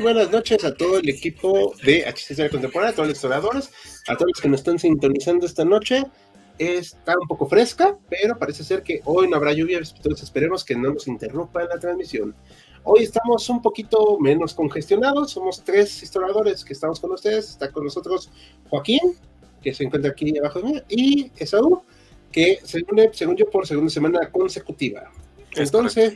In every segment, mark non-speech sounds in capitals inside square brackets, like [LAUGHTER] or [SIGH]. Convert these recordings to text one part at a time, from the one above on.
Muy buenas noches a todo el equipo de HCC Contemporánea, a todos los historiadores, a todos los que nos están sintonizando esta noche. Está un poco fresca, pero parece ser que hoy no habrá lluvia, entonces esperemos que no nos interrumpa la transmisión. Hoy estamos un poquito menos congestionados, somos tres historiadores que estamos con ustedes. Está con nosotros Joaquín, que se encuentra aquí abajo de mí, y Esaú, que se une, según yo, por segunda semana consecutiva. Entonces,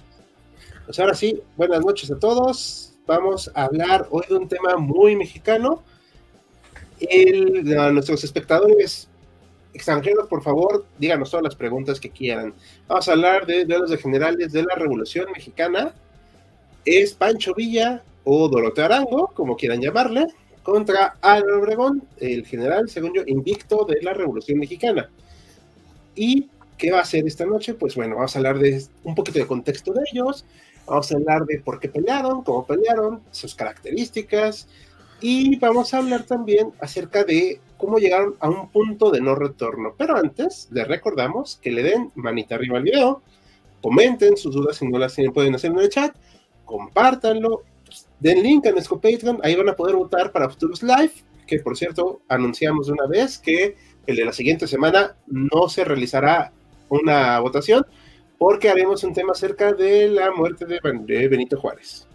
pues ahora sí, buenas noches a todos vamos a hablar hoy de un tema muy mexicano. El, a nuestros espectadores extranjeros, por favor, díganos todas las preguntas que quieran. Vamos a hablar de duelos de generales de la Revolución Mexicana. Es Pancho Villa o Doroteo Arango, como quieran llamarle, contra Álvaro Obregón, el general, según yo, invicto de la Revolución Mexicana. ¿Y qué va a hacer esta noche? Pues bueno, vamos a hablar de un poquito de contexto de ellos, Vamos a hablar de por qué pelearon, cómo pelearon, sus características y vamos a hablar también acerca de cómo llegaron a un punto de no retorno. Pero antes, les recordamos que le den manita arriba al video, comenten sus dudas si no las tienen, pueden hacer en el chat, compártanlo, den link a nuestro Patreon, ahí van a poder votar para futuros live, que por cierto anunciamos una vez que el de la siguiente semana no se realizará una votación, porque haremos un tema acerca de la muerte de, Benito Juárez.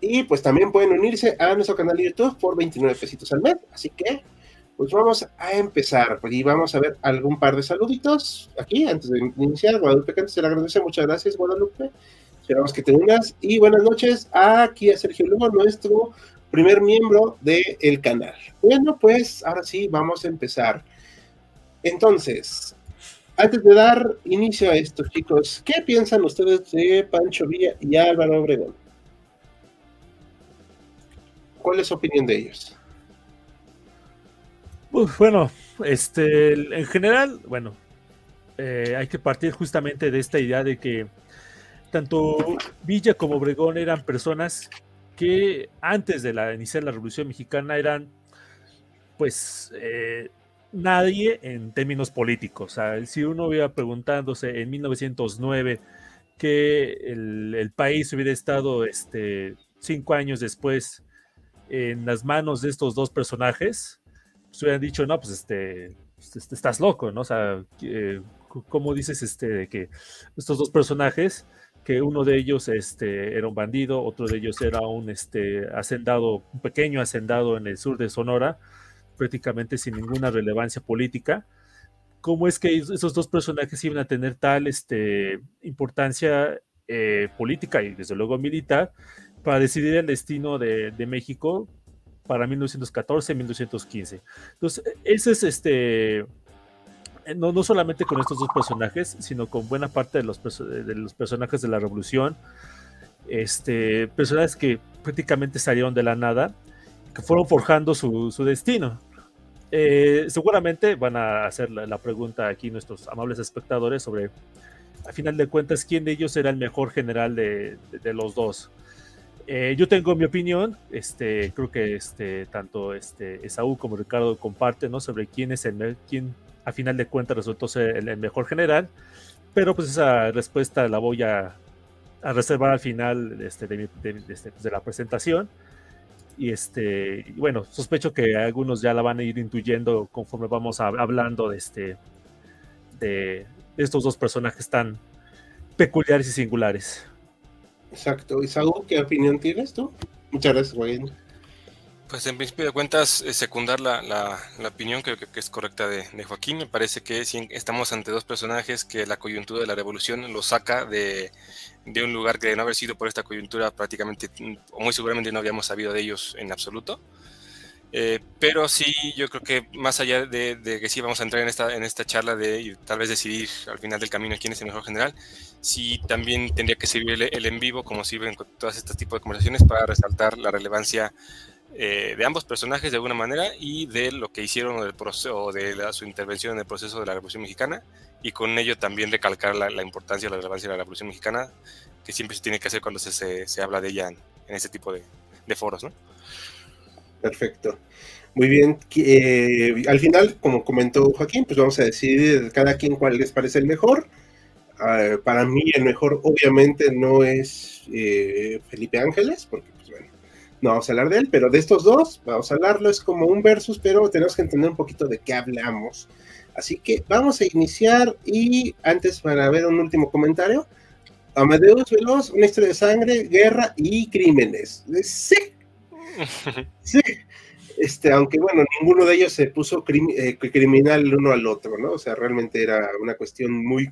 Y pues también pueden unirse a nuestro canal de YouTube por 29 pesitos al mes. Así que, pues vamos a empezar. Y vamos a ver algún par de saluditos aquí antes de iniciar. Guadalupe Cantes te le agradece. Muchas gracias, Guadalupe. Esperamos que te unas. Y buenas noches aquí a Sergio Lugo, nuestro primer miembro del canal. Bueno, pues ahora sí, vamos a empezar. Entonces, antes de dar inicio a esto, chicos, ¿qué piensan ustedes de Pancho Villa y Álvaro Obregón? ¿Cuál es su opinión de ellos? bueno, este, en general, bueno, eh, hay que partir justamente de esta idea de que tanto Villa como Obregón eran personas que antes de la iniciar la Revolución Mexicana eran, pues, eh, nadie en términos políticos. si uno hubiera preguntándose en 1909 que el, país hubiera estado este, cinco años después en las manos de estos dos personajes, pues hubieran dicho, no, pues este, pues, este estás loco, ¿no? O sea, ¿cómo dices este, de que estos dos personajes, que uno de ellos este, era un bandido, otro de ellos era un este, hacendado, un pequeño hacendado en el sur de Sonora, prácticamente sin ninguna relevancia política. ¿Cómo es que esos dos personajes iban a tener tal este, importancia eh, política y desde luego militar para decidir el destino de, México para 1914-1915? Entonces, ese es este, no, no, solamente con estos dos personajes, sino con buena parte de los, de los personajes de la revolución, este, personajes que prácticamente salieron de la nada, que fueron forjando su, su destino. Eh, seguramente van a hacer la, pregunta aquí nuestros amables espectadores sobre, a final de cuentas, quién de ellos era el mejor general de, los dos. Eh, yo tengo mi opinión, este, creo que este, tanto este, Esaú como Ricardo comparten sobre quién es el quién a final de cuentas resultó ser el, mejor general, pero pues esa respuesta la voy a, reservar al final este, de la presentación. Y este, bueno, sospecho que algunos ya la van a ir intuyendo conforme vamos hablando de este de, estos dos personajes tan peculiares y singulares. Exacto. Isaú, ¿qué opinión tienes tú? Muchas gracias, Wayne. Pues en principio de cuentas, eh, secundar la, la, opinión creo que, es correcta de, Joaquín. Me parece que estamos ante dos personajes que la coyuntura de la revolución los saca de, de un lugar que de no haber sido por esta coyuntura prácticamente o muy seguramente no habíamos sabido de ellos en absoluto. Eh, pero sí, yo creo que más allá de, que sí vamos a entrar en esta, en esta charla de tal vez decidir al final del camino quién es el mejor general, sí también tendría que servir el, en vivo como sirven todas estas tipos de conversaciones para resaltar la relevancia eh, de ambos personajes de alguna manera y de lo que hicieron del proceso, de su intervención en el proceso de la Revolución Mexicana y con ello también recalcar la, importancia y la relevancia de la Revolución Mexicana que siempre se tiene que hacer cuando se, se, habla de ella en, en este tipo de, de foros, ¿no? Perfecto. Muy bien. Eh, al final, como comentó Joaquín, pues vamos a decidir cada quien cuál les parece el mejor. Ah, para mí el mejor obviamente no es eh, Felipe Ángeles, porque pues bueno, no vamos a hablar de él, pero de estos dos vamos a hablarlo, es como un versus, pero tenemos que entender un poquito de qué hablamos. Así que vamos a iniciar y antes para ver un último comentario, Amadeus Veloz, una historia de sangre, guerra y crímenes. Sí, [LAUGHS] sí, este, aunque bueno, ninguno de ellos se puso eh, criminal el uno al otro, ¿no? O sea, realmente era una cuestión muy,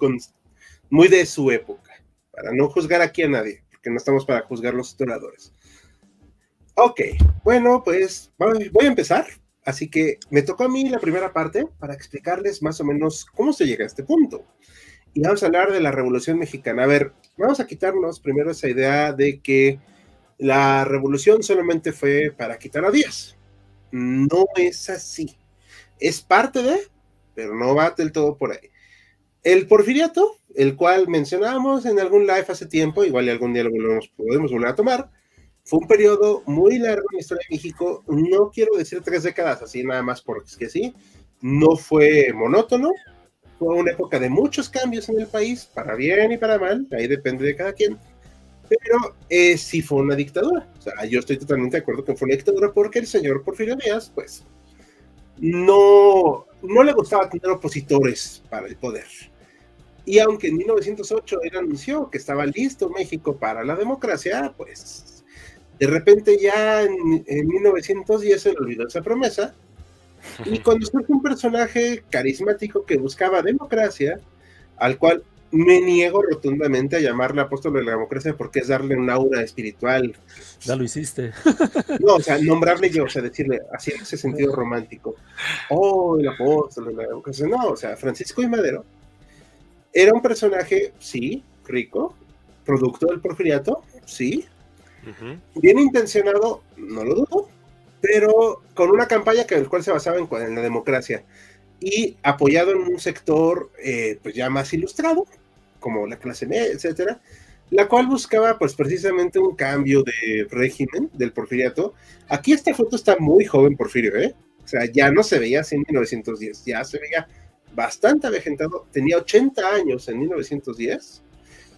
muy de su época, para no juzgar aquí a nadie, porque no estamos para juzgar los historiadores. Ok, bueno, pues voy a empezar. Así que me tocó a mí la primera parte para explicarles más o menos cómo se llega a este punto. Y vamos a hablar de la Revolución Mexicana. A ver, vamos a quitarnos primero esa idea de que la revolución solamente fue para quitar a Díaz. No es así. Es parte de, pero no va del todo por ahí. El porfiriato, el cual mencionábamos en algún live hace tiempo, igual algún día lo podemos volver a tomar, fue un periodo muy largo en la historia de México. No quiero decir tres décadas así nada más porque es que sí. No fue monótono. Fue una época de muchos cambios en el país, para bien y para mal. Ahí depende de cada quien pero eh, sí fue una dictadura. O sea, yo estoy totalmente de acuerdo que fue una dictadura porque el señor Porfirio Díaz, pues, no, no le gustaba tener opositores para el poder. Y aunque en 1908 él anunció que estaba listo México para la democracia, pues de repente ya en, en 1910 se le olvidó esa promesa. Y cuando surge un personaje carismático que buscaba democracia, al cual me niego rotundamente a llamarle apóstol de la democracia porque es darle un aura espiritual. Ya lo hiciste. [LAUGHS] No, o sea, nombrarle yo, o sea, decirle así en ese sentido romántico. Oh, el apóstol de la democracia. No, o sea, Francisco y Madero era un personaje, sí, rico, producto del porfiriato, sí, bien intencionado, no lo dudo, pero con una campaña que el cual se basaba en, en la democracia y apoyado en un sector eh, pues ya más ilustrado, como la clase media, etcétera, la cual buscaba pues precisamente un cambio de régimen del porfiriato. Aquí esta foto está muy joven Porfirio, ¿eh? O sea, ya no se veía así en 1910, ya se veía bastante avejentado, tenía 80 años en 1910,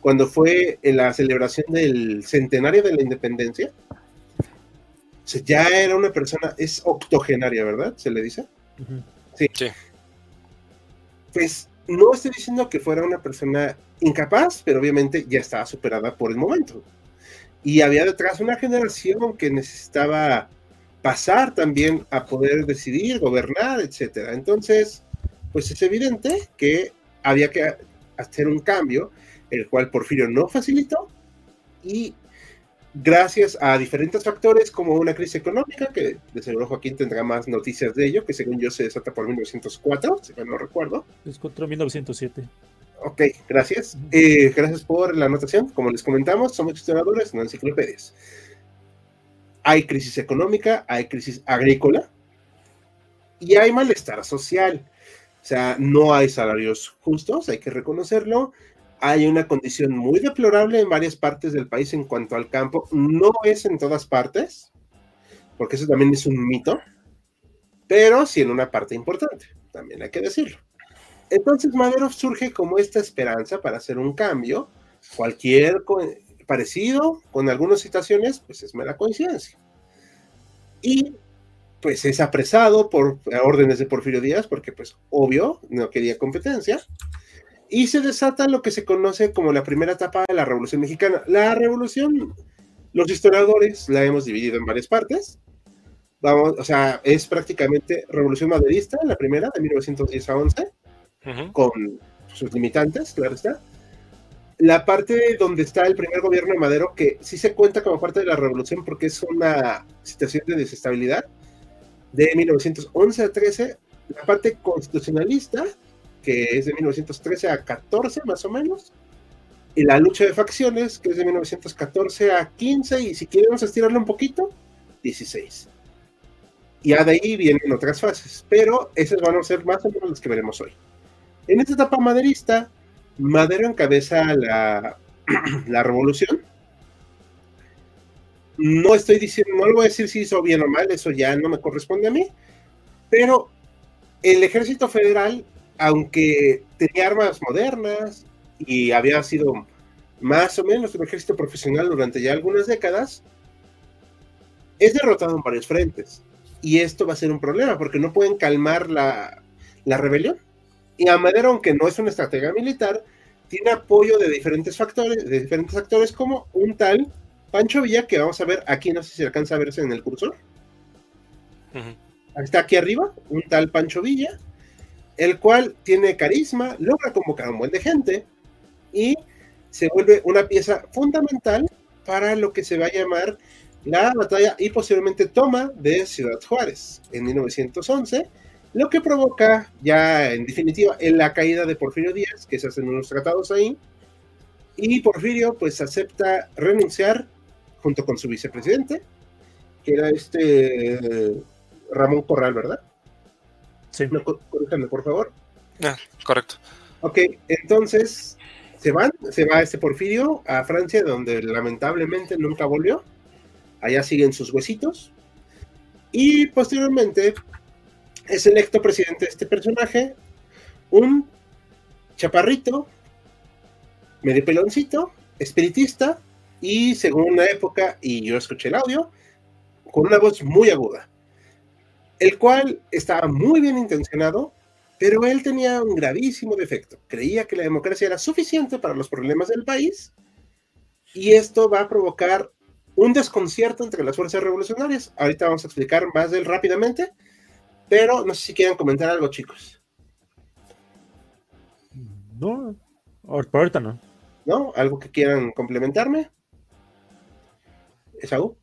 cuando fue en la celebración del centenario de la independencia. O sea, ya era una persona, es octogenaria, ¿verdad? Se le dice. Sí. sí pues no estoy diciendo que fuera una persona incapaz, pero obviamente ya estaba superada por el momento. Y había detrás una generación que necesitaba pasar también a poder decidir, gobernar, etcétera. Entonces, pues es evidente que había que hacer un cambio, el cual Porfirio no facilitó, y gracias a diferentes factores como una crisis económica, que de seguro Joaquín tendrá más noticias de ello, que según yo se desata por 1904, si no recuerdo. Es contra 1907. Ok, gracias. Eh, gracias por la anotación. Como les comentamos, somos historiadores, no enciclopedias. Hay crisis económica, hay crisis agrícola y hay malestar social. O sea, no hay salarios justos, hay que reconocerlo hay una condición muy deplorable en varias partes del país en cuanto al campo. No es en todas partes, porque eso también es un mito, pero sí en una parte importante, también hay que decirlo. Entonces Madero surge como esta esperanza para hacer un cambio, cualquier parecido con algunas citaciones, pues es mera coincidencia. Y pues es apresado por órdenes de Porfirio Díaz, porque pues obvio, no quería competencia y se desata lo que se conoce como la primera etapa de la Revolución Mexicana. La revolución, los historiadores la hemos dividido en varias partes. Vamos, o sea, es prácticamente revolución maderista, la primera, de 1910 a 11, con sus limitantes, claro está. La parte donde está el primer gobierno de Madero, que sí se cuenta como parte de la revolución porque es una situación de desestabilidad, de 1911 a 13, la parte constitucionalista, que es de 1913 a 14 más o menos, y la lucha de facciones, que es de 1914 a 15, y si queremos estirarlo un poquito, 16. Y de ahí vienen otras fases, pero esas van a ser más o menos las que veremos hoy. En esta etapa maderista, Madero encabeza la, [CLEARS THROAT] la revolución. No estoy diciendo, no le voy a decir si hizo bien o mal, eso ya no me corresponde a mí, pero el ejército federal, aunque tenía armas modernas y había sido más o menos un ejército profesional durante ya algunas décadas, es derrotado en varios frentes. Y esto va a ser un problema porque no pueden calmar la, la rebelión. Y a Madero, aunque no es una estrategia militar, tiene apoyo de diferentes factores, de diferentes actores, como un tal Pancho Villa, que vamos a ver aquí, no sé si alcanza a verse en el cursor. Está aquí arriba, un tal Pancho Villa, el cual tiene carisma, logra convocar a un buen de gente y se vuelve una pieza fundamental para lo que se va a llamar la batalla y posiblemente toma de Ciudad Juárez en 1911 lo que provoca ya en definitiva la caída de Porfirio Díaz, que se hacen unos tratados ahí, y Porfirio pues acepta renunciar junto con su vicepresidente, que era este Ramón Corral, ¿verdad? Sí. No, por favor. Ah, correcto. Ok, entonces se van, se va este Porfirio a Francia, donde lamentablemente nunca volvió. Allá siguen sus huesitos. Y posteriormente es electo presidente de este personaje, un chaparrito, medio peloncito, espiritista, y según una época, y yo escuché el audio, con una voz muy aguda, el cual estaba muy bien intencionado, pero él tenía un gravísimo defecto. Creía que la democracia era suficiente para los problemas del país, y esto va a provocar un desconcierto entre las fuerzas revolucionarias. Ahorita vamos a explicar más de él rápidamente, pero no sé si quieren comentar algo, chicos. No, ahorita no. ¿No? ¿Algo que quieran complementarme? ¿Esaú?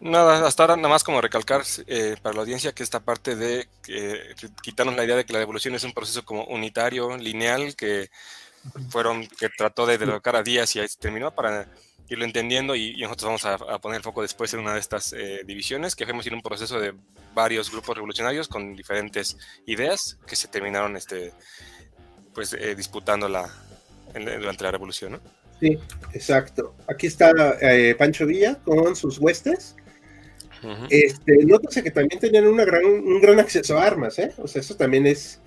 Nada, hasta ahora nada más como recalcar eh, para la audiencia que esta parte de quitarnos la idea de que la evolución es un proceso como unitario, lineal, que fueron, que trató de derrocar a Díaz y ahí terminó para irlo entendiendo y, nosotros vamos a, poner el foco después en una de estas eh, divisiones, que fuimos ir un proceso de varios grupos revolucionarios con diferentes ideas que se terminaron este, pues, eh, disputando la, durante la revolución. ¿no? Sí, exacto. Aquí está eh, Pancho Villa con sus huestes. Este, nótese que también tenían una gran, un gran acceso a armas, ¿eh? O sea, eso también es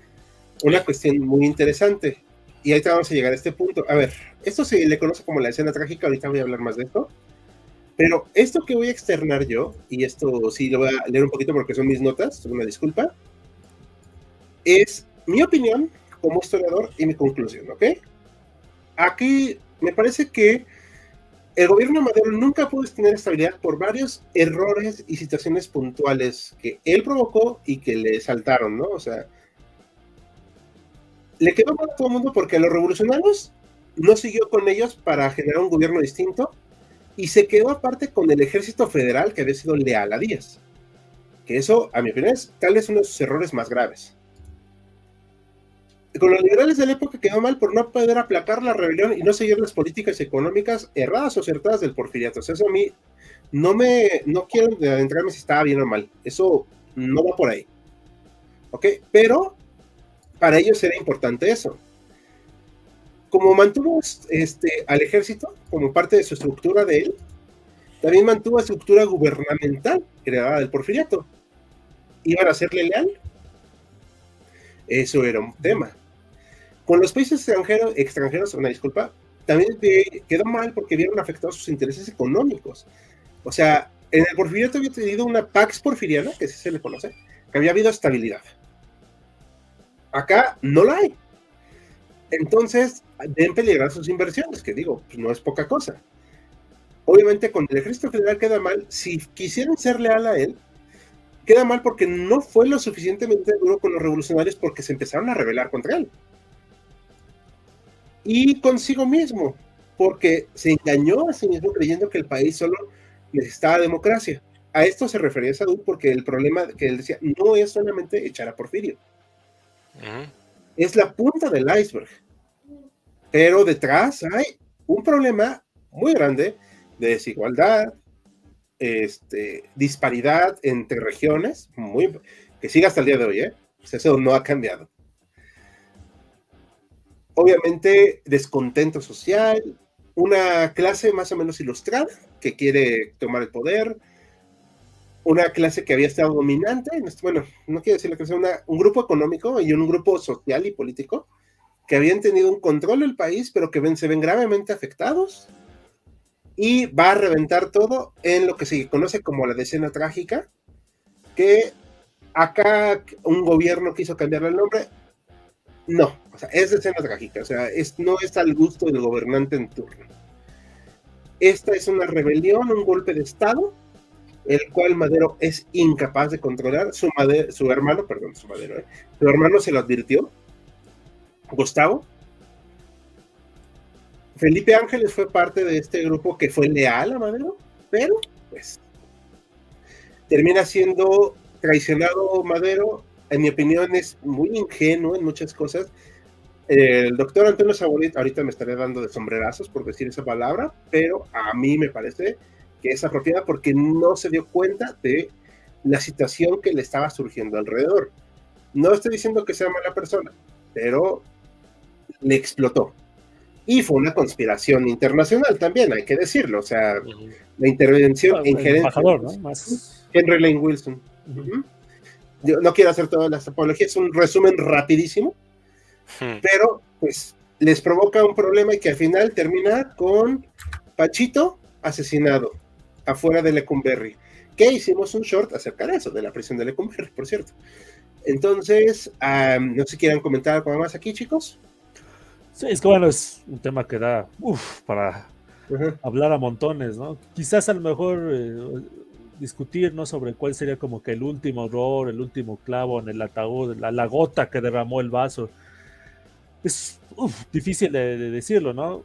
una cuestión muy interesante. Y ahorita vamos a llegar a este punto. A ver, esto se le conoce como la escena trágica, ahorita voy a hablar más de esto. Pero esto que voy a externar yo, y esto sí lo voy a leer un poquito porque son mis notas, una disculpa, es mi opinión como historiador y mi conclusión, ¿ok? Aquí me parece que el gobierno de Madero nunca pudo tener estabilidad por varios errores y situaciones puntuales que él provocó y que le saltaron, ¿no? O sea, le quedó mal a todo el mundo porque los revolucionarios no siguió con ellos para generar un gobierno distinto y se quedó aparte con el ejército federal que había sido leal a Díaz. Que eso, a mi opinión, es tal vez uno de sus errores más graves. Con los liberales de la época quedó mal por no poder aplacar la rebelión y no seguir las políticas económicas erradas o acertadas del porfiriato. O sea, eso a mí no me, no quiero adentrarme si estaba bien o mal. Eso no va por ahí. ¿Ok? Pero para ellos era importante eso. Como mantuvo este, al ejército como parte de su estructura de él, también mantuvo estructura gubernamental creada del porfiriato. ¿Iban a serle leal? Eso era un tema. Con los países extranjeros, extranjeros una disculpa, también quedó mal porque vieron afectados sus intereses económicos. O sea, en el porfiriato había tenido una pax porfiriana, que sí se le conoce, que había habido estabilidad. Acá no la hay. Entonces, deben peligrar sus inversiones, que digo, pues no es poca cosa. Obviamente, con el ejército federal queda mal. Si quisieran ser leal a él, queda mal porque no fue lo suficientemente duro con los revolucionarios porque se empezaron a rebelar contra él. Y consigo mismo, porque se engañó a sí mismo creyendo que el país solo necesitaba democracia. a esto se refería Saúl porque el problema que él decía no es solamente echar a Porfirio. Es la punta del iceberg. Pero detrás hay un problema muy grande de desigualdad, este, disparidad entre regiones, muy, que sigue hasta el día de hoy, ¿eh? eso no ha cambiado. Obviamente, descontento social, una clase más o menos ilustrada que quiere tomar el poder, una clase que había estado dominante, bueno, no quiero decir la clase, un grupo económico y un grupo social y político que habían tenido un control del país, pero que se ven gravemente afectados y va a reventar todo en lo que se conoce como la decena trágica, que acá un gobierno quiso cambiarle el nombre. No, o sea, es decena trágica, o sea, es, no es al gusto del gobernante en turno. Esta es una rebelión, un golpe de Estado, el cual Madero es incapaz de controlar. Su, su hermano, perdón, su Madero, ¿eh? su hermano se lo advirtió, Gustavo, Felipe Ángeles fue parte de este grupo que fue leal a Madero, pero pues termina siendo traicionado Madero. En mi opinión es muy ingenuo en muchas cosas. El doctor Antonio Saborit ahorita me estaría dando de sombrerazos por decir esa palabra, pero a mí me parece que es apropiada porque no se dio cuenta de la situación que le estaba surgiendo alrededor. No estoy diciendo que sea mala persona, pero le explotó. Y fue una conspiración internacional también, hay que decirlo. O sea, la intervención, en injerencia. ¿no? Henry Lane Wilson. Yo no quiero hacer todas las apologías, es un resumen rapidísimo, hmm. pero pues les provoca un problema y que al final termina con Pachito asesinado afuera de Lecumberri. Que hicimos un short acerca de eso, de la prisión de Lecumberri, por cierto. Entonces, no sé si quieran comentar algo más aquí, chicos. Sí, es que bueno, es un tema que da para hablar a montones, ¿no? Quizás a lo mejor eh, discutir, ¿no? Sobre cuál sería como que el último horror, el último clavo en el ataúd, la, gota que derramó el vaso. Es difícil de, decirlo, ¿no?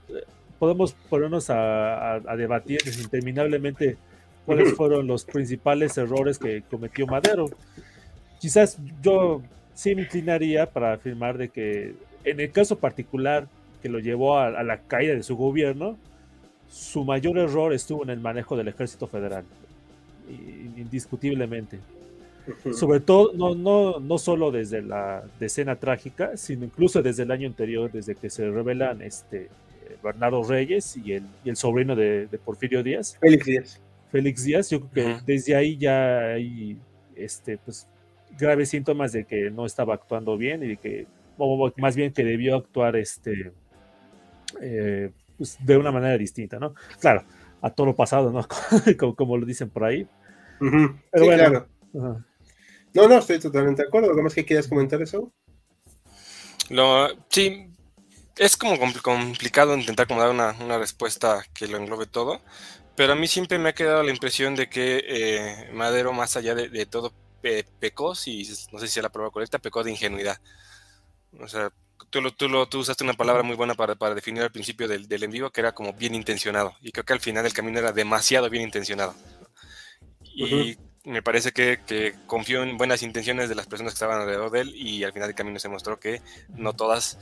Podemos ponernos a, debatir interminablemente cuáles fueron los principales errores que cometió Madero. Quizás yo sí me inclinaría para afirmar de que en el caso particular que lo llevó a, la caída de su gobierno, su mayor error estuvo en el manejo del ejército federal, indiscutiblemente. Sobre todo, no, no, no solo desde la decena trágica, sino incluso desde el año anterior, desde que se revelan este, Bernardo Reyes y el, y el sobrino de, Porfirio Díaz. Félix Díaz. Félix Díaz, yo creo que desde ahí ya hay este, pues, graves síntomas de que no estaba actuando bien y de que o más bien que debió actuar este, eh, pues, de una manera distinta, ¿no? Claro, a todo lo pasado, ¿no? [LAUGHS] como, lo dicen por ahí. Pero bueno. No, no, estoy totalmente de acuerdo. ¿Algo más que quieras comentar eso? Lo, sí, es como complicado intentar como dar una, respuesta que lo englobe todo, pero a mí siempre me ha quedado la impresión de que eh, Madero, más allá de, todo, pecó, si no sé si es la prueba correcta, pecó de ingenuidad. O sea, tú, lo, tú, lo, tú usaste una palabra muy buena para, para definir al principio del, del, en vivo, que era como bien intencionado. Y creo que al final el camino era demasiado bien intencionado. Y me parece que, que, confió en buenas intenciones de las personas que estaban alrededor de él y al final del camino se mostró que no todas,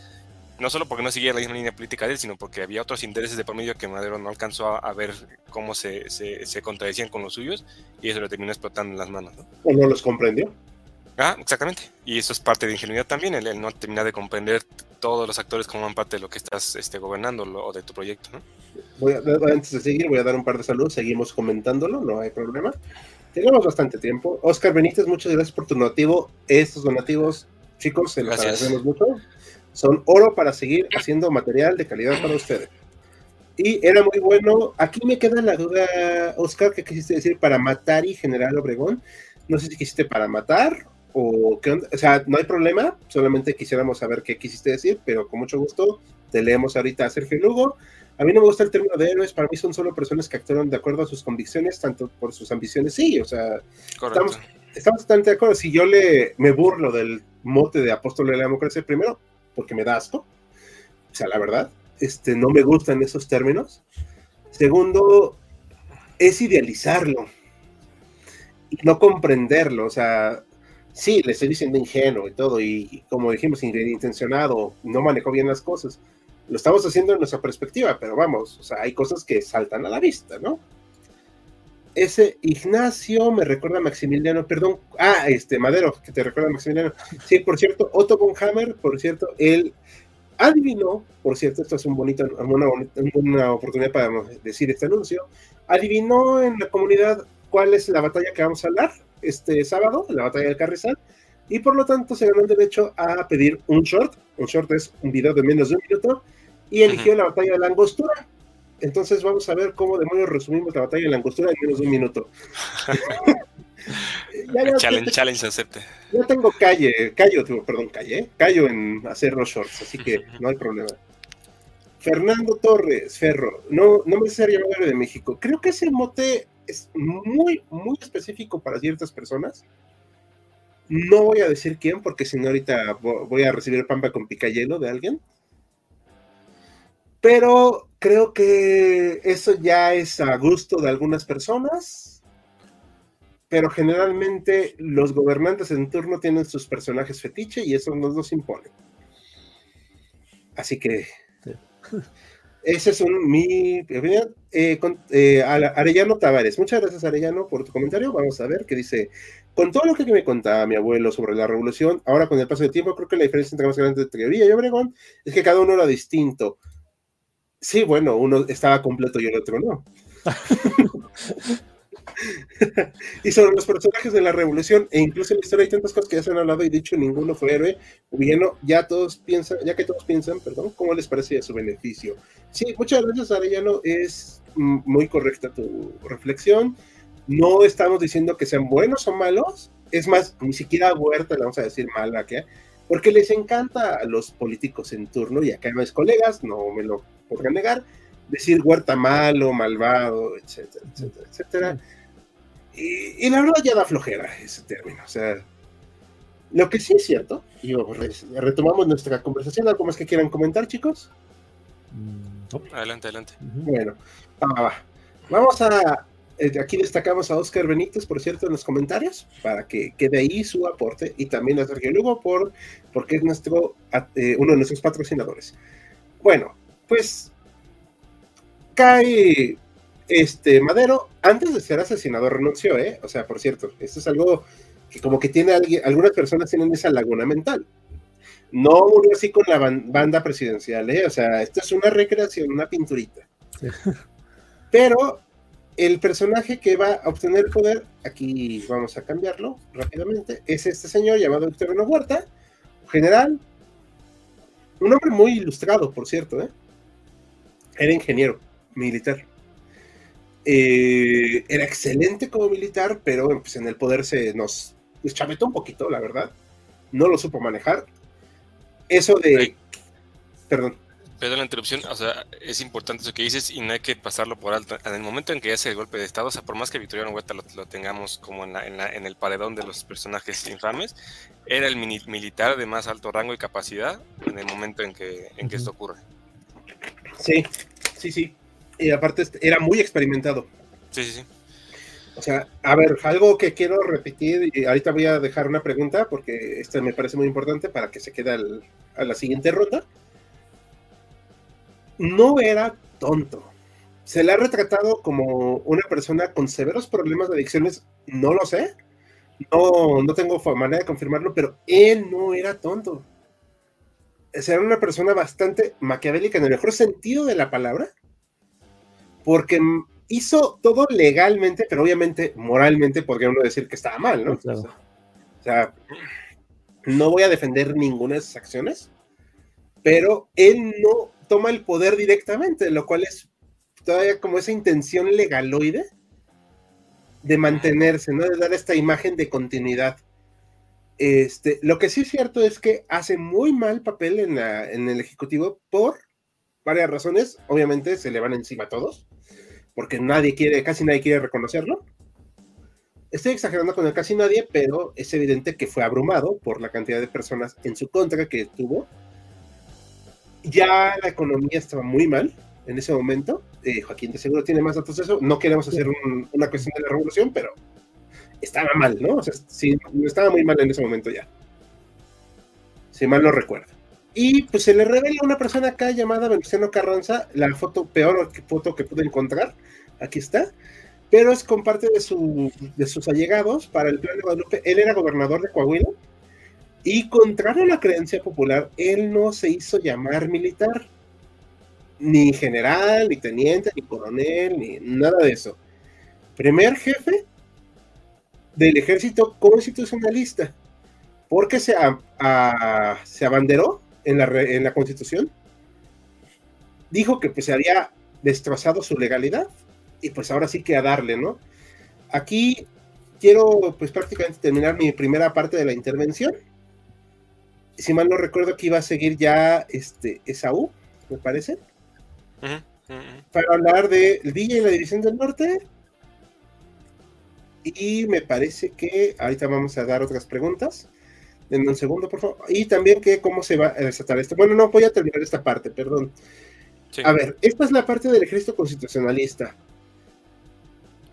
no solo porque no seguía la misma línea política de él, sino porque había otros intereses de por medio que Madero no alcanzó a, ver cómo se, se, se, contradecían con los suyos y eso le terminó explotando en las manos. ¿no? ¿O no los comprendió? Ah, exactamente. Y eso es parte de ingenuidad también, el, no terminar de comprender todos los actores como van parte de lo que estás este, gobernando o de tu proyecto. ¿no? Voy antes de seguir, voy a dar un par de saludos, seguimos comentándolo, no hay problema. Tenemos bastante tiempo. Oscar Benítez, muchas gracias por tu donativo. Estos donativos, chicos, se los agradecemos mucho. Son oro para seguir haciendo material de calidad para ustedes. Y era muy bueno. Aquí me queda la duda, Oscar, ¿qué quisiste decir para matar y General Obregón? No sé si quisiste para matar o qué onda? O sea, no hay problema, solamente quisiéramos saber qué quisiste decir, pero con mucho gusto te leemos ahorita a Sergio Lugo. A mí no me gusta el término de héroes, para mí son solo personas que actuaron de acuerdo a sus convicciones, tanto por sus ambiciones, sí, o sea, estamos, estamos bastante de acuerdo. Si yo le me burlo del mote de apóstol de la democracia, primero, porque me da asco, o sea, la verdad, este, no me gustan esos términos. Segundo, es idealizarlo. y no comprenderlo. O sea, sí, le estoy diciendo ingenuo y todo, y, como dijimos, intencionado, no manejó bien las cosas. Lo estamos haciendo en nuestra perspectiva, pero vamos, o sea, hay cosas que saltan a la vista, ¿no? Ese Ignacio me recuerda a Maximiliano, perdón, ah, este Madero, que te recuerda a Maximiliano. Sí, por cierto, Otto von Hammer, por cierto, él adivinó, por cierto, esto es un bonito, una, una oportunidad para decir este anuncio, adivinó en la comunidad cuál es la batalla que vamos a hablar este sábado, la batalla del Carrizal, y por lo tanto se ganó el derecho a pedir un short. Un short es un video de menos de un minuto, y eligió la batalla de la angostura. Entonces vamos a ver cómo demonios resumimos la batalla de la angostura en menos de un minuto. [LAUGHS] challenge, challenge acepte. Yo tengo calle, callo, perdón, calle, callo en hacer los shorts, así que [LAUGHS] no hay problema. Fernando Torres, Ferro, no, no me llamar de México. Creo que ese mote es muy, muy específico para ciertas personas. No voy a decir quién, porque si no ahorita voy a recibir pampa con picayelo de alguien. Pero creo que eso ya es a gusto de algunas personas. Pero generalmente los gobernantes en turno tienen sus personajes fetiche y eso nos los impone. Así que ese es mi opinión. Eh, eh, Arellano Tavares, muchas gracias Arellano por tu comentario. Vamos a ver qué dice. Con todo lo que me contaba mi abuelo sobre la revolución, ahora con el paso del tiempo, creo que la diferencia entre más grande de teoría y Obregón es que cada uno era distinto. Sí, bueno, uno estaba completo y el otro no. [LAUGHS] [LAUGHS] y sobre los personajes de la revolución, e incluso en la historia hay tantas cosas que ya se han hablado y dicho, ninguno fue héroe, bueno, ya todos piensan, ya que todos piensan, perdón, ¿cómo les parece a su beneficio? Sí, muchas gracias, Arellano, es muy correcta tu reflexión. No estamos diciendo que sean buenos o malos, es más, ni siquiera Huerta le vamos a decir mala, ¿qué? Porque les encanta a los políticos en turno, y acá no es colegas, no me lo podrán negar, decir Huerta malo, malvado, etcétera, etcétera, etcétera. Y, la verdad ya da flojera ese término. O sea, lo que sí es cierto, y retomamos nuestra conversación, ¿algo más que quieran comentar, chicos? Mm, adelante, adelante. Bueno, Vamos a. Eh, aquí destacamos a Oscar Benítez, por cierto, en los comentarios, para que quede ahí su aporte, y también a Sergio Lugo, por, porque es nuestro, eh, uno de nuestros patrocinadores. Bueno, pues cae este Madero, antes de ser asesinado, renunció, ¿eh? O sea, por cierto, esto es algo que como que tiene alguien, algunas personas tienen esa laguna mental. No murió así con la banda presidencial, ¿eh? O sea, esto es una recreación, una pinturita. [LAUGHS] Pero el personaje que va a obtener poder, aquí vamos a cambiarlo rápidamente, es este señor llamado Victoriano Huerta, general, un hombre muy ilustrado, por cierto, ¿eh? Era ingeniero militar. Eh, era excelente como militar, pero pues, en el poder se nos deschavetó un poquito, la verdad. No lo supo manejar. Eso de... Perdón. Perdón la interrupción, o sea, es importante eso que dices y no hay que pasarlo por alto. En el momento en que hace el golpe de Estado, o sea, por más que Victoriano Huerta lo, tengamos como en, en, el paredón de los personajes infames, era el militar de más alto rango y capacidad en el momento en que, en que esto ocurre. Sí, sí, sí y aparte este, era muy experimentado. Sí, sí, sí. O sea, a ver, algo que quiero repetir, y ahorita voy a dejar una pregunta porque esta me parece muy importante para que se quede a la siguiente ronda. No era tonto. Se le ha retratado como una persona con severos problemas de adicciones, no lo sé. No, no tengo manera de confirmarlo, pero él no era tonto. Era una persona bastante maquiavélica en el mejor sentido de la palabra porque hizo todo legalmente, pero obviamente moralmente podría uno decir que estaba mal, ¿no? O sea, no voy a defender ninguna de esas acciones, pero él no toma el poder directamente, lo cual es todavía como esa intención legaloide de mantenerse, ¿no? De dar esta imagen de continuidad. Este, lo que sí es cierto es que hace muy mal papel en, en el Ejecutivo por varias razones. Obviamente se le van encima a todos porque nadie quiere, casi nadie quiere reconocerlo. Estoy exagerando con el casi nadie, pero es evidente que fue abrumado por la cantidad de personas en su contra que tuvo. Ya la economía estaba muy mal en ese momento. Eh, Joaquín de seguro tiene más datos de eso. No queremos hacer una cuestión de la revolución, pero estaba mal, ¿no? O sea, sí, estaba muy mal en ese momento ya. Si mal no recuerdo. Y pues se le revela a una persona acá llamada Venustiano Carranza, la foto, peor foto que pude encontrar, aquí está, pero es con parte de, su, de sus allegados para el plan de Guadalupe. Él era gobernador de Coahuila y contrario a la creencia popular, él no se hizo llamar militar, ni general, ni teniente, ni coronel, ni nada de eso. Primer jefe del ejército constitucionalista, porque se, se abanderó en la, en la constitución, dijo que pues se había destrozado su legalidad y pues ahora sí que a darle, ¿no? Aquí quiero pues prácticamente terminar mi primera parte de la intervención. Si mal no recuerdo que iba a seguir ya este Esaú, me parece, para hablar de Villa y la División del Norte. Y me parece que ahorita vamos a dar otras preguntas. En un segundo, por favor. Y también que cómo se va a desatar esto. Bueno, no, voy a terminar esta parte, perdón. A ver, esta es la parte del ejército constitucionalista.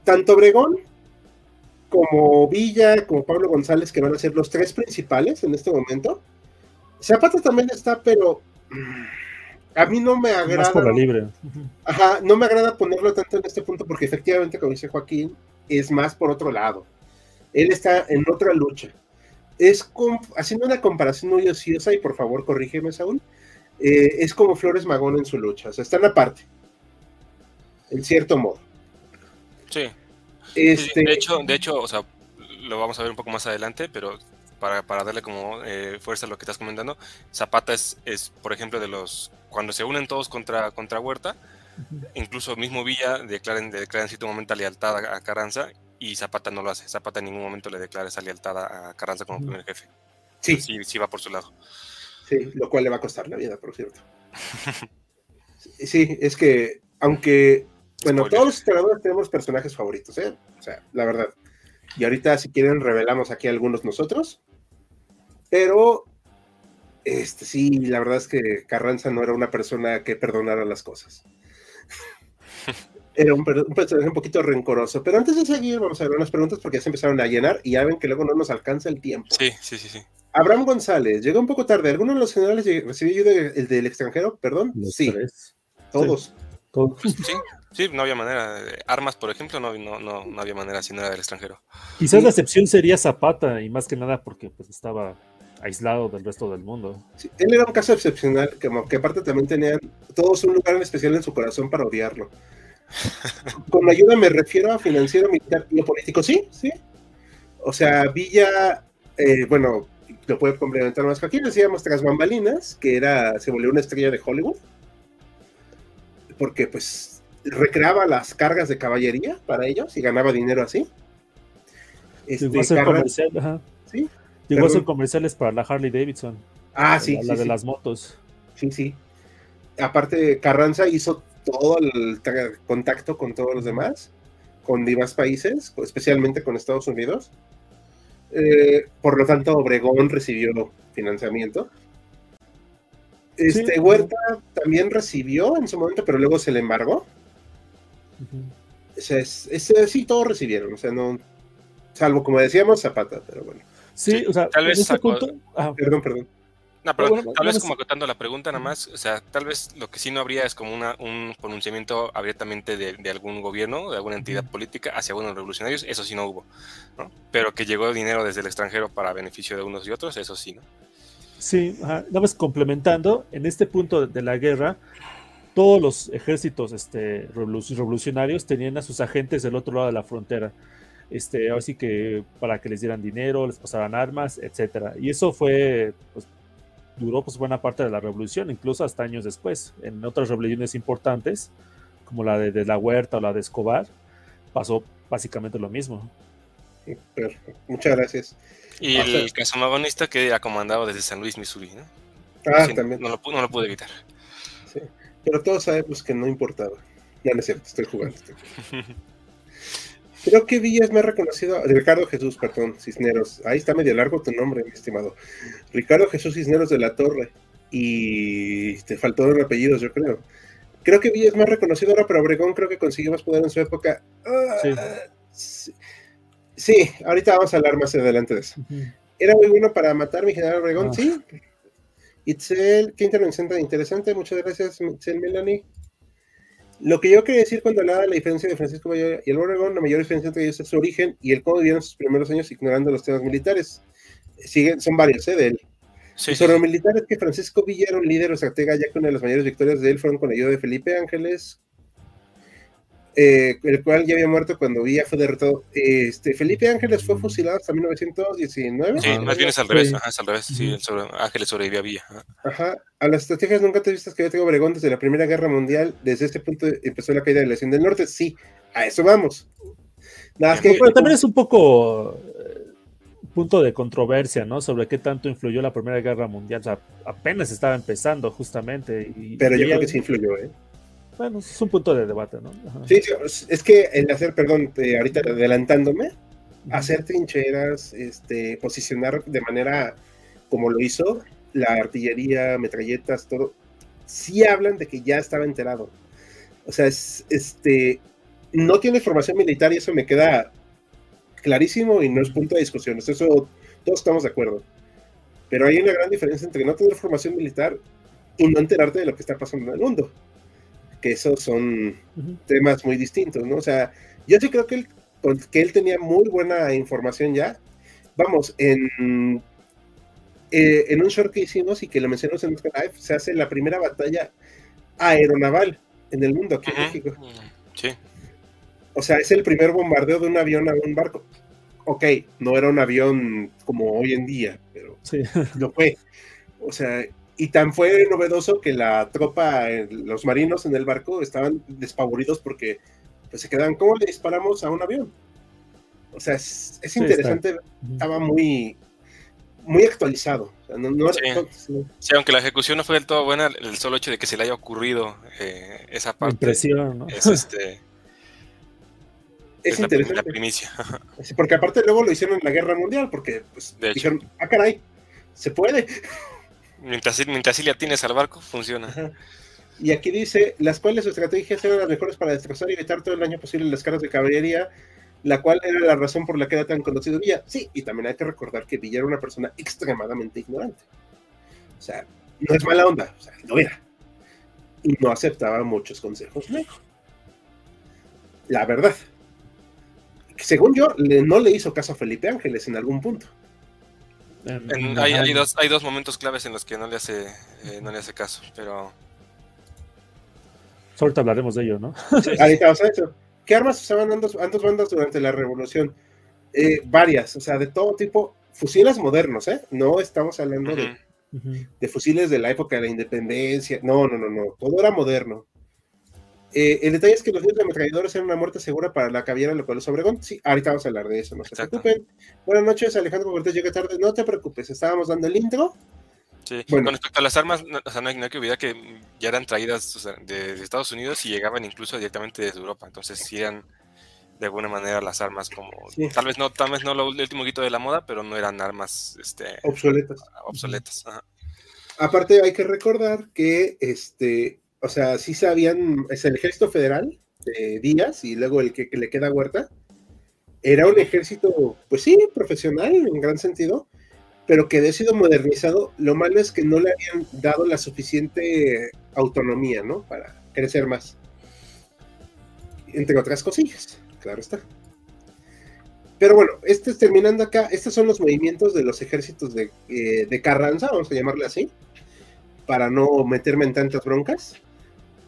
Tanto Obregón como Villa, como Pablo González, que van a ser los tres principales en este momento. Zapata también está, pero mm, a mí no me agrada. por la libre. Ajá, no me agrada ponerlo tanto en este punto porque efectivamente, como dice Joaquín, es más por otro lado. Él está en otra lucha es haciendo una comparación muy ociosa, y por favor corrígeme, Saúl, eh, es como Flores Magón en su lucha, o sea, están aparte, en cierto modo. Sí. Este... de hecho, de hecho, o sea, lo vamos a ver un poco más adelante, pero para, para darle como eh, fuerza a lo que estás comentando, Zapata es, es, por ejemplo, de los, cuando se unen todos contra, contra Huerta, incluso mismo Villa declaran, declaran en cierto momento lealtad a Carranza y Zapata no lo hace. Zapata en ningún momento le declara esa lealtad a Carranza como primer jefe. Sí. sí. va por su lado. Sí, lo cual le va a costar la vida, por cierto. sí, es que, aunque, bueno, todos los historiadores tenemos personajes favoritos, ¿eh? O sea, la verdad. Y ahorita, si quieren, revelamos aquí algunos nosotros. Pero, este sí, la verdad es que Carranza no era una persona que perdonara las cosas. Era un, personaje un poquito rencoroso. Pero antes de seguir, vamos a ver unas preguntas porque ya se empezaron a llenar y ya ven que luego no nos alcanza el tiempo. Sí, sí, sí. sí. Abraham González, llegó un poco tarde. ¿Alguno de los generales recibió ayuda el del extranjero? Perdón. sí. Todos. Todos. Sí, sí, no había manera. Armas, por ejemplo, no, no, no, había manera si no era del extranjero. Quizás la excepción sería Zapata y más que nada porque pues, estaba aislado del resto del mundo. él era un caso excepcional, que, que aparte también tenían todos un lugar en especial en su corazón para odiarlo. Con ayuda me refiero a financiero, militar y político, sí, sí. O sea, Villa, eh, bueno, lo puede complementar más. Aquí decíamos tras bambalinas, que era, se volvió una estrella de Hollywood, porque pues recreaba las cargas de caballería para ellos y ganaba dinero así. Este, Llegó a ser comercial, ¿Sí? Llegó a ser comerciales para la Harley Davidson. Ah, sí. La, de las motos. Sí, sí. Aparte, Carranza hizo todo el contacto con todos los demás, con demás países, especialmente con Estados Unidos. Eh, por lo tanto, Obregón recibió financiamiento. Este Huerta también recibió en su momento, pero luego se le embargó. sí, todos recibieron, o sea, no, salvo como decíamos, Zapata, pero bueno. Sí, o sea, tal vez perdón, perdón. No, pero tal vez como acotando la pregunta nada más, o sea, tal vez lo que sí no habría es como una, un pronunciamiento abiertamente de, algún gobierno, de alguna entidad política hacia unos revolucionarios, eso sí no hubo, ¿no? Pero que llegó dinero desde el extranjero para beneficio de unos y otros, eso sí, ¿no? Sí, nada más complementando, en este punto de la guerra, todos los ejércitos este, revolucionarios tenían a sus agentes del otro lado de la frontera. Este, así que para que les dieran dinero, les pasaran armas, etcétera. Y eso fue pues, duró pues buena parte de la revolución, incluso hasta años después. En otras rebeliones importantes, como la de, la Huerta o la de Escobar, pasó básicamente lo mismo. Muchas gracias. Y el caso magonista que ha comandado desde San Luis, Missouri, ¿no? Ah, también. No lo, no lo, pude evitar. Sí. Pero todos sabemos que no importaba. Ya no es cierto, estoy jugando. [LAUGHS] Creo que Villas me ha reconocido. Ricardo Jesús, perdón, Cisneros. Ahí está medio largo tu nombre, mi estimado. Ricardo Jesús Cisneros de la Torre. Y te faltó los apellidos, yo creo. Creo que Villas me ha reconocido ahora, pero Obregón creo que consiguió más poder en su época. Ah, Sí, ahorita vamos a hablar más adelante de eso. Era muy bueno para matar mi general Obregón, sí. Itzel, qué intervención tan interesante. Muchas gracias, Itzel Melanie. Lo que yo quería decir cuando hablaba de la diferencia de Francisco Villa y el Obregón, la mayor diferencia entre ellos es su origen y el cómo vivieron sus primeros años ignorando los temas militares. Siguen, son varios, ¿eh? De él. Sí, sobre lo militar es que Francisco Villa era un líder o estratega, ya que una de las mayores victorias de él fueron con la ayuda de Felipe Ángeles, eh, el cual ya había muerto cuando Villa fue derrotado. Este, Felipe Ángeles fue fusilado hasta 1919. Sí, Ah, más bien es al sí. revés, ajá, es al revés. Sí, el sobre, Ángeles sobrevivió a Villa. ajá. Ajá. A las estrategias nunca te vistas que yo tengo Obregón desde la Primera Guerra Mundial. Desde este punto empezó la caída de la Nación del Norte. Sí, a eso vamos. Nada más que. Pero también es un poco eh, punto de controversia, ¿no? Sobre qué tanto influyó la Primera Guerra Mundial. O sea, apenas estaba empezando justamente. Y, Pero yo y creo que sí influyó, ¿eh? Bueno, es un punto de debate, ¿no? Ajá. Sí, sí, es que el hacer, perdón, eh, ahorita adelantándome, hacer trincheras, este, posicionar de manera como lo hizo, la artillería, metralletas, todo, sí hablan de que ya estaba enterado. O sea, es, este, no tiene formación militar y eso me queda clarísimo y no es punto de discusión. Eso todos estamos de acuerdo. Pero hay una gran diferencia entre no tener formación militar y no enterarte de lo que está pasando en el mundo. Que esos son temas muy distintos, ¿no? O sea, yo sí creo que él, que él tenía muy buena información ya. Vamos, en, eh, en un short que hicimos y que lo mencionamos en nuestro live, se hace la primera batalla aeronaval en el mundo aquí en. México. Sí, O sea, es el primer bombardeo de un avión a un barco. Ok, no era un avión como hoy en día, pero Sí. lo fue. O sea, y tan fue novedoso que la tropa, eh, los marinos en el barco estaban despavoridos porque pues, se quedaban, ¿cómo le disparamos a un avión? O sea, es, es interesante, estaba muy, muy actualizado. O sea, no, no era- Sí. aunque la ejecución no fue del todo buena, el solo hecho de que se le haya ocurrido eh, esa parte impresión, ¿no? es, este, es es la, prim- la interesante. primicia. [LAUGHS] Porque aparte luego lo hicieron en la guerra mundial, porque pues, De hecho. dijeron, ah, caray, se puede. Mientras, mientras sí le al barco, funciona. Y aquí dice, las cuales estrategias eran las mejores para destrozar y evitar todo el daño posible las cargas de caballería, la cual era la razón por la que era tan conocido Villa. Sí, y también hay que recordar que Villa era una persona extremadamente ignorante. O sea, no es mala onda, o sea, lo era. Y no aceptaba muchos consejos. La verdad. Según yo, no le hizo caso a Felipe Ángeles en algún punto. En- hay, dos, hay dos momentos claves en los que no le hace, eh, no le hace caso, pero Ahorita hablaremos de ello, ¿no? Ahorita vamos a eso. ¿Qué armas usaban ambos, ambos bandas durante la revolución? Eh, varias, o sea, de todo tipo. Fusiles modernos, ¿eh? No estamos hablando de, de fusiles de la época de la independencia. No, no, no, no. Todo era moderno. Eh, el detalle es que los de ametralladores eran una muerte segura para la caballera lo cual es Obregón. Sí, ahorita vamos a hablar de eso, no se Exacto. preocupen. Buenas noches, Alejandro Cortés, llega tarde. No te preocupes, estábamos dando el intro. sí. Bueno. Con respecto a las armas, no, o sea, no, hay, no hay que olvidar que ya eran traídas o sea, de, de Estados Unidos y llegaban incluso directamente desde Europa, entonces sí eran de alguna manera las armas como Sí. tal vez no tal vez no lo el último grito de la moda pero no eran armas este obsoletas Ajá. Aparte hay que recordar que, este, o sea, sí sabían, es el ejército federal de Díaz y luego el que, le queda Huerta, era un ejército, pues sí, profesional en gran sentido, pero que había sido modernizado. Lo malo es que no le habían dado la suficiente autonomía, ¿no? Para crecer más. Entre otras cosillas, claro está. Pero bueno, este es terminando acá, estos son los movimientos de los ejércitos de, eh, de Carranza, vamos a llamarle así, para no meterme en tantas broncas.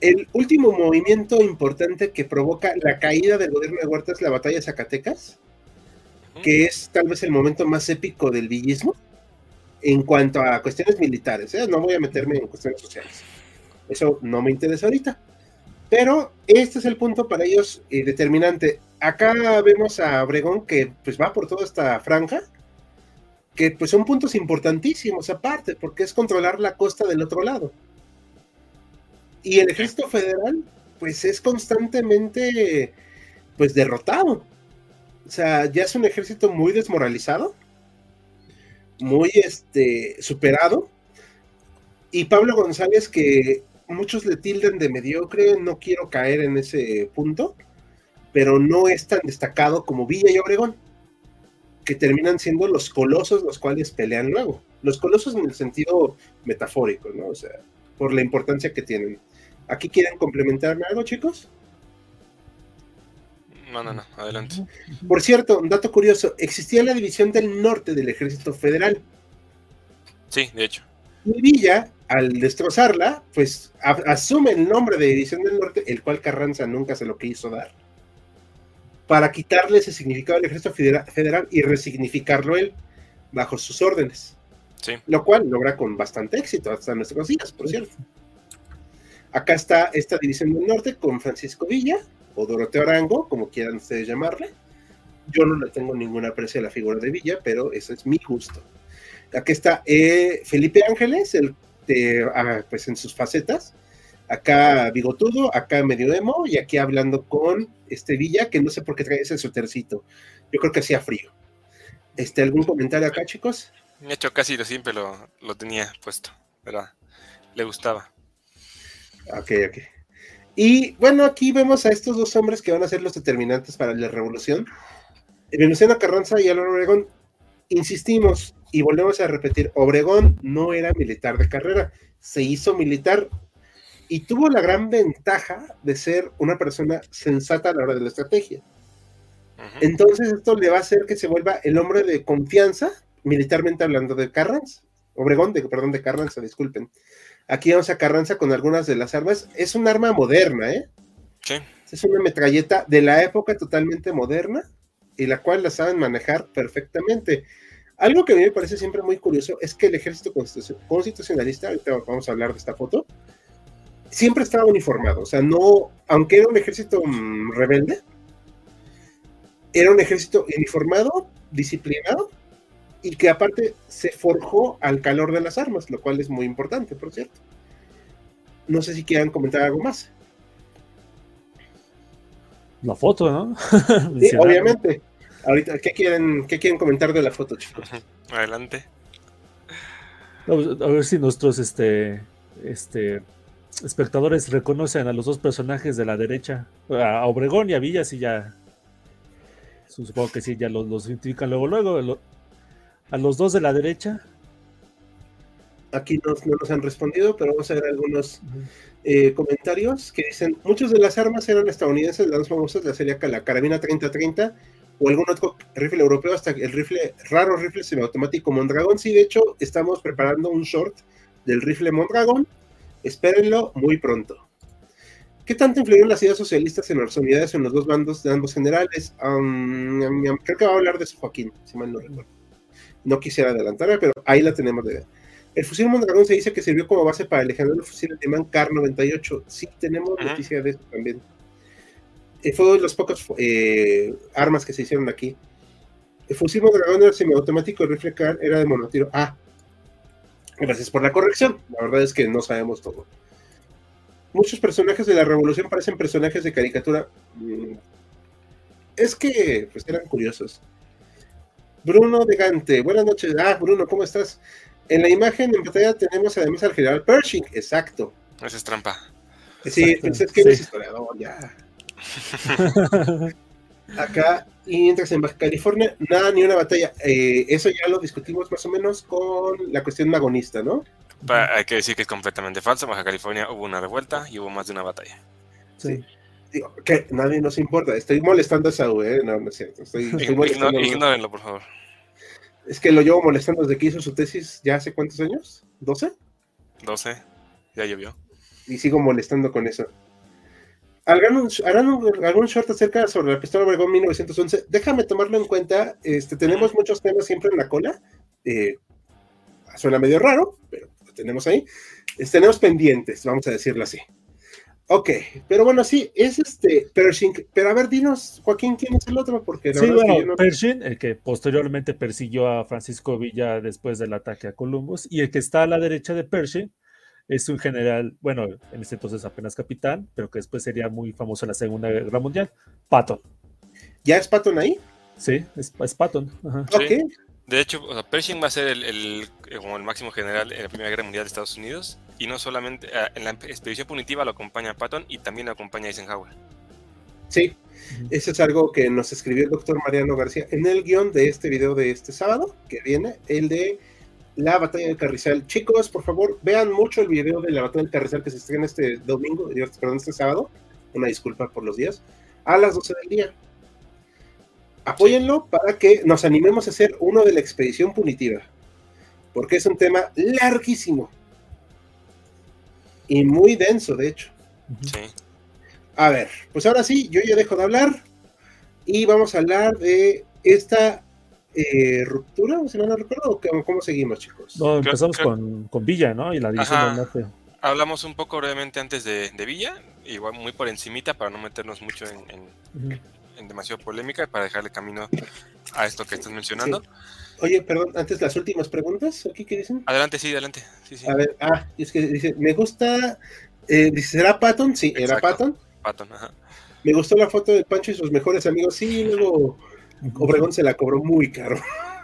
El último movimiento importante que provoca la caída del gobierno de Huerta es la batalla de Zacatecas, que es tal vez el momento más épico del villismo en cuanto a cuestiones militares. ¿eh? No voy a meterme en cuestiones sociales. Eso no me interesa ahorita. Pero este es el punto para ellos eh, determinante. Acá vemos a Obregón que pues va por toda esta franja, que pues son puntos importantísimos aparte, porque es controlar la costa del otro lado. Y el ejército federal pues es constantemente pues derrotado. O sea, ya es un ejército muy desmoralizado, muy este superado. Y Pablo González que muchos le tildan de mediocre, no quiero caer en ese punto, pero no es tan destacado como Villa y Obregón. que terminan siendo los colosos los cuales pelean luego. Los colosos en el sentido metafórico, ¿no? O sea, por la importancia que tienen. ¿Aquí quieren complementarme algo, chicos? No, no, no, adelante. Por cierto, un dato curioso, existía la división del norte del ejército federal. Sí, de hecho. Y Villa, al destrozarla, pues asume el nombre de división del norte, el cual Carranza nunca se lo quiso dar, para quitarle ese significado al ejército federal y resignificarlo él bajo sus órdenes. Sí. Lo cual logra con bastante éxito hasta nuestros días, por cierto. Acá está esta división del norte con Francisco Villa, o Doroteo Arango, como quieran ustedes llamarle. Yo no le tengo ninguna aprecio a la figura de Villa, pero ese es mi gusto. Aquí está eh, Felipe Ángeles, el, ah, pues en sus facetas. Acá bigotudo, acá medio emo, y aquí hablando con este Villa, que no sé por qué trae ese sutercito. Yo creo que hacía frío. Este, ¿Algún comentario acá, chicos? De hecho, casi lo siempre lo, lo tenía puesto, ¿verdad? Le gustaba. Ok, ok. Y bueno, aquí vemos a estos dos hombres que van a ser los determinantes para la revolución. Venustiano Carranza y Álvaro Obregón. Insistimos y volvemos a repetir, Obregón no era militar de carrera, se hizo militar y tuvo la gran ventaja de ser una persona sensata a la hora de la estrategia. Entonces esto le va a hacer que se vuelva el hombre de confianza, militarmente hablando de Carranza. Obregón, de, perdón, de Carranza, disculpen. Aquí vamos a Carranza con algunas de las armas. Es un arma moderna, ¿eh? Sí. Es una metralleta de la época totalmente moderna y la cual la saben manejar perfectamente. Algo que a mí me parece siempre muy curioso es que el ejército constitucionalista, ahorita vamos a hablar de esta foto, siempre estaba uniformado. O sea, no, aunque era un ejército mm, rebelde, era un ejército uniformado, disciplinado y que aparte se forjó al calor de las armas, lo cual es muy importante, por cierto. No sé si quieran comentar algo más. La foto, ¿no? [LAUGHS] sí, obviamente. Ahorita, ¿qué quieren, ¿qué quieren comentar de la foto, chicos? Adelante. Pues, a ver si nuestros este, este, espectadores reconocen a los dos personajes de la derecha, a Obregón y a Villas, y ya. Supongo que sí, ya los, los identifican luego, luego a los dos de la derecha. Aquí no, nos han respondido, pero vamos a ver algunos eh, comentarios que dicen, muchas de las armas eran estadounidenses, las más famosas, la serie acá, la carabina 3030 o algún otro rifle europeo, hasta el rifle, raro rifle semiautomático Mondragón. Sí, de hecho, estamos preparando un short del rifle Mondragón. Espérenlo muy pronto. ¿Qué tanto influyeron las ideas socialistas en las unidades en los dos bandos de ambos generales? creo que va a hablar de eso Joaquín, si mal no recuerdo. No quisiera adelantarme, pero ahí la tenemos de El fusil Mondragón se dice que sirvió como base para el legendario fusil alemán Kar 98. Sí, tenemos noticia de eso también. Eh, fue de las pocas eh, armas que se hicieron aquí. El fusil Mondragón era semiautomático, el rifle Kar era de monotiro. Ah, gracias por la corrección. La verdad es que no sabemos todo. Muchos personajes de la revolución parecen personajes de caricatura. Mm, es que pues, eran curiosos. Bruno de Gante, buenas noches. Ah, Bruno, ¿cómo estás? En la imagen en pantalla tenemos además al general Pershing, exacto. Esa es trampa. Sí, pues es que sí. historiador, ya. [LAUGHS] Acá, y entras en Baja California, nada, ni una batalla. Eh, eso ya lo discutimos más o menos con la cuestión magonista, ¿no? hay que decir que es completamente falso. En Baja California hubo una revuelta y hubo más de una batalla. Sí. Digo, que nadie nos importa. Estoy molestando a Saúl, ¿eh? No, no es cierto. Estoy, [LAUGHS] Ignórenlo, por favor. Es que lo llevo molestando desde que hizo su tesis ya hace cuántos años? ¿12? 12. Ya llovió. Y sigo molestando con eso. ¿Harán un, algún short acerca sobre la pistola Obregón 1911? Déjame tomarlo en cuenta. Este, tenemos muchos temas siempre en la cola. Eh, suena medio raro, pero lo tenemos ahí. tenemos pendientes, vamos a decirlo así. Ok, pero bueno, sí, es este Pershing. Pero a ver, dinos, Joaquín, ¿quién es el otro? Porque sí, bueno, Pershing, el que posteriormente persiguió a Francisco Villa después del ataque a Columbus, y el que está a la derecha de Pershing es un general, bueno, en este entonces apenas capitán, pero que después sería muy famoso en la Segunda Guerra Mundial, Patton. ¿Ya es Patton ahí? Sí, es, Patton. Ok. De hecho, Pershing va a ser el, como el máximo general en la Primera Guerra Mundial de Estados Unidos y no solamente ah, en la expedición punitiva lo acompaña Patton y también lo acompaña Eisenhower. Sí, eso es algo que nos escribió el doctor Mariano García en el guion de este video de este sábado, que viene, el de la batalla del Carrizal. Chicos, por favor, vean mucho el video de la batalla del Carrizal que se estrena este domingo, perdón, este sábado. Una disculpa por los días. A las 12 del día. Apóyenlo para que nos animemos a hacer uno de la expedición punitiva. Porque es un tema larguísimo. Y muy denso, de hecho. Sí. A ver, pues ahora sí, yo ya dejo de hablar y vamos a hablar de esta eh, ruptura, si no me recuerdo, o cómo, seguimos, chicos. No, empezamos Con, Villa, ¿no? Y la división del norte. Hablamos un poco brevemente antes de, Villa, igual muy por encimita para no meternos mucho en, en, demasiado polémica, para dejarle camino a esto que estás mencionando. Oye, perdón, antes las últimas preguntas, ¿aquí qué dicen? Adelante, sí, adelante. Sí, sí. A ver, ah, es que dice, me gusta, eh, dice, ¿será Patton? Sí, era Patton. Me gustó la foto de Pancho y sus mejores amigos. Sí, luego Obregón se la cobró muy caro. [LAUGHS]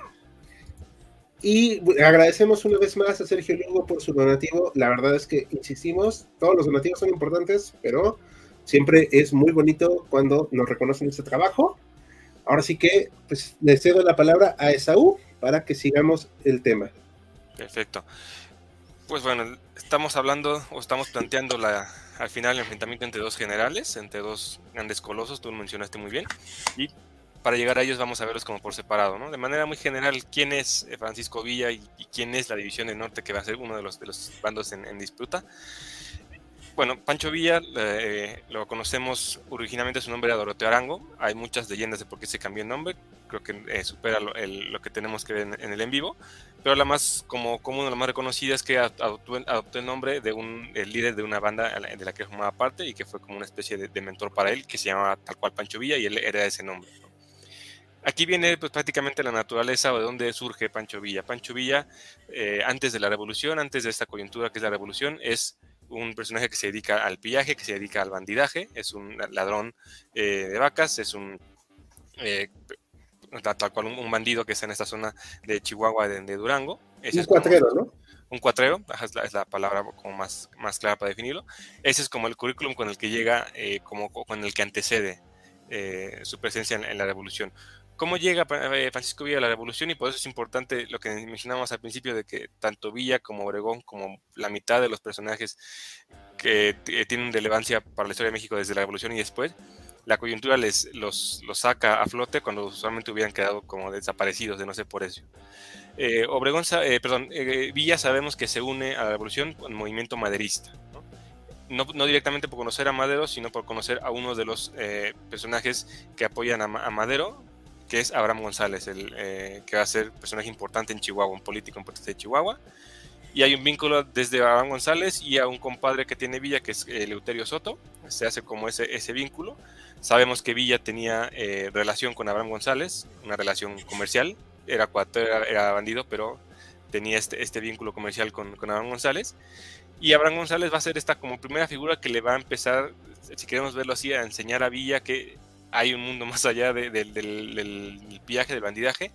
Y agradecemos una vez más a Sergio Lugo por su donativo. La verdad es que insistimos, todos los donativos son importantes, pero siempre es muy bonito cuando nos reconocen este trabajo. Ahora sí que pues, le cedo la palabra a Esaú para que sigamos el tema. Perfecto. Pues bueno, estamos hablando o estamos planteando la, al final el enfrentamiento entre dos generales, entre dos grandes colosos, tú lo mencionaste muy bien, y para llegar a ellos vamos a verlos como por separado, ¿no? De manera muy general, ¿quién es eh, Francisco Villa y, quién es la División del Norte que va a ser uno de los, de los bandos en, disputa? Bueno, Pancho Villa eh, lo conocemos originalmente su nombre era Doroteo Arango. Hay muchas leyendas de por qué se cambió el nombre. Creo que eh, supera lo, que tenemos que ver en, el en vivo pero la más como común, la más reconocida es que adoptó, el nombre de un el líder de una banda de la que formaba parte y que fue como una especie de, mentor para él, que se llamaba tal cual Pancho Villa y él era ese nombre. Aquí viene pues, prácticamente la naturaleza de dónde surge Pancho Villa. Pancho Villa, eh, antes de la revolución, antes de esta coyuntura que es la revolución, es un personaje que se dedica al pillaje, que se dedica al bandidaje, es un ladrón eh, de vacas, es un eh, tal cual un, bandido que está en esta zona de Chihuahua, de, Durango. un cuatrero, ¿no? Un cuatrero, es la, palabra como más, más clara para definirlo. Ese es como el currículum con el que llega, eh, como con el que antecede eh, su presencia en, la revolución. ¿Cómo llega eh, Francisco Villa a la revolución? Y por eso es importante lo que mencionamos al principio de que tanto Villa como Obregón, como la mitad de los personajes que tienen relevancia para la historia de México desde la revolución y después, la coyuntura les los, saca a flote cuando usualmente hubieran quedado como desaparecidos de no sé por eso. Eh, Obregón, eh, perdón, eh, Villa sabemos que se une a la revolución con el movimiento maderista. ¿no? No, directamente por conocer a Madero, sino por conocer a uno de los personajes que apoyan a, Madero, que es Abraham González, el, que va a ser personaje importante en Chihuahua, un político importante de Chihuahua. Y hay un vínculo desde Abraham González y a un compadre que tiene Villa, que es Leuterio Soto. Se hace como ese, ese vínculo. Sabemos que Villa tenía eh, relación con Abraham González, una relación comercial, era, era, era bandido, pero tenía este, este vínculo comercial con, Abraham González. Y Abraham González va a ser esta como primera figura que le va a empezar, si queremos verlo así, a enseñar a Villa que hay un mundo más allá del, del, viaje, del bandidaje,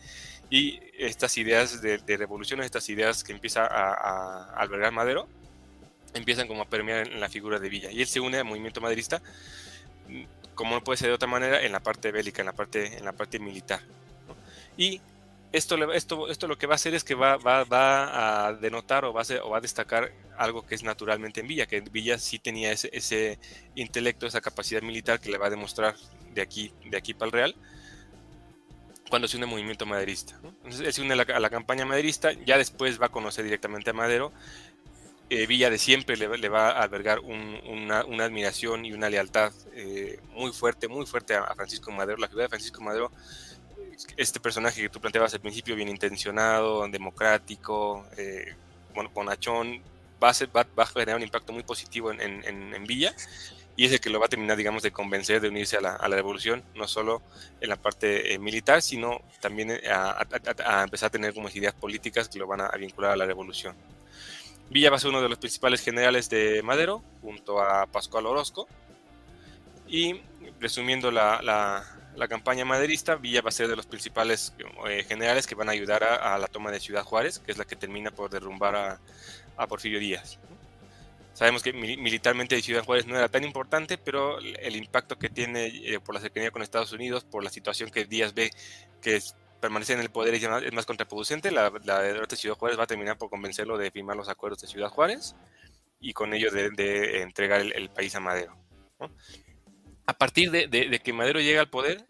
y estas ideas de, revolución, estas ideas que empieza a, a, albergar Madero, empiezan como a permear en la figura de Villa. Y él se une al movimiento maderista como no puede ser de otra manera, en la parte bélica, en la parte, en la parte militar. Y esto, esto, esto lo que va a hacer es que va, va, va a denotar o va a, o va a destacar algo que es naturalmente en Villa, que Villa sí tenía ese, ese intelecto, esa capacidad militar que le va a demostrar de aquí, de aquí para el Real cuando se une al movimiento maderista. Entonces él se une a la, campaña maderista, ya después va a conocer directamente a Madero eh, Villa de siempre le, va a albergar una, admiración y una lealtad eh, muy fuerte, muy fuerte a, Francisco Madero. La figura de Francisco Madero, este personaje que tú planteabas al principio, bien intencionado, democrático, eh, bonachón, va a, va, a generar un impacto muy positivo en, Villa y es el que lo va a terminar, digamos, de convencer de unirse a la, revolución, no solo en la parte eh, militar, sino también a, empezar a tener como ideas políticas que lo van a vincular a la revolución. Villa va a ser uno de los principales generales de Madero, junto a Pascual Orozco. Y resumiendo la, campaña maderista, Villa va a ser de los principales eh, generales que van a ayudar a, la toma de Ciudad Juárez, que es la que termina por derrumbar a, Porfirio Díaz. Sabemos que militarmente Ciudad Juárez no era tan importante, pero el impacto que tiene eh, por la cercanía con Estados Unidos, por la situación que Díaz ve que permanece en el poder es más contraproducente, la, la derrota de Ciudad Juárez va a terminar por convencerlo de firmar los acuerdos de Ciudad Juárez y con ello de, entregar el, país a Madero. A partir de, que Madero llega al poder,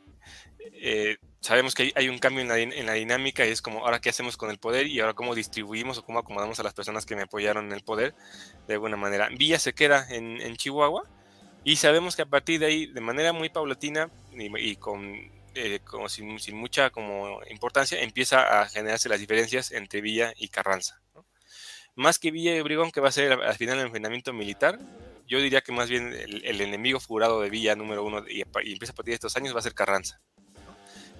eh, sabemos que hay, un cambio en la, dinámica y es como, ahora qué hacemos con el poder y ahora cómo distribuimos o cómo acomodamos a las personas que me apoyaron en el poder de alguna manera. Villa se queda en, Chihuahua y sabemos que a partir de ahí, de manera muy paulatina y, con, eh, sin, mucha como importancia, empieza a generarse las diferencias entre Villa y Carranza. Más que Villa y Obregón, que va a ser al final el enfrentamiento militar, yo diría que más bien el, enemigo jurado de Villa número uno y, y empieza a partir de estos años va a ser Carranza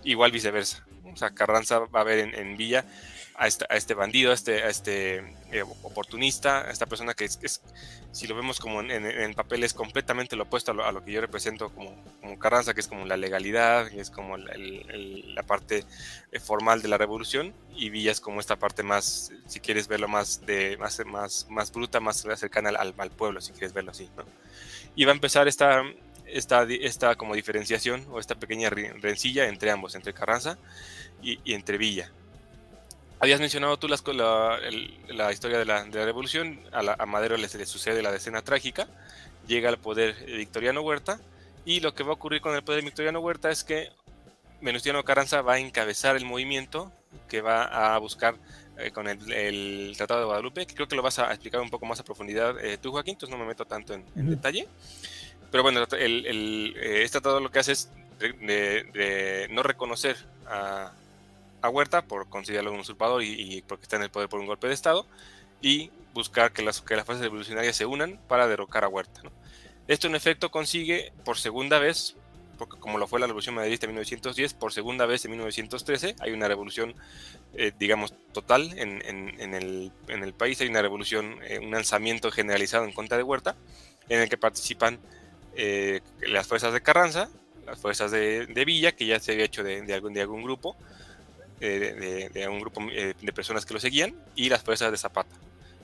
igual viceversa. O sea, Carranza va a ver en, Villa a, este bandido, a este, a este eh, oportunista, a esta persona que es, si lo vemos como en, papel, es completamente lo opuesto a lo, que yo represento como, como, Carranza, que es como la legalidad, que es como la parte eh, formal de la revolución, y Villa es como esta parte más, si quieres verlo más, de, más, más, más bruta, más cercana al, al pueblo, si quieres verlo así. ¿no? Y va a empezar esta, esta, esta como diferenciación o esta pequeña rencilla entre ambos, entre Carranza y, entre Villa. Habías mencionado tú la, la historia de la, de la revolución, a, Madero le, le, sucede la decena trágica, llega al poder Victoriano Huerta, y lo que va a ocurrir con el poder Victoriano Huerta es que Venustiano Carranza va a encabezar el movimiento que va a buscar eh, con el, Tratado de Guadalupe, que creo que lo vas a explicar un poco más a profundidad eh, tú, Joaquín, entonces no me meto tanto en, en detalle. Pero bueno, el, eh, este tratado lo que hace es de, no reconocer a, Huerta por considerarlo un usurpador y, porque está en el poder por un golpe de Estado y buscar que las, que las fuerzas revolucionarias se unan para derrocar a Huerta. Esto en efecto consigue por segunda vez, porque como lo fue la Revolución Madridista en 1910, por segunda vez en 1913 hay una revolución, eh, digamos, total en, el, en, el, país, hay una revolución, eh, un alzamiento generalizado en contra de Huerta, en el que participan eh, las fuerzas de Carranza, las fuerzas de, Villa, que ya se había hecho de, algún, de algún grupo, eh, de, algún grupo eh, de personas que lo seguían, y las fuerzas de Zapata.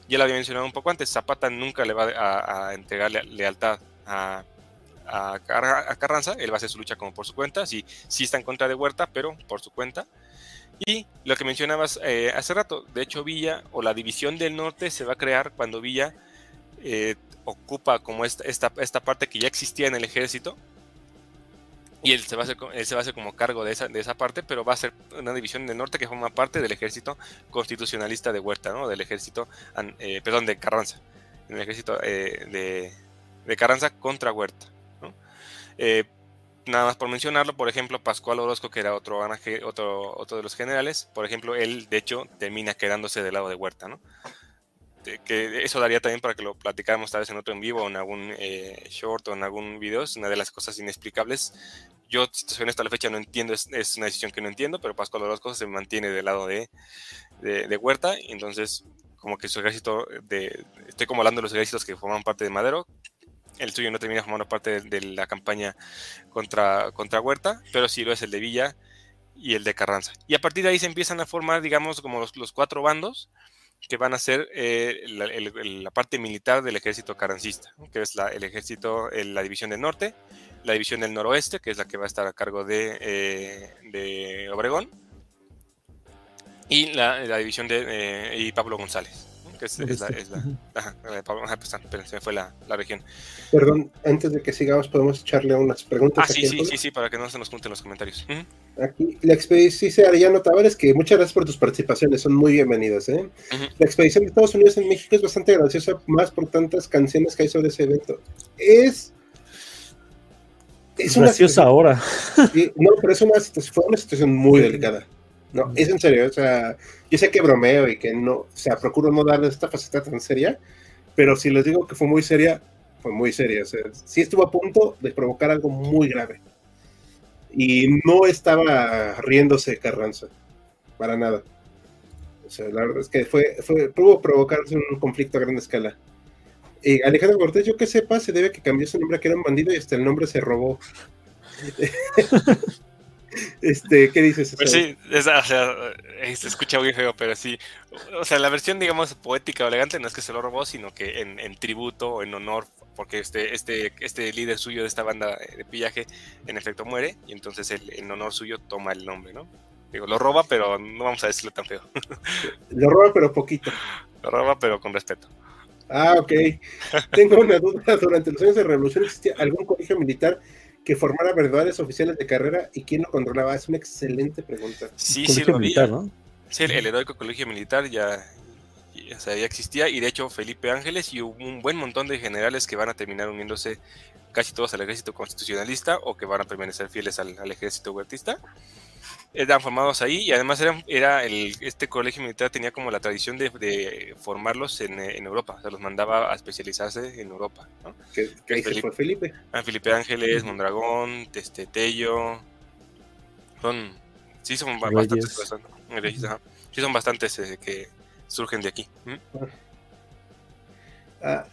Ya lo había mencionado un poco antes, Zapata nunca le va a, entregar lealtad a, a, Carranza, él va a hacer su lucha como por su cuenta, sí, está en contra de Huerta, pero por su cuenta. Y lo que mencionabas hace rato, de hecho Villa o la división del norte se va a crear cuando Villa ocupa como esta, parte que ya existía en el ejército. Y él se, va a hacer, él se va a hacer como cargo de esa, de esa parte, pero va a ser una división del norte que forma parte del ejército constitucionalista de Huerta, ¿no? Del ejército, eh, perdón, de Carranza. El ejército eh, de, de, Carranza contra Huerta, eh, nada más por mencionarlo, por ejemplo, Pascual Orozco, que era otro, otro, otro de los generales, por ejemplo, él de hecho termina quedándose del lado de Huerta, ¿no? Este, que eso daría también para que lo platicáramos tal vez en otro en vivo en algún eh, short o en algún video, es una de las cosas inexplicables. Yo, si te soy la fecha no entiendo, es, una decisión que no entiendo, pero Pascual de cosas se mantiene del lado de, de, Huerta, entonces como que su ejército, de, estoy como hablando de los ejércitos que forman parte de Madero, el suyo no termina formando parte de, la campaña contra, contra Huerta, pero sí lo es el de Villa y el de Carranza. Y a partir de ahí se empiezan a formar, digamos, como los, los cuatro bandos, que van a ser eh, la, parte militar del ejército carancista, que es la, el ejército, la división del norte, la división del noroeste, que es la que va a estar a cargo de, eh, de Obregón, y la, división de eh, y Pablo González es, la, es la, pues, se me fue la, la, región. Perdón, antes de que sigamos, podemos echarle unas preguntas. Ah, sí, sí, sí, sí, para que no se nos junten los comentarios. Aquí, la expedición dice Arellano Tavares que muchas gracias por tus participaciones, son muy bienvenidas. ¿eh? La expedición de Estados Unidos en México es bastante graciosa, más por tantas canciones que hay sobre ese evento. Es. Es graciosa ahora. no, pero es una, fue una situación muy delicada. No, es en serio, o sea, yo sé que bromeo y que no, o sea, procuro no darle esta faceta tan seria, pero si les digo que fue muy seria, fue muy seria, o sea, sí estuvo a punto de provocar algo muy grave. Y no estaba riéndose Carranza, para nada. O sea, la verdad es que fue, fue pudo provocarse un conflicto a gran escala. Y Alejandro Cortés, yo que sepa, se debe que cambió su nombre, que era un bandido y hasta el nombre se robó. [LAUGHS] Este, ¿qué dices? Pues sí, es, o sea, eh, se escucha muy feo, pero sí. O sea, la versión, digamos, poética o elegante no es que se lo robó, sino que en, en tributo o en honor, porque este, este, este líder suyo de esta banda de pillaje, en efecto muere, y entonces él, en honor suyo, toma el nombre, ¿no? Digo, lo roba, pero no vamos a decirlo tan feo. [LAUGHS] Lo roba, pero poquito. Lo roba, pero con respeto. Ah, ok. [LAUGHS] Tengo una duda. Durante los años de revolución existía algún colegio militar que formara verdaderos oficiales de carrera y quién lo controlaba? Es una excelente pregunta. Sí, sí lo había. Sí, el, heroico colegio militar ya, ya, existía y de hecho Felipe Ángeles y un buen montón de generales que van a terminar uniéndose casi todos al ejército constitucionalista o que van a permanecer fieles al, al ejército huertista eran formados ahí y además era, era el, este colegio militar tenía como la tradición de, formarlos en, en, Europa, o sea, los mandaba a especializarse en Europa. ¿no? ¿Qué, qué Felipe, fue Felipe? Ah, Felipe Ángeles, Mondragón, este, Tello, son, sí son bastantes cosas, sí son bastantes eh, que surgen de aquí. Ah,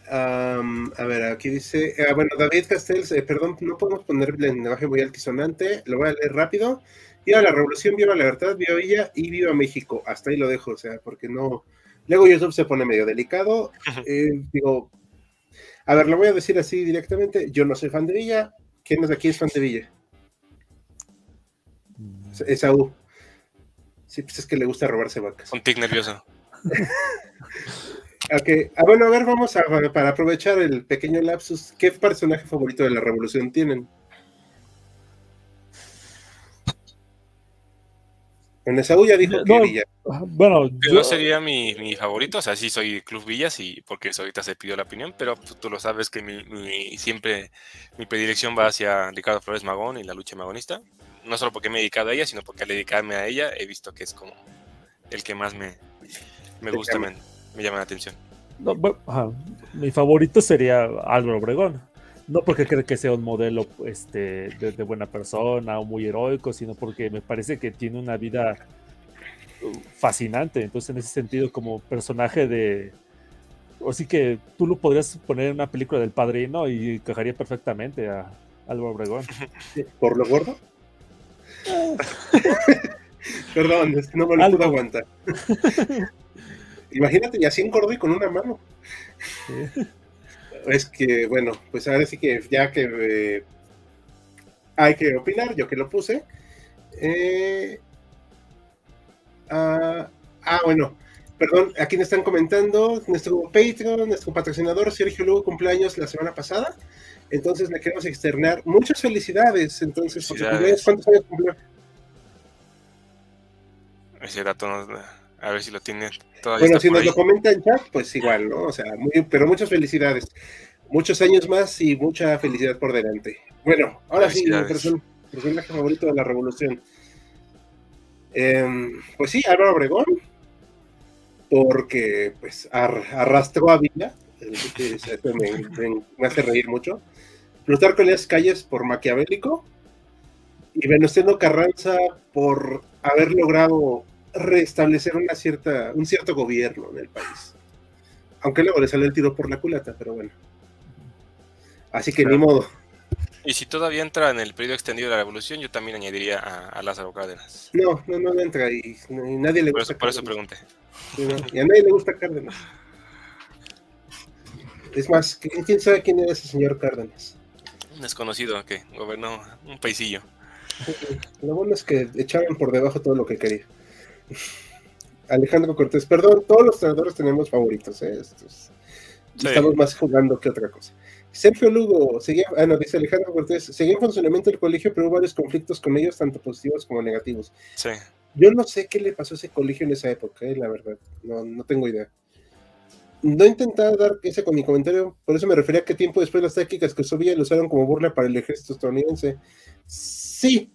a ver, aquí dice, ah, bueno, David Castells, eh, perdón, no podemos poner el lenguaje muy altisonante, lo voy a leer rápido. Viva la revolución, viva la libertad, viva Villa y viva México. Hasta ahí lo dejo, o sea, porque no. Luego YouTube se pone medio delicado. Eh, digo, a ver, lo voy a decir así directamente. Yo no soy fan de Villa. ¿Quién es aquí es fan de Villa? Es U. Sí, pues es que le gusta robarse vacas. Un tic nervioso. [LAUGHS] ok, ah, bueno, a ver, vamos a, para aprovechar el pequeño lapsus. ¿Qué personaje favorito de la revolución tienen? En esa ya dijo que Villa. Bueno, yo sería mi, mi, favorito, o sea, sí soy Club Villas y porque ahorita se pidió la opinión, pero tú lo sabes que mi, siempre mi predilección va hacia Ricardo Flores Magón y la lucha magonista. No solo porque me he dedicado a ella, sino porque al dedicarme a ella he visto que es como el que más me, me gusta, me, me, llama la atención. mi favorito sería Álvaro Obregón no porque creo que sea un modelo este, de, buena persona o muy heroico, sino porque me parece que tiene una vida uh, fascinante. Entonces, en ese sentido, como personaje de. O sí que tú lo podrías poner en una película del padrino y encajaría perfectamente a Álvaro Obregón. ¿Por lo gordo? [LAUGHS] Perdón, es que no me lo puedo aguantar. [LAUGHS] Imagínate, y así engordo y con una mano. Sí es que, bueno, pues ahora sí que ya que eh, hay que opinar, yo que lo puse. Eh, ah, ah, bueno, perdón, aquí me están comentando nuestro Patreon, nuestro patrocinador Sergio Lugo cumpleaños la semana pasada. Entonces le queremos externar muchas felicidades. Entonces, ¿cuántos años cumplió? Ese dato a ver si lo tiene todavía. Bueno, si nos lo comenta en chat, pues igual, ¿no? O sea, muy, pero muchas felicidades. Muchos años más y mucha felicidad por delante. Bueno, ahora sí, mi personaje favorito de la revolución. Em, pues sí, Álvaro Obregón, porque pues arrastró a Villa, me, me, hace reír mucho. Plutarco las Calles por maquiavélico y Venustiano Carranza por haber logrado restablecer una cierta, un cierto gobierno en el país. Aunque luego le salió el tiro por la culata, pero bueno. Así que ni modo. Y si todavía entra en el periodo extendido de la revolución, yo también añadiría a, Lázaro Cárdenas. No, no, no entra y, nadie le gusta. Por eso, pregunté. y a nadie le gusta Cárdenas. Es más, ¿quién sabe quién era ese señor Cárdenas? Un desconocido que gobernó un paisillo. Lo bueno es que echaron por debajo todo lo que quería. Alejandro Cortés, perdón, todos los senadores tenemos favoritos, ¿eh? Estamos más jugando que otra cosa. Sergio Lugo, seguía, ah, no, dice Alejandro Cortés, seguía en funcionamiento el colegio, pero hubo varios conflictos con ellos, tanto positivos como negativos. Sí. Yo no sé qué le pasó a ese colegio en esa época, eh, la verdad, no, no tengo idea. No intentaba dar ese con mi comentario, por eso me refería a que tiempo después las tácticas que Villa lo usaron como burla para el ejército estadounidense. Sí,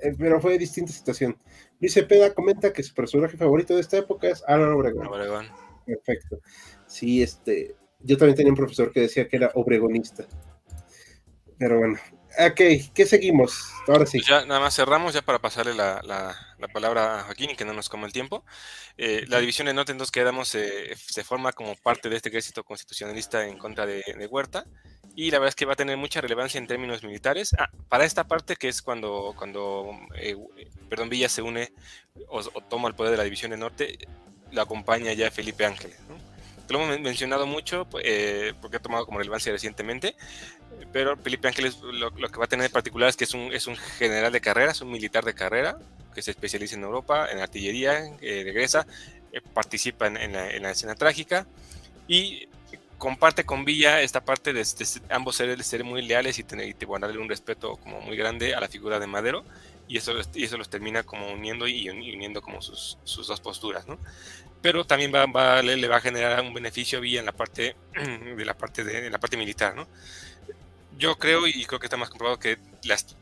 eh, pero fue distinta situación. Luis Cepeda comenta que su personaje favorito de esta época es Álvaro Obregón. Obregón. Perfecto. Sí, este, yo también tenía un profesor que decía que era obregonista. Pero bueno, Ok, ¿qué seguimos? Ahora sí. Pues ya nada más cerramos ya para pasarle la, la, la palabra a Joaquín y que no nos coma el tiempo. Eh, la división de norte entonces quedamos se forma como parte de este ejército constitucionalista en contra de, de, Huerta y la verdad es que va a tener mucha relevancia en términos militares. Ah, para esta parte que es cuando, cuando eh, perdón, Villa se une o, o, toma el poder de la división de norte, la acompaña ya Felipe Ángeles. ¿no? lo hemos mencionado mucho eh, porque ha tomado como relevancia recientemente, pero Felipe Ángeles lo, lo, que va a tener en particular es que es un, es un general de carrera, es un militar de carrera que se especializa en Europa, en artillería, eh, regresa, eh, participa en, en, la, en, la, escena trágica y comparte con Villa esta parte de, de ambos ser, ser muy leales y, tener, y guardarle un respeto como muy grande a la figura de Madero y eso, y eso los termina como uniendo y uniendo como sus, sus dos posturas, ¿no? Pero también va, va, le, va a generar un beneficio a Villa en la parte [CLEARS THROAT] de la parte de, la parte militar, ¿no? Yo creo y creo que está más comprobado que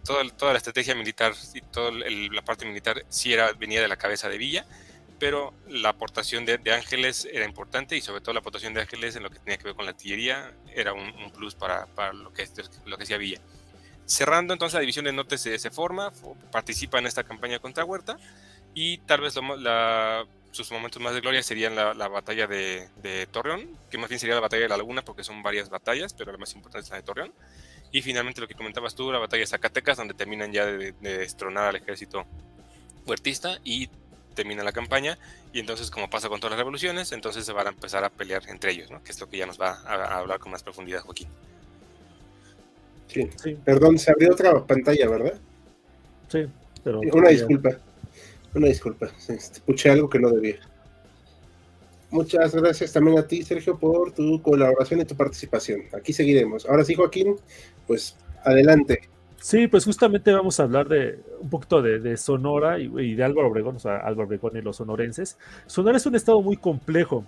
toda, toda la estrategia militar y toda la parte militar sí era venía de la cabeza de Villa, pero la aportación de, Ángeles era importante y sobre todo la aportación de Ángeles en lo que tenía que ver con la artillería era un, plus para, para, lo, que, lo que hacía Villa. Cerrando entonces la división del norte se, se, forma, participa en esta campaña contra Huerta y tal vez lo, la, sus momentos más de gloria serían la, la batalla de, de, Torreón, que más bien sería la batalla de la Laguna porque son varias batallas, pero la más importante es la de Torreón. Y finalmente lo que comentabas tú, la batalla de Zacatecas, donde terminan ya de, de destronar al ejército huertista y termina la campaña y entonces como pasa con todas las revoluciones, entonces se van a empezar a pelear entre ellos, ¿no? que es lo que ya nos va a, a hablar con más profundidad Joaquín. Sí. sí. Perdón, se abrió otra pantalla, ¿verdad? Sí, pero... Una disculpa. Una disculpa. Escuché algo que no debía. Muchas gracias también a ti, Sergio, por tu colaboración y tu participación. Aquí seguiremos. Ahora sí, Joaquín, pues adelante. Sí, pues justamente vamos a hablar de un poquito de, Sonora y, de Álvaro Obregón, o sea, Álvaro Obregón y los sonorenses. Sonora es un estado muy complejo.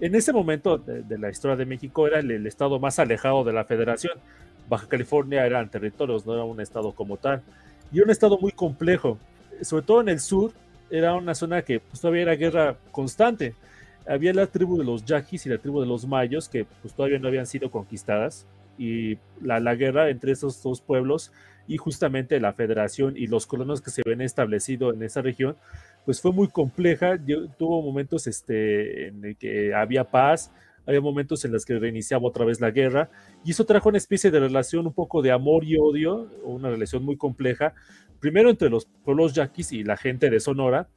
En ese momento de, de la historia de México era el, el, estado más alejado de la federación. Baja California eran territorios, no era un estado como tal. Y un estado muy complejo. Sobre todo en el sur, era una zona que pues, todavía era guerra constante. Había la tribu de los yaquis y la tribu de los mayos que pues, todavía no habían sido conquistadas. Y la, la guerra entre esos dos pueblos y justamente la federación y los colonos que se habían establecido en esa región, pues fue muy compleja. Tuvo momentos este, en el que había paz, había momentos en los que reiniciaba otra vez la guerra, y eso trajo una especie de relación un poco de amor y odio, una relación muy compleja, primero entre los pueblos yaquis y la gente de Sonora,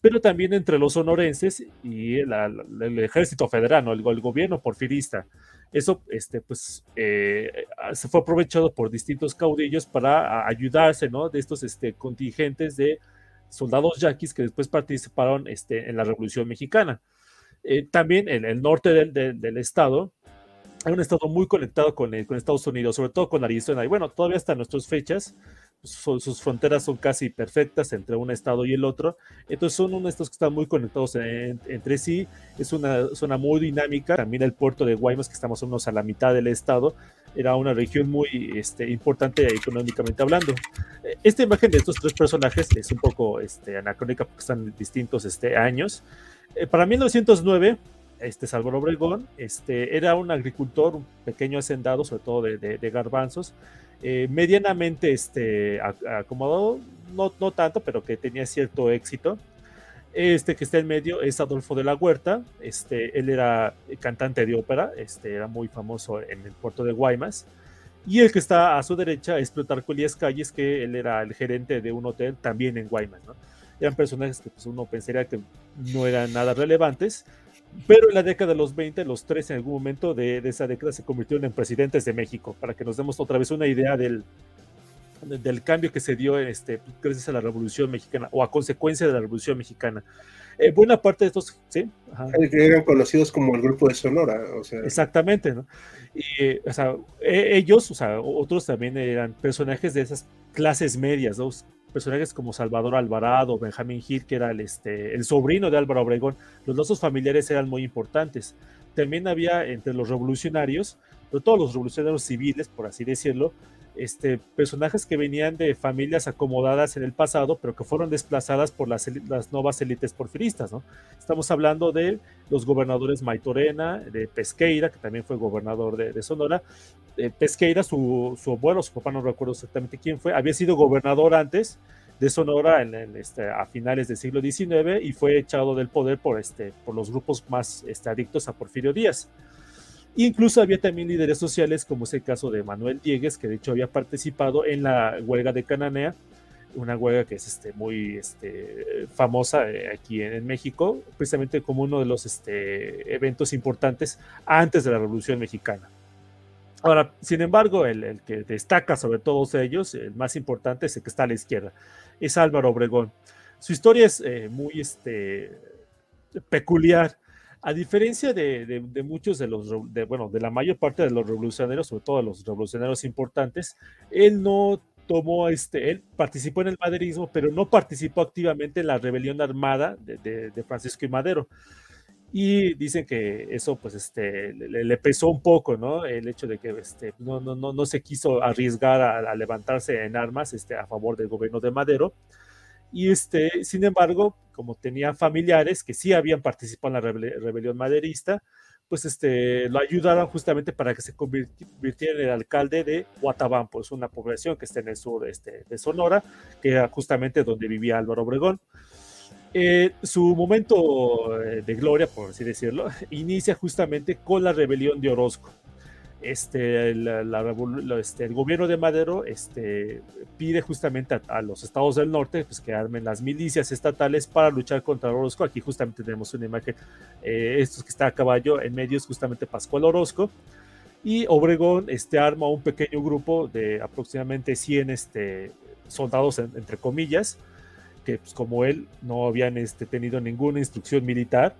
pero también entre los sonorenses y la, la, el ejército federal, el, el, gobierno porfirista. Eso este, pues, eh, se fue aprovechado por distintos caudillos para ayudarse ¿no? de estos este, contingentes de soldados yaquis que después participaron este, en la Revolución Mexicana. Eh, también en el norte del, del, del, estado hay un estado muy conectado con, el, con, Estados Unidos, sobre todo con Arizona. Y bueno, todavía hasta nuestras fechas, su, sus fronteras son casi perfectas entre un estado y el otro. Entonces son unos estados que están muy conectados en, entre sí. Es una zona muy dinámica. También el puerto de Guaymas, que estamos unos a la mitad del estado, era una región muy este, importante económicamente hablando. Esta imagen de estos tres personajes es un poco este, anacrónica porque están en distintos este, años. Eh, para 1909, este Salvador Obregón este, era un agricultor, un pequeño hacendado, sobre todo de, de, de garbanzos, eh, medianamente este, acomodado, no, no, tanto, pero que tenía cierto éxito. Este que está en medio es Adolfo de la Huerta, este, él era cantante de ópera, este, era muy famoso en el puerto de Guaymas. Y el que está a su derecha es Plutarco Elías Calles, que él era el gerente de un hotel también en Guaymas. ¿no? Eran personajes que pues, uno pensaría que no eran nada relevantes, pero en la década de los 20, los tres en algún momento de, de, esa década se convirtieron en presidentes de México, para que nos demos otra vez una idea del, del cambio que se dio este, gracias a la Revolución Mexicana o a consecuencia de la Revolución Mexicana. Eh, buena parte de estos, ¿sí? Ajá. Eran conocidos como el grupo de Sonora, o sea. Exactamente, ¿no? Y, o sea, e, ellos, o sea, otros también eran personajes de esas clases medias, ¿no? Personajes como Salvador Alvarado, Benjamín Gil, que era el, este, el sobrino de Álvaro Obregón, los lazos familiares eran muy importantes. También había entre los revolucionarios, pero todos los revolucionarios civiles, por así decirlo, este, personajes que venían de familias acomodadas en el pasado, pero que fueron desplazadas por las, las nuevas élites porfiristas. ¿no? Estamos hablando de los gobernadores Maitorena, de Pesqueira, que también fue gobernador de Sonora, Pesqueira, su, su abuelo, su papá no recuerdo exactamente quién fue, había sido gobernador antes de Sonora en, este, a finales del siglo XIX y fue echado del poder por, este, por los grupos más este, adictos a Porfirio Díaz. Incluso había también líderes sociales, como es el caso de Manuel Diegues, que de hecho había participado en la huelga de Cananea, una huelga que es este, muy este, famosa eh, aquí en, México, precisamente como uno de los este, eventos importantes antes de la Revolución Mexicana. Ahora, sin embargo, el, que destaca sobre todos ellos, el más importante es el que está a la izquierda, es Álvaro Obregón. Su historia es eh, muy este, peculiar. A diferencia de, muchos de los, bueno, de la mayor parte de los revolucionarios, sobre todo de los revolucionarios importantes, él no tomó, este, él participó en el maderismo, pero no participó activamente en la rebelión armada de, Francisco y Madero. Y dicen que eso, pues, este, le, pesó un poco, ¿no? El hecho de que este, no, no, no, no se quiso arriesgar a, levantarse en armas este, a favor del gobierno de Madero. Y este, sin embargo, como tenía familiares que sí habían participado en la rebelión maderista, pues este, lo ayudaron justamente para que se convirtiera en el alcalde de Guatabampo, es una población que está en el sur este, de Sonora, que era justamente donde vivía Álvaro Obregón. Eh, su momento eh, de gloria, por así decirlo, [LAUGHS] inicia justamente con la rebelión de Orozco este, este, el gobierno de Madero este, pide justamente a, los estados del norte pues, que armen las milicias estatales para luchar contra Orozco. Aquí justamente tenemos una imagen, eh, estos que está a caballo en medio es justamente Pascual Orozco. Y Obregón este, arma un pequeño grupo de aproximadamente 100 este, soldados, entre comillas, que pues, como él no habían este, tenido ninguna instrucción militar,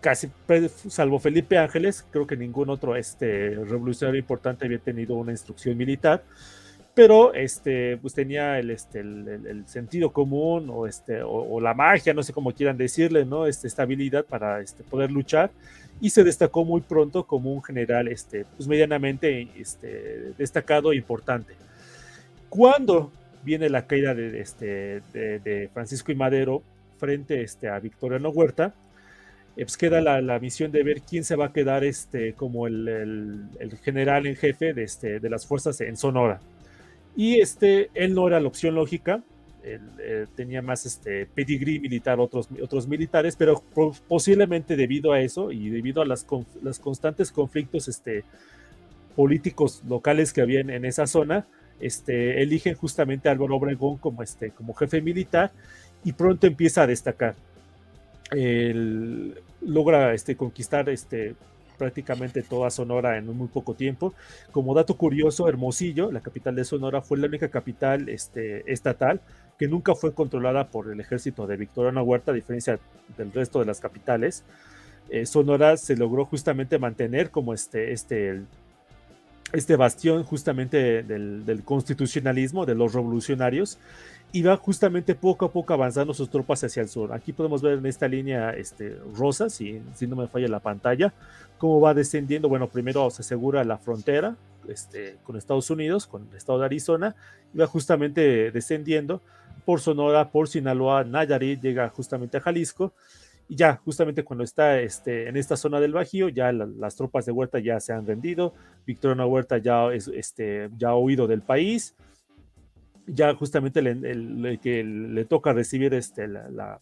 casi, salvo Felipe Ángeles, creo que ningún otro este, revolucionario importante había tenido una instrucción militar, pero este, pues tenía el, este, sentido común o, este, o, la magia, no sé cómo quieran decirle, ¿no? Este, esta habilidad para poder luchar y se destacó muy pronto como un general este, pues medianamente este, destacado e importante. Cuando viene la caída de, este, de, de Francisco y Madero frente este, a Victoriano Huerta, eh, pues queda la, misión de ver quién se va a quedar este, como el, general en jefe de, este, de las fuerzas en Sonora. Y este, él no era la opción lógica, él, eh, tenía más este, pedigrí militar, otros, otros militares, pero posiblemente debido a eso y debido a las, las constantes conflictos este, políticos locales que había en, esa zona, este, eligen justamente a Álvaro Obregón como, este, como jefe militar y pronto empieza a destacar logra este, conquistar este, prácticamente toda Sonora en muy poco tiempo. Como dato curioso, Hermosillo, la capital de Sonora, fue la única capital este, estatal que nunca fue controlada por el ejército de Victoriano Huerta, a diferencia del resto de las capitales. Eh, Sonora se logró justamente mantener como este, este, este bastión justamente del, del constitucionalismo, de los revolucionarios, y va justamente poco a poco avanzando sus tropas hacia el sur. Aquí podemos ver en esta línea este, rosa, si, si no me falla la pantalla, cómo va descendiendo. Bueno, primero se asegura la frontera este, con Estados Unidos, con el estado de Arizona, y va justamente descendiendo por Sonora, por Sinaloa, Nayarit, llega justamente a Jalisco. Y ya, justamente cuando está este, en esta zona del Bajío, ya las tropas de Huerta ya se han rendido. Victoriano Huerta ya, es, este, ya ha huido del país ya justamente el, que le toca recibir este, la,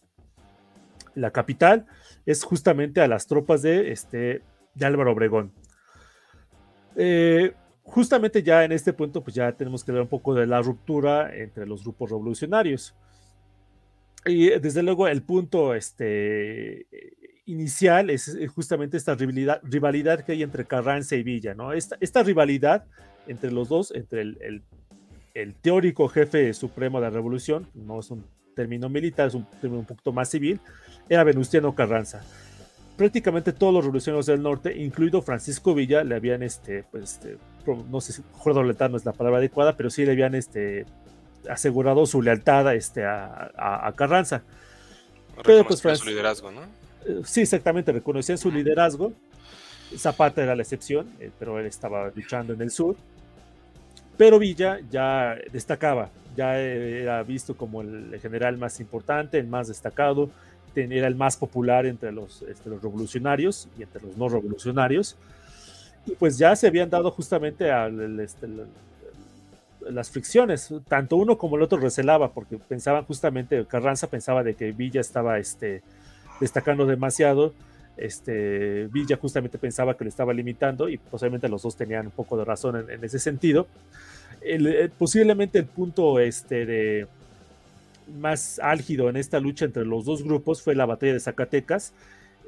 la, capital es justamente a las tropas de, este, de Álvaro Obregón. Eh, justamente ya en este punto, pues ya tenemos que ver un poco de la ruptura entre los grupos revolucionarios. Y desde luego el punto este, inicial es justamente esta rivalidad, rivalidad que hay entre Carranza y Villa, ¿no? Esta, esta rivalidad entre los dos, entre el el teórico jefe supremo de la revolución, no es un término militar, es un término un poquito más civil, era Venustiano Carranza. Prácticamente todos los revolucionarios del norte, incluido Francisco Villa, le habían, este, pues, este, no sé si es la palabra adecuada, pero sí le habían este, asegurado su lealtad este, a, Carranza. Pero pues su liderazgo, ¿no? Eh, sí, exactamente, reconocían su liderazgo. Zapata era la excepción, eh, pero él estaba luchando en el sur pero Villa ya destacaba, ya era visto como el general más importante, el más destacado, era el más popular entre los, este, los revolucionarios y entre los no revolucionarios. Y pues ya se habían dado justamente al, este, las fricciones, tanto uno como el otro recelaba, porque pensaban justamente, Carranza pensaba de que Villa estaba este, destacando demasiado, este, Villa justamente pensaba que lo estaba limitando y posiblemente los dos tenían un poco de razón en, ese sentido. Eh, posiblemente el punto este, de, más álgido en esta lucha entre los dos grupos fue la batalla de Zacatecas,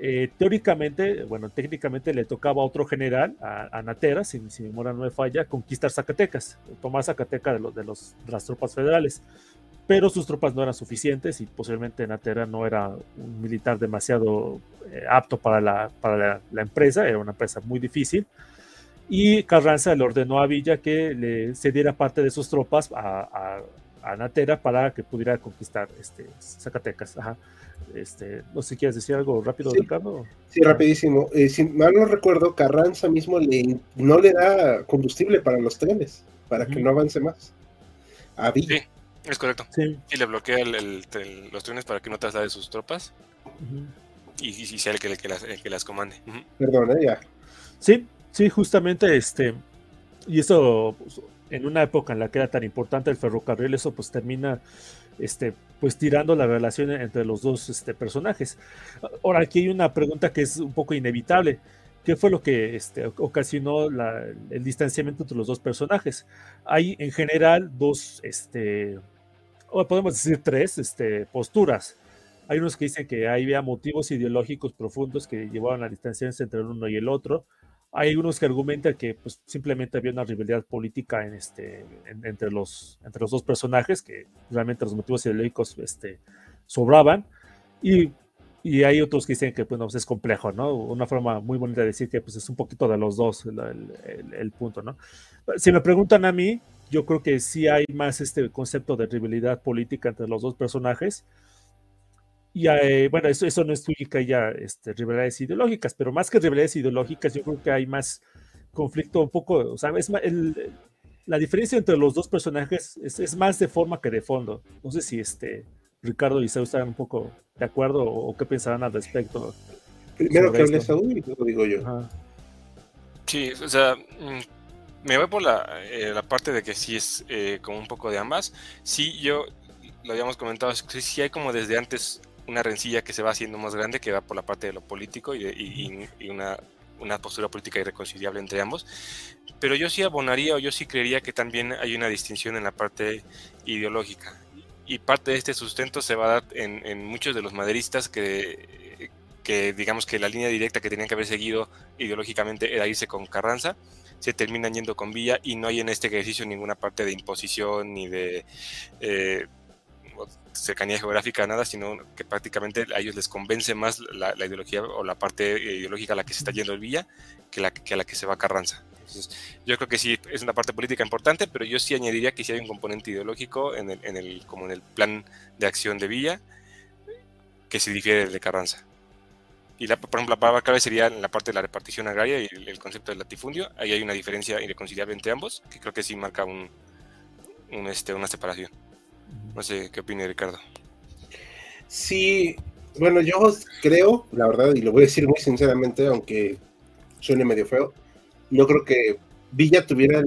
eh, teóricamente, bueno, técnicamente le tocaba a otro general, a, Natera, si, mi memoria no me falla, conquistar Zacatecas, tomar Zacatecas de, los, de, los, las tropas federales. Pero sus tropas no eran suficientes y posiblemente Natera no era un militar demasiado eh, apto para, la, para la, empresa, era una empresa muy difícil. Y Carranza le ordenó a Villa que le cediera parte de sus tropas a, a, Natera para que pudiera conquistar este, Zacatecas. Ajá. Este, no sé si quieres decir algo rápido, Ricardo. Sí, rapidísimo. Eh, si mal no recuerdo, Carranza mismo le, no le da combustible para los trenes, para que no avance más. A Sí, es correcto. Y le bloquea los trenes para que no traslade sus tropas. y, sea el que, las, que las comande. Perdón, ¿eh? ya. Sí, sí, justamente este. Y eso, pues, en una época en la que era tan importante el ferrocarril, eso pues termina este, pues tirando la relación entre los dos este, personajes. Ahora, aquí hay una pregunta que es un poco inevitable. ¿Qué fue lo que este, ocasionó el distanciamiento entre los dos personajes? Hay en general dos, este, o podemos decir tres este, posturas. Hay unos que dicen que había motivos ideológicos profundos que llevaban a distanciarse entre el uno y el otro. Hay unos que argumentan que pues, simplemente había una rivalidad política en este, entre, los, entre los dos personajes, que realmente los motivos ideológicos este, sobraban. Y, y, hay otros que dicen que bueno, pues, es complejo, ¿no? Una forma muy bonita de decir que pues, es un poquito de los dos el, el, el punto, ¿no? Si me preguntan a mí, yo creo que sí hay más este concepto de rivalidad política entre los dos personajes y eh, bueno, eso, eso no explica ya este, rivalidades ideológicas, pero más que rivalidades ideológicas, yo creo que hay más conflicto un poco, o sea, es el, la diferencia entre los dos personajes es, es, más de forma que de fondo. No sé si este Ricardo y Saúl están un poco de acuerdo o, qué pensarán al respecto. Primero que hable Saúl y luego digo yo. Sí, o sea, mm, me voy por la, eh, la parte de que sí es eh, como un poco de ambas. Sí, yo lo habíamos comentado, sí hay como desde antes una rencilla que se va haciendo más grande, que va por la parte de lo político y, una, una, postura política irreconciliable entre ambos. Pero yo sí abonaría o yo sí creería que también hay una distinción en la parte ideológica. Y parte de este sustento se va a dar en, en muchos de los maderistas que, que, digamos que la línea directa que tenían que haber seguido ideológicamente era irse con Carranza se terminan yendo con Villa y no hay en este ejercicio ninguna parte de imposición ni de eh, cercanía geográfica, nada, sino que prácticamente a ellos les convence más la, ideología o la parte ideológica a la que se está yendo el Villa que, la, que a la que se va Carranza. Entonces, yo creo que sí es una parte política importante, pero yo sí añadiría que sí hay un componente ideológico en el, en el, como en el plan de acción de Villa que se difiere del de Carranza. Y la, por ejemplo, la palabra clave sería en la parte de la repartición agraria y el, concepto del latifundio. Ahí hay una diferencia irreconciliable entre ambos, que creo que sí marca un, un este, una separación. No sé qué opina Ricardo. Sí, bueno, yo creo, la verdad, y lo voy a decir muy sinceramente, aunque suene medio feo, no creo que Villa tuviera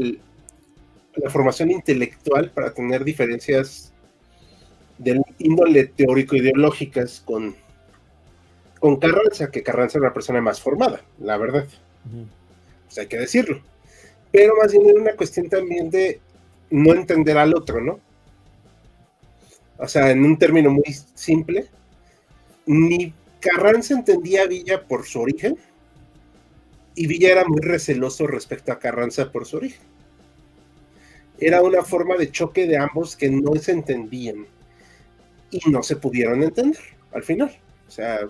la formación intelectual para tener diferencias del índole teórico-ideológicas con, con Carranza, que Carranza era una persona más formada, la verdad. Pues hay que decirlo. Pero más bien era una cuestión también de no entender al otro, ¿no? O sea, en un término muy simple, ni Carranza entendía a Villa por su origen, y Villa era muy receloso respecto a Carranza por su origen. Era una forma de choque de ambos que no se entendían y no se pudieron entender al final. O sea,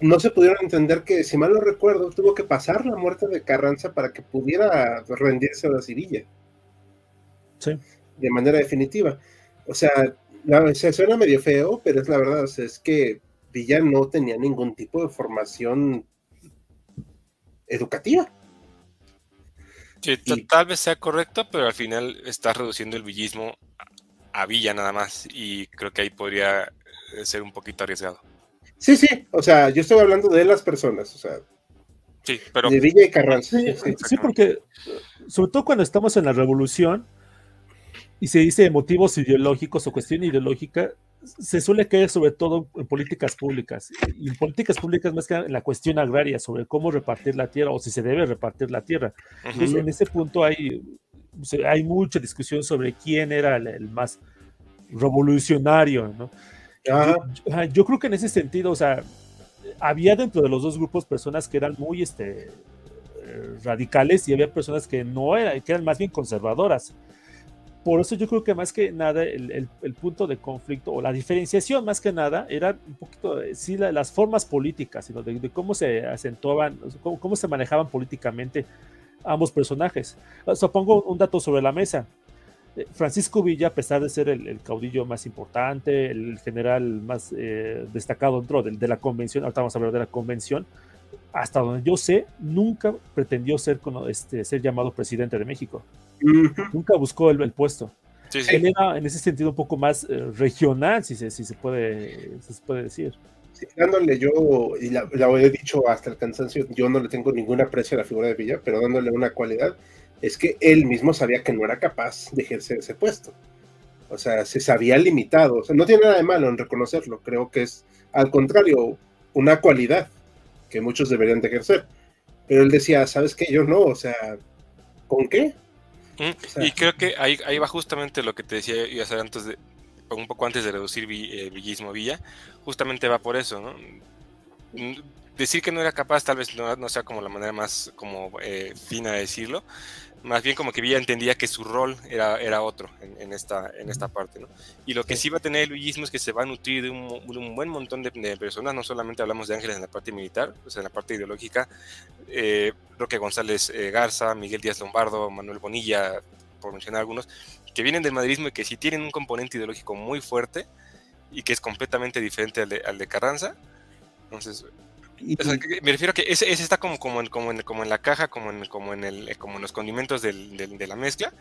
no se pudieron entender que, si mal no recuerdo, tuvo que pasar la muerte de Carranza para que pudiera rendirse a la Villa. Sí. De manera definitiva. O sea, se suena medio feo, pero es la verdad, es que Villa no tenía ningún tipo de formación educativa. tal vez sea correcto, pero al final está reduciendo el villismo a Villa nada más y creo que ahí podría eh, ser un poquito arriesgado. Sí, sí, o sea, yo estoy hablando de las personas, o sea, Sí, pero... De Villa y Carranza. Sí, porque sobre todo cuando estamos en la revolución y se dice motivos ideológicos o cuestión ideológica, se suele caer sobre todo en políticas públicas. Y en políticas públicas más que en la cuestión agraria, sobre cómo repartir la tierra o si se debe repartir la tierra. Entonces, en ese punto hay, hay mucha discusión sobre quién era el, más revolucionario, ¿no? yo, creo que en ese sentido, o sea, había dentro de los dos grupos personas que eran muy este, eh, radicales y había personas que no eran, que eran más bien conservadoras. Por eso yo creo que más que nada el, el, punto de conflicto o la diferenciación más que nada era un poquito, eh, sí, las formas políticas, sino de, cómo se acentuaban, cómo, cómo, se manejaban políticamente ambos personajes. O sea, pongo un dato sobre la mesa. Eh, Francisco Villa, a pesar de ser el, caudillo más importante, el general más eh, destacado dentro de, la convención, ahorita vamos a hablar de la convención, hasta donde yo sé, nunca pretendió ser, este, ser llamado presidente de México. Nunca buscó el, puesto. Él era en ese sentido un poco más eh, regional, si se, si se, puede, se puede decir. dándole yo, y la, he dicho hasta el cansancio, yo no le tengo ningún aprecio a la figura de Villa, pero dándole una cualidad, es que él mismo sabía que no era capaz de ejercer ese puesto. O sea, se sabía limitado. O sea, no tiene nada de malo en reconocerlo. Creo que es, al contrario, una cualidad que muchos deberían de ejercer. Pero él decía, ¿sabes qué? Yo no. O sea, ¿con qué? Y creo que ahí, ahí va justamente lo que te decía yo hace antes de, un poco antes de reducir eh, villismo Villa, justamente va por eso, ¿no? Decir que no era capaz tal vez no, no sea como la manera más como eh, fina de decirlo, más bien como que Villa entendía que su rol era, era otro en, esta, en esta parte, ¿no? Y lo que sí. va a tener el villismo es que se va a nutrir de un, buen montón de, personas, no solamente hablamos de ángeles en la parte militar, pues en la parte ideológica, eh, Roque González eh, Garza, Miguel Díaz Lombardo, Manuel Bonilla, por mencionar algunos, que vienen del madridismo y que sí tienen un componente ideológico muy fuerte y que es completamente diferente al de, al de Carranza. Entonces, me refiero a que ese, está como, como, en, como, en, como en la caja, como en, como en, el, como en los condimentos del, de la mezcla.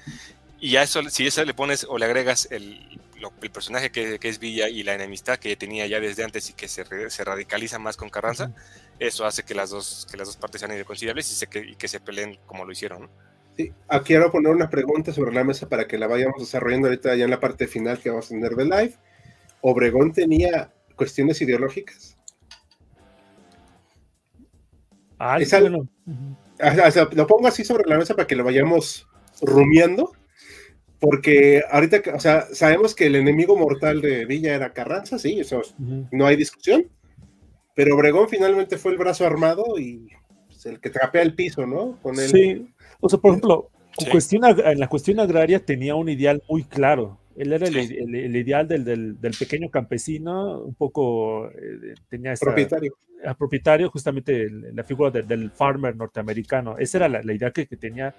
Y ya eso, si eso le pones o le agregas el, el personaje que, que, es Villa y la enemistad que tenía ya desde antes y que se, se radicaliza más con Carranza, eso hace que las dos, que las dos partes sean irreconciliables y, se, que, y que se peleen como lo hicieron. Sí, aquí quiero poner una pregunta sobre la mesa para que la vayamos desarrollando ahorita ya en la parte final que vamos a tener de live. ¿Obregón tenía cuestiones ideológicas? Lo pongo así sobre la mesa para que lo vayamos rumiando, porque ahorita, o sea, sabemos que el enemigo mortal de Villa era Carranza, sí, eso no hay discusión, pero Obregón finalmente fue el brazo armado y pues, el que trapea el piso, ¿no? Con Sí, o sea, por ejemplo, en la cuestión agraria tenía un ideal muy claro. Él era el, ideal del, pequeño campesino, un poco eh, tenía esta, propietario. propietario, justamente la figura del farmer norteamericano. Esa era la, idea que, tenía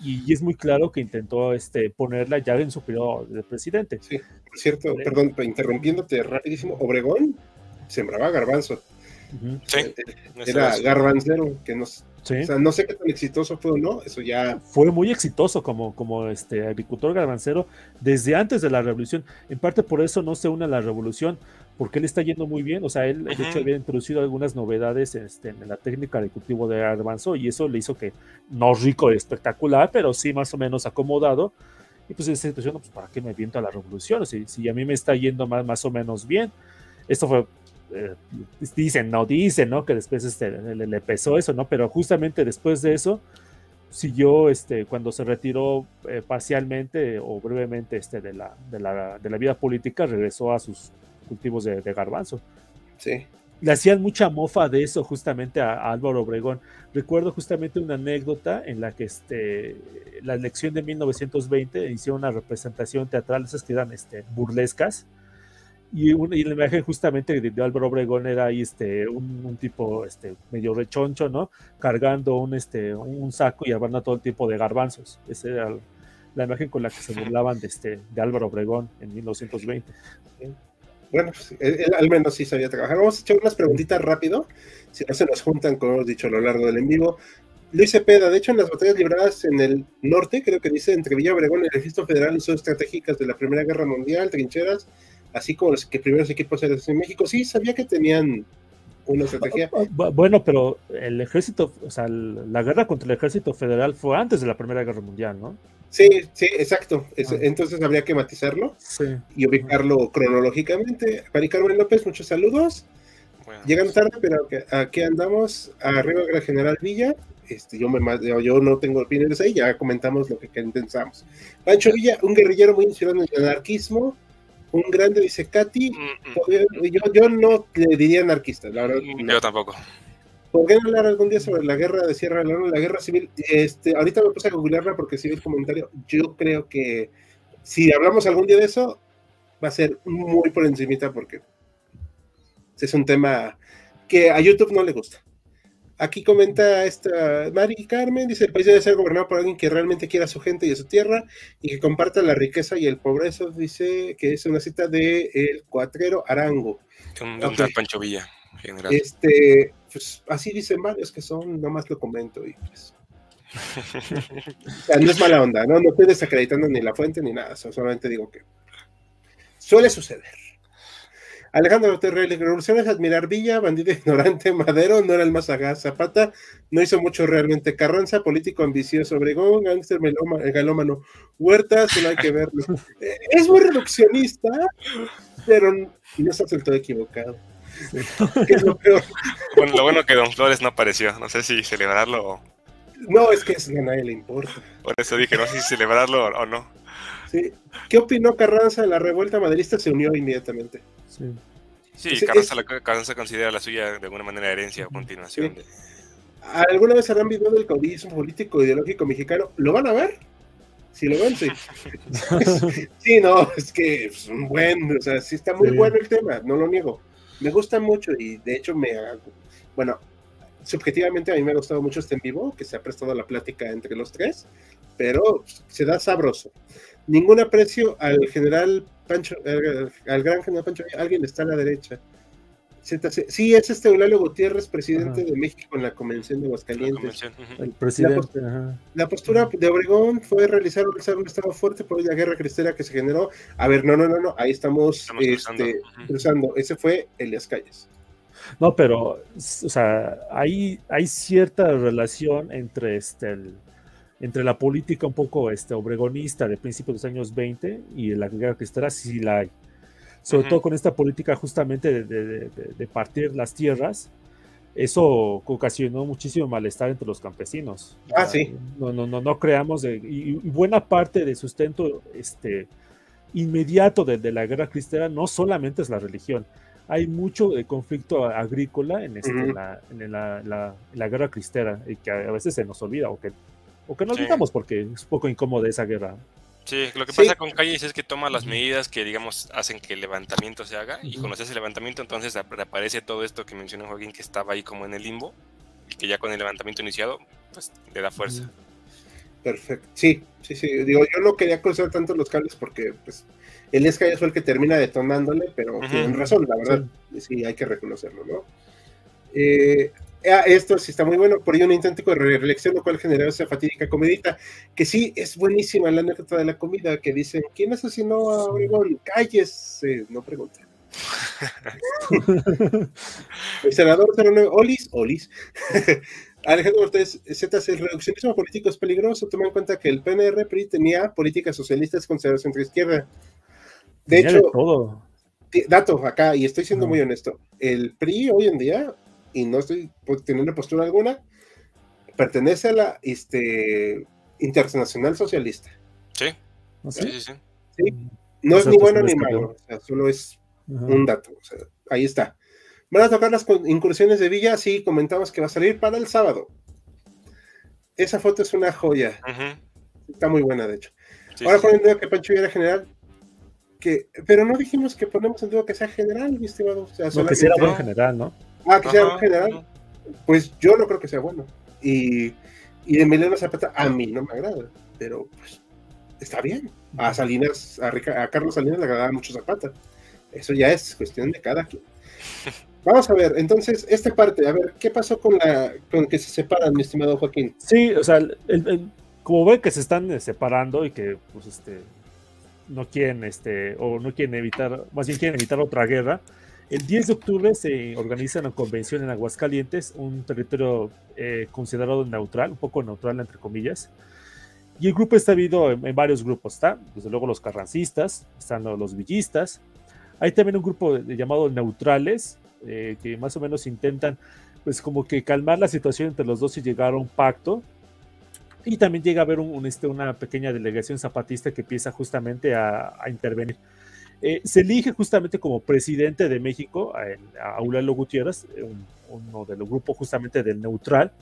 y, es muy claro que intentó este, ponerla ya en su periodo de presidente. Sí, cierto, perdón, interrumpiéndote rapidísimo, Obregón sembraba garbanzo. Sí, eh, era garbanzero, que nos o sea, no sé qué tan exitoso fue o no, eso ya... Fue muy exitoso como, como este agricultor garbancero desde antes de la revolución. En parte por eso no se une a la revolución, porque él está yendo muy bien. O sea, él de hecho había introducido algunas novedades este, en la técnica de cultivo de garbanzo y eso le hizo que, no rico y espectacular, pero sí más o menos acomodado. Y pues en esa situación, pues ¿para qué me viento a la revolución? Si, si a mí me está yendo más, más o menos bien. Esto fue eh, dicen, no dicen, ¿no? Que después este, le, pesó eso, ¿no? Pero justamente después de eso, siguió, este, cuando se retiró eh, parcialmente o brevemente este, de, la, de, la, de la vida política, regresó a sus cultivos de, garbanzo. Sí. Le hacían mucha mofa de eso justamente a, Álvaro Obregón. Recuerdo justamente una anécdota en la que este, la elección de 1920 hicieron una representación teatral, esas que eran este, burlescas, y, la imagen justamente de, Álvaro Obregón era ahí este, un, tipo este, medio rechoncho, ¿no? Cargando un, este, un saco y hablando todo el tiempo de garbanzos. Esa era la imagen con la que se burlaban de, este, de Álvaro Obregón en 1920. Bueno, pues, él, al menos sí sabía trabajar. Vamos a echar unas preguntitas rápido, si no se nos juntan, como hemos dicho a lo largo del en vivo. Luis Cepeda, de hecho, en las batallas libradas en el norte, creo que dice entre Villa Obregón y el Registro Federal, son estratégicas de la Primera Guerra Mundial, trincheras, así como los que primeros equipos eran en México, sí sabía que tenían una estrategia. Bueno, pero el ejército, o sea, la guerra contra el ejército federal fue antes de la Primera Guerra Mundial, ¿no? Sí, sí, exacto. Ah. Entonces habría que matizarlo y ubicarlo cronológicamente. Mari Carmen López, muchos saludos. Llegan tarde, pero aquí andamos arriba de la General Villa. Este, yo, me, yo no tengo opiniones ahí, ya comentamos lo que pensamos. Pancho Villa, un guerrillero muy inspirado en el anarquismo, un grande, dice Katy. Mm, mm. Yo, yo no le diría anarquista, la verdad. Mm, yo tampoco. ¿Podrían hablar algún día sobre la guerra de Sierra Leona, la guerra civil? Este, ahorita me puse a googlearla porque si el comentario. Yo creo que si hablamos algún día de eso, va a ser muy por encimita porque es un tema que a YouTube no le gusta. Aquí comenta esta Mari Carmen, dice, el país debe ser gobernado por alguien que realmente quiera a su gente y a su tierra y que comparta la riqueza y el progreso, dice que es una cita de El Cuatrero Arango. Un, okay. Pancho Villa, general. Este, pues así dicen varios que son, nomás lo comento y pues... o sea, no es mala onda, ¿no? No estoy desacreditando ni la fuente ni nada, solamente digo que suele suceder. Alejandro Terrell, revolución es admirar Villa, bandido [LAUGHS] ignorante, Madero, no era el más sagaz, Zapata, no hizo mucho realmente, Carranza, político ambicioso, Obregón, gángster galómano, Huerta, solo hay que verlo. [LAUGHS] Eh, es muy reduccionista, pero no está del todo equivocado. [LAUGHS] es lo peor. Bueno, lo bueno que Don Flores no apareció, no sé si celebrarlo o... No, es que a nadie le importa. Por eso dije, no sé si celebrarlo o no. Sí. ¿Qué opinó Carranza de la revuelta maderista? Se unió inmediatamente. Sí, sí Carranza, considera la suya de alguna manera herencia o continuación. ¿Alguna vez harán video del caudillismo político ideológico mexicano? ¿Lo van a ver? Si lo ven, sí. [LAUGHS] sí, no, es que es un buen, o sea, sí está muy bueno el tema, no lo niego. Me gusta mucho y de hecho me, bueno, subjetivamente a mí me ha gustado mucho este en vivo, que se ha prestado la plática entre los tres, pero se da sabroso. Ningún aprecio al general Pancho, al gran general Pancho, alguien está a la derecha. Sí, es este Eulalio Gutiérrez, presidente de México en la Convención de Aguascalientes. El presidente. La, postura de Obregón fue realizar, un estado fuerte por la guerra cristera que se generó. A ver, no, no, no, no, ahí estamos, este, cruzando. Ese fue Elias Calles. No, pero, o sea, hay, hay cierta relación entre este, el, entre la política un poco este, obregonista de principios de los años 20 y la guerra cristera sí la hay. Sobre todo con esta política justamente de, partir las tierras, eso ocasionó muchísimo malestar entre los campesinos. Ah, sí. No, no, no, no creamos, y, buena parte de sustento este, inmediato de, la guerra cristera no solamente es la religión, hay mucho de conflicto agrícola en, este, la, en la, la, guerra cristera y que a veces se nos olvida o que o que nos digamos porque es un poco incómoda esa guerra. Sí, lo que pasa con Calles es que toma las medidas que, digamos, hacen que el levantamiento se haga, y cuando se hace el levantamiento, entonces aparece todo esto que mencionó Joaquín, que estaba ahí como en el limbo, y que ya con el levantamiento iniciado, pues le da fuerza. Perfecto. Sí, sí, sí. Digo, yo no quería cruzar tanto los cables porque, pues, el Calles fue el que termina detonándole, pero tienen razón, la verdad. Sí, hay que reconocerlo, ¿no? Eh, esto sí está muy bueno, por ahí un intento de reelección, lo cual generó esa fatídica comidita, que sí es buenísima la anécdota de la comida, que dicen, ¿quién asesinó a Obregón? Calles, no pregunten. [LAUGHS] el senador 09, Olis, Olis. [LAUGHS] Alejandro Ortiz, Z, el reduccionismo político es peligroso, toma en cuenta que el PNR PRI tenía políticas socialistas consideradas centro izquierda. De hecho, todo. dato acá, y estoy siendo muy honesto, el PRI hoy en día y no estoy teniendo postura alguna, pertenece a la este, Internacional Socialista. Sí. ¿Ah, sí, sí, sí. No es ni bueno ni malo, solo es un dato. ahí está. Van a tocar las incursiones de Villa, sí, comentamos que va a salir para el sábado. Esa foto es una joya. Está muy buena, de hecho. Ahora ponen duda que Pancho era general. Que, pero no dijimos que ponemos en duda que sea general, mi estimado. O sea, no, que sea general, ¿no? Ah, que sea general. Pues yo no creo que sea bueno. Y, y de Emiliano Zapata a mí no me agrada, pero pues está bien. A Salinas, a, a Carlos Salinas le agradaba mucho Zapata. Eso ya es cuestión de cada quien. [LAUGHS] Vamos a ver, entonces, esta parte, a ver, ¿qué pasó con la con que se separan, mi estimado Joaquín? Sí, o sea, como ven que se están eh, separando y que, pues, este, no quieren, este, o no quieren evitar, más bien quieren evitar otra guerra, El 10 de octubre se organiza una convención en Aguascalientes, un territorio eh, considerado neutral, un poco neutral entre comillas. Y el grupo está dividido en, varios grupos, ¿está? Desde luego los carrancistas, están los villistas. Hay también un grupo llamado neutrales, eh, que más o menos intentan, pues como que calmar la situación entre los dos y llegar a un pacto. Y también llega a haber este, una pequeña delegación zapatista que empieza justamente a intervenir. Eh, se elige justamente como presidente de México a, Aurelio Gutiérrez, uno del grupo justamente del Neutral.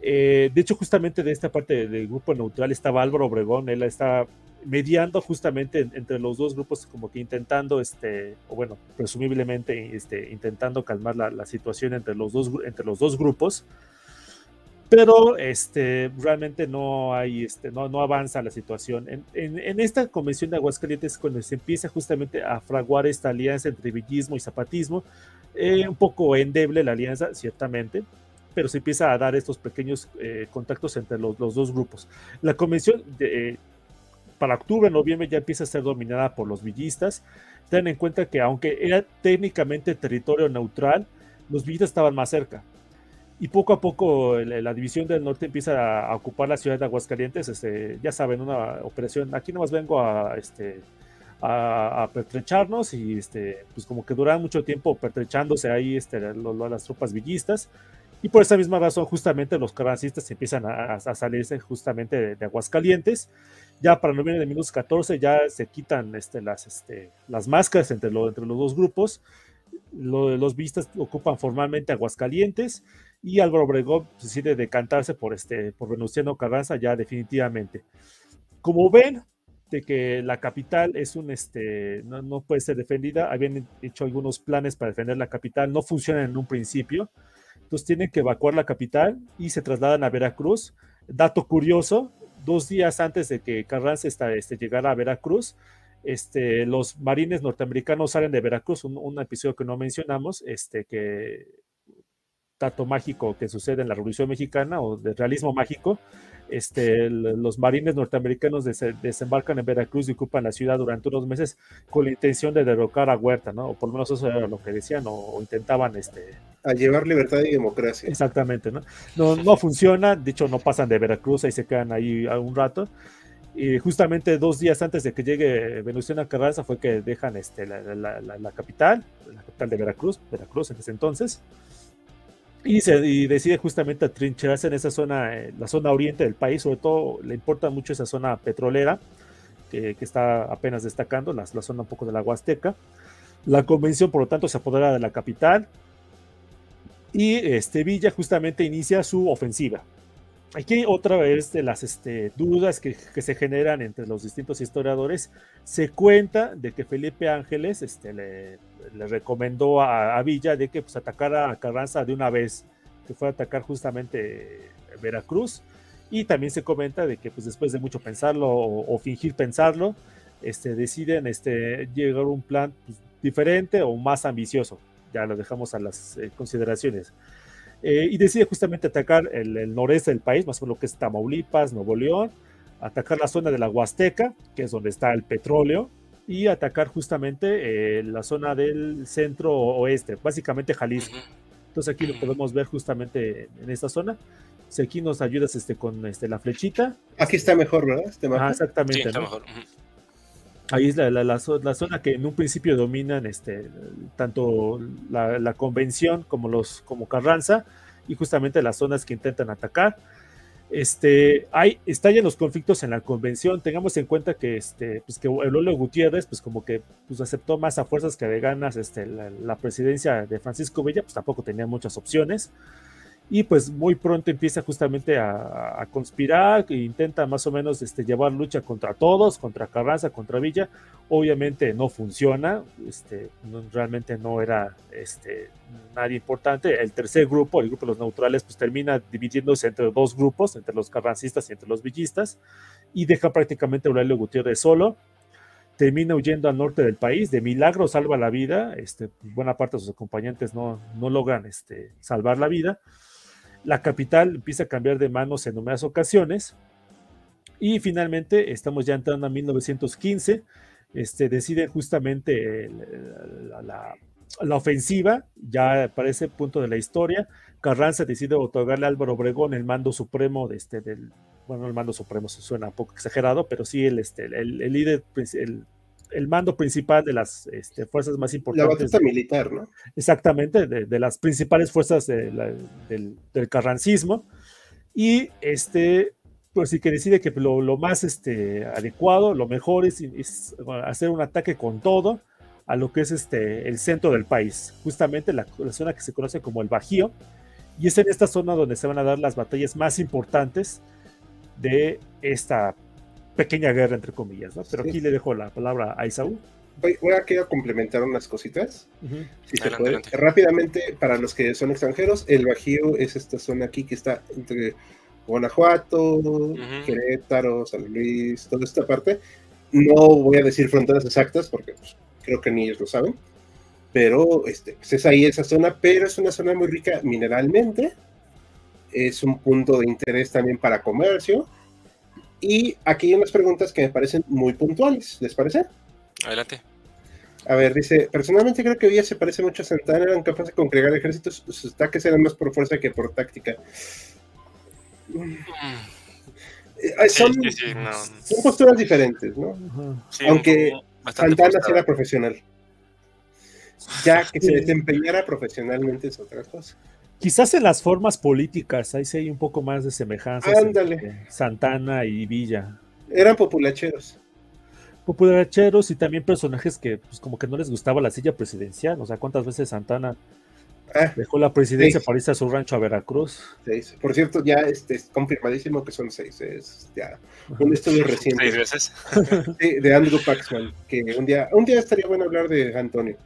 Eh, de hecho, justamente de esta parte del grupo neutral estaba Álvaro Obregón, él está mediando justamente entre los dos grupos, como que intentando, este, o bueno, presumiblemente este, intentando calmar la, la situación entre los dos, entre los dos grupos pero este, realmente no hay, este, no, no avanza la situación. En, en, esta convención de Aguascalientes, cuando se empieza justamente a fraguar esta alianza entre villismo y zapatismo, eh, un poco endeble la alianza, ciertamente, pero se empieza a dar estos pequeños eh, contactos entre los, los, dos grupos. La convención de, para octubre, noviembre ya empieza a ser dominada por los villistas. Ten en cuenta que aunque era técnicamente territorio neutral, los villistas estaban más cerca y poco a poco la, división del norte empieza a, ocupar la ciudad de Aguascalientes, este, ya saben, una operación, aquí nomás vengo a, este, a, pertrecharnos y este, pues como que duran mucho tiempo pertrechándose ahí este, las tropas villistas y por esa misma razón justamente los carrancistas empiezan a, salirse justamente de, Aguascalientes. Ya para noviembre de 1914 ya se quitan este, las, este, las máscaras entre, entre los dos grupos. los vistas ocupan formalmente Aguascalientes y Álvaro Obregón decide decantarse por, este, por Venustiano Carranza ya definitivamente. Como ven, de que la capital es un, este, no, no, puede ser defendida, habían hecho algunos planes para defender la capital, no funcionan en un principio, entonces tienen que evacuar la capital y se trasladan a Veracruz. Dato curioso, dos días antes de que Carranza este, llegara a Veracruz, este, los marines norteamericanos salen de Veracruz, un, un, episodio que no mencionamos, este, que dato mágico que sucede en la Revolución Mexicana o de realismo mágico, este, los marines norteamericanos desembarcan en Veracruz y ocupan la ciudad durante unos meses con la intención de derrocar a Huerta, ¿no? O por lo menos eso era lo que decían o, intentaban, este... A llevar libertad y democracia. Exactamente, ¿no? No, no funciona, de hecho no pasan de Veracruz, ahí se quedan ahí un rato. Y justamente dos días antes de que llegue Venustiano Carranza fue que dejan este, la, la, la capital, la capital de Veracruz, Veracruz en ese entonces y, se, decide justamente atrincherarse en esa zona, eh, la zona oriente del país, sobre todo le importa mucho esa zona petrolera, que, está apenas destacando, la, la, zona un poco de la Huasteca. La convención, por lo tanto, se apodera de la capital y este, Villa justamente inicia su ofensiva. Aquí otra vez de las este, dudas que, que, se generan entre los distintos historiadores, se cuenta de que Felipe Ángeles este, le, le recomendó a, Villa de que pues, atacara a Carranza de una vez, que fue a atacar justamente Veracruz. Y también se comenta de que pues, después de mucho pensarlo o, fingir pensarlo, este, deciden este, llegar a un plan pues, diferente o más ambicioso. Ya lo dejamos a las eh, consideraciones. Eh, y decide justamente atacar el, noreste del país, más o menos lo que es Tamaulipas, Nuevo León, atacar la zona de la Huasteca, que es donde está el petróleo, y atacar justamente eh, la zona del centro oeste, básicamente Jalisco. Entonces aquí lo podemos ver justamente en esta zona. Si aquí nos ayudas este, con este, la flechita. Aquí está mejor, ¿verdad? Este ah, exactamente. Ahí es la, la, zona que en un principio dominan este, tanto la, convención como, los, como Carranza y justamente las zonas que intentan atacar. Este, hay, estallan los conflictos en la convención. Tengamos en cuenta que, este, pues que Gutiérrez, pues como que pues aceptó más a fuerzas que de ganas este, la, la, presidencia de Francisco Villa, pues tampoco tenía muchas opciones y pues muy pronto empieza justamente a, conspirar e intenta más o menos este, llevar lucha contra todos, contra Carranza, contra Villa. Obviamente no funciona, este, realmente no era este, nadie importante. El tercer grupo, el grupo de los neutrales, pues termina dividiéndose entre dos grupos, entre los carrancistas y entre los villistas, y deja prácticamente a Aurelio Gutiérrez solo termina huyendo al norte del país, de milagro salva la vida, este, buena parte de sus acompañantes no, no logran este, salvar la vida, la capital empieza a cambiar de manos en numerosas ocasiones. Y finalmente estamos ya entrando a 1915. Este, deciden justamente la ofensiva, ya para ese punto de la historia, Carranza decide otorgarle a Álvaro Obregón el mando supremo de este, del, bueno, el mando supremo se suena un poco exagerado, pero sí el, este, el, líder, el, el, mando principal de las este, fuerzas más importantes. La batuta militar, ¿no? Exactamente, de, de las principales fuerzas de la, del, del, carrancismo. Y este, pues sí que decide que lo, lo más este, adecuado, lo mejor es, es, hacer un ataque con todo a lo que es este, el centro del país, justamente la, la zona que se conoce como el Bajío, y es en esta zona donde se van a dar las batallas más importantes de esta pequeña guerra, entre comillas, ¿no? Pero sí. aquí le dejo la palabra a Isaú. Voy, voy a querer complementar unas cositas. Uh -huh. Si se puede. Adelante. Rápidamente, para los que son extranjeros, el Bajío es esta zona aquí que está entre Guanajuato, uh -huh. Querétaro, San Luis, toda esta parte. No voy a decir fronteras exactas porque pues, creo que ni ellos lo saben pero este, pues es ahí esa zona, pero es una zona muy rica mineralmente, es un punto de interés también para comercio, y aquí hay unas preguntas que me parecen muy puntuales, ¿les parece? Adelante. A ver, dice, personalmente creo que Villa se parece mucho a Santana, eran capaces de congregar ejércitos, sus ataques eran más por fuerza que por táctica. Mm. Son, sí, sí, no. son, posturas diferentes, ¿no? Aunque Santana sí era profesional. Ya que se desempeñara profesionalmente es otra cosa. Quizás en las formas políticas, ahí sí hay un poco más de semejanza entre Santana y Villa. Eran populacheros. Populacheros y también personajes que pues como que no les gustaba la silla presidencial. O sea, ¿cuántas veces Santana ah, dejó la presidencia seis. para irse a su rancho a Veracruz? Seis. Por cierto, ya este, es confirmadísimo que son seis. Es ya un estudio reciente. ¿Seis veces? Sí, de Andrew Paxman, que un día, un día estaría bueno hablar de Antonio.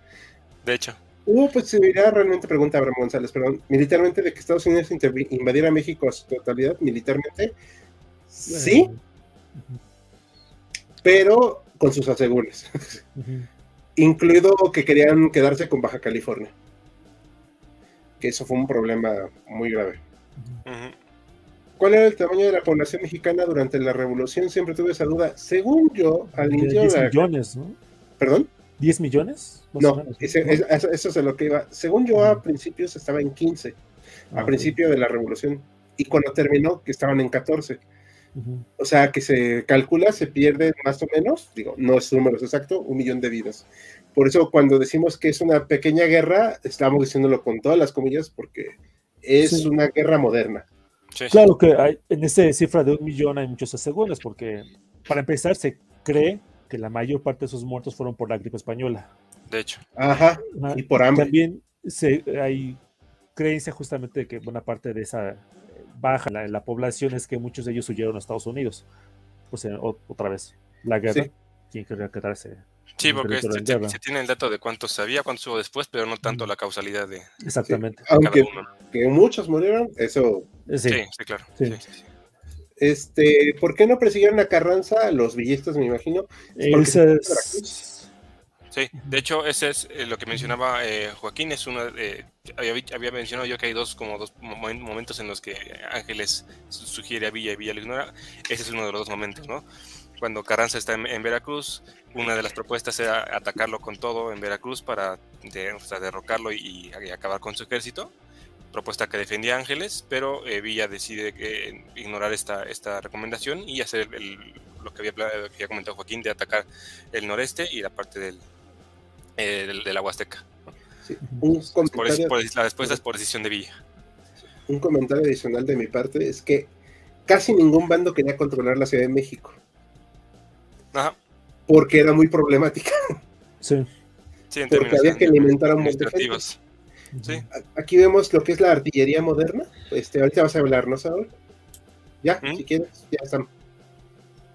De hecho. Hubo posibilidad, realmente pregunta Abraham González, perdón, militarmente de que Estados Unidos invadiera México a su totalidad, militarmente, sí, pero con sus asegures, uh -huh. incluido que querían quedarse con Baja California, que eso fue un problema muy grave. Uh -huh. ¿Cuál era el tamaño de la población mexicana durante la revolución? Siempre tuve esa duda. Según yo, al inicio de la... millones, ¿no? ¿Perdón? ¿10 millones? No, ese, eso, eso es lo que iba. Según yo, a principios estaba en 15, a ah, principio de la revolución. Y cuando terminó, que estaban en 14. Uh -huh. O sea, que se calcula, se pierde más o menos, digo, no es números exacto, un millón de vidas. Por eso, cuando decimos que es una pequeña guerra, estamos diciéndolo con todas las comillas, porque es sí. una guerra moderna. Sí, claro que hay, en esa cifra de un millón hay muchos asegúnes, porque para empezar, se cree que la mayor parte de esos muertos fueron por la gripe española. De hecho. Ajá, y por hambre. También se, hay creencia justamente de que buena parte de esa baja en la, la, población es que muchos de ellos huyeron a Estados Unidos. Pues eh, otra vez, la guerra, sí. ¿quién quería quedarse? Sí, porque se, se, tiene el dato de cuántos sabía, cuántos hubo después, pero no tanto la causalidad de. Exactamente. Sí, aunque uno. que muchos murieron, eso. Sí, sí, sí claro. Sí. Este, ¿por qué no persiguieron a Carranza? Los villistas, me imagino. Es... Sí, de hecho, ese es eh, lo que mencionaba eh, Joaquín. Es uno, eh, había, había, mencionado yo que hay dos como dos momentos en los que Ángeles sugiere a Villa y Villa lo ignora. Ese es uno de los dos momentos, ¿no? Cuando Carranza está en, en Veracruz, una de las propuestas era atacarlo con todo en Veracruz para de, o sea, derrocarlo y, y acabar con su ejército propuesta que defendía Ángeles, pero eh, Villa decide eh, ignorar esta, esta recomendación y hacer el, lo, que había, que había, comentado Joaquín de atacar el noreste y la parte del, eh, del de la Huasteca. Sí. Un por, por, la respuesta es por decisión de Villa. Un comentario adicional de mi parte es que casi ningún bando quería controlar la Ciudad de México. Ajá. Porque era muy problemática. Sí. sí porque había que alimentar a un montón de gente. Sí. Aquí vemos lo que es la artillería moderna. Este, ahorita vas a hablar, ¿no, Saúl? Ya, ¿Mm? si quieres, ya están.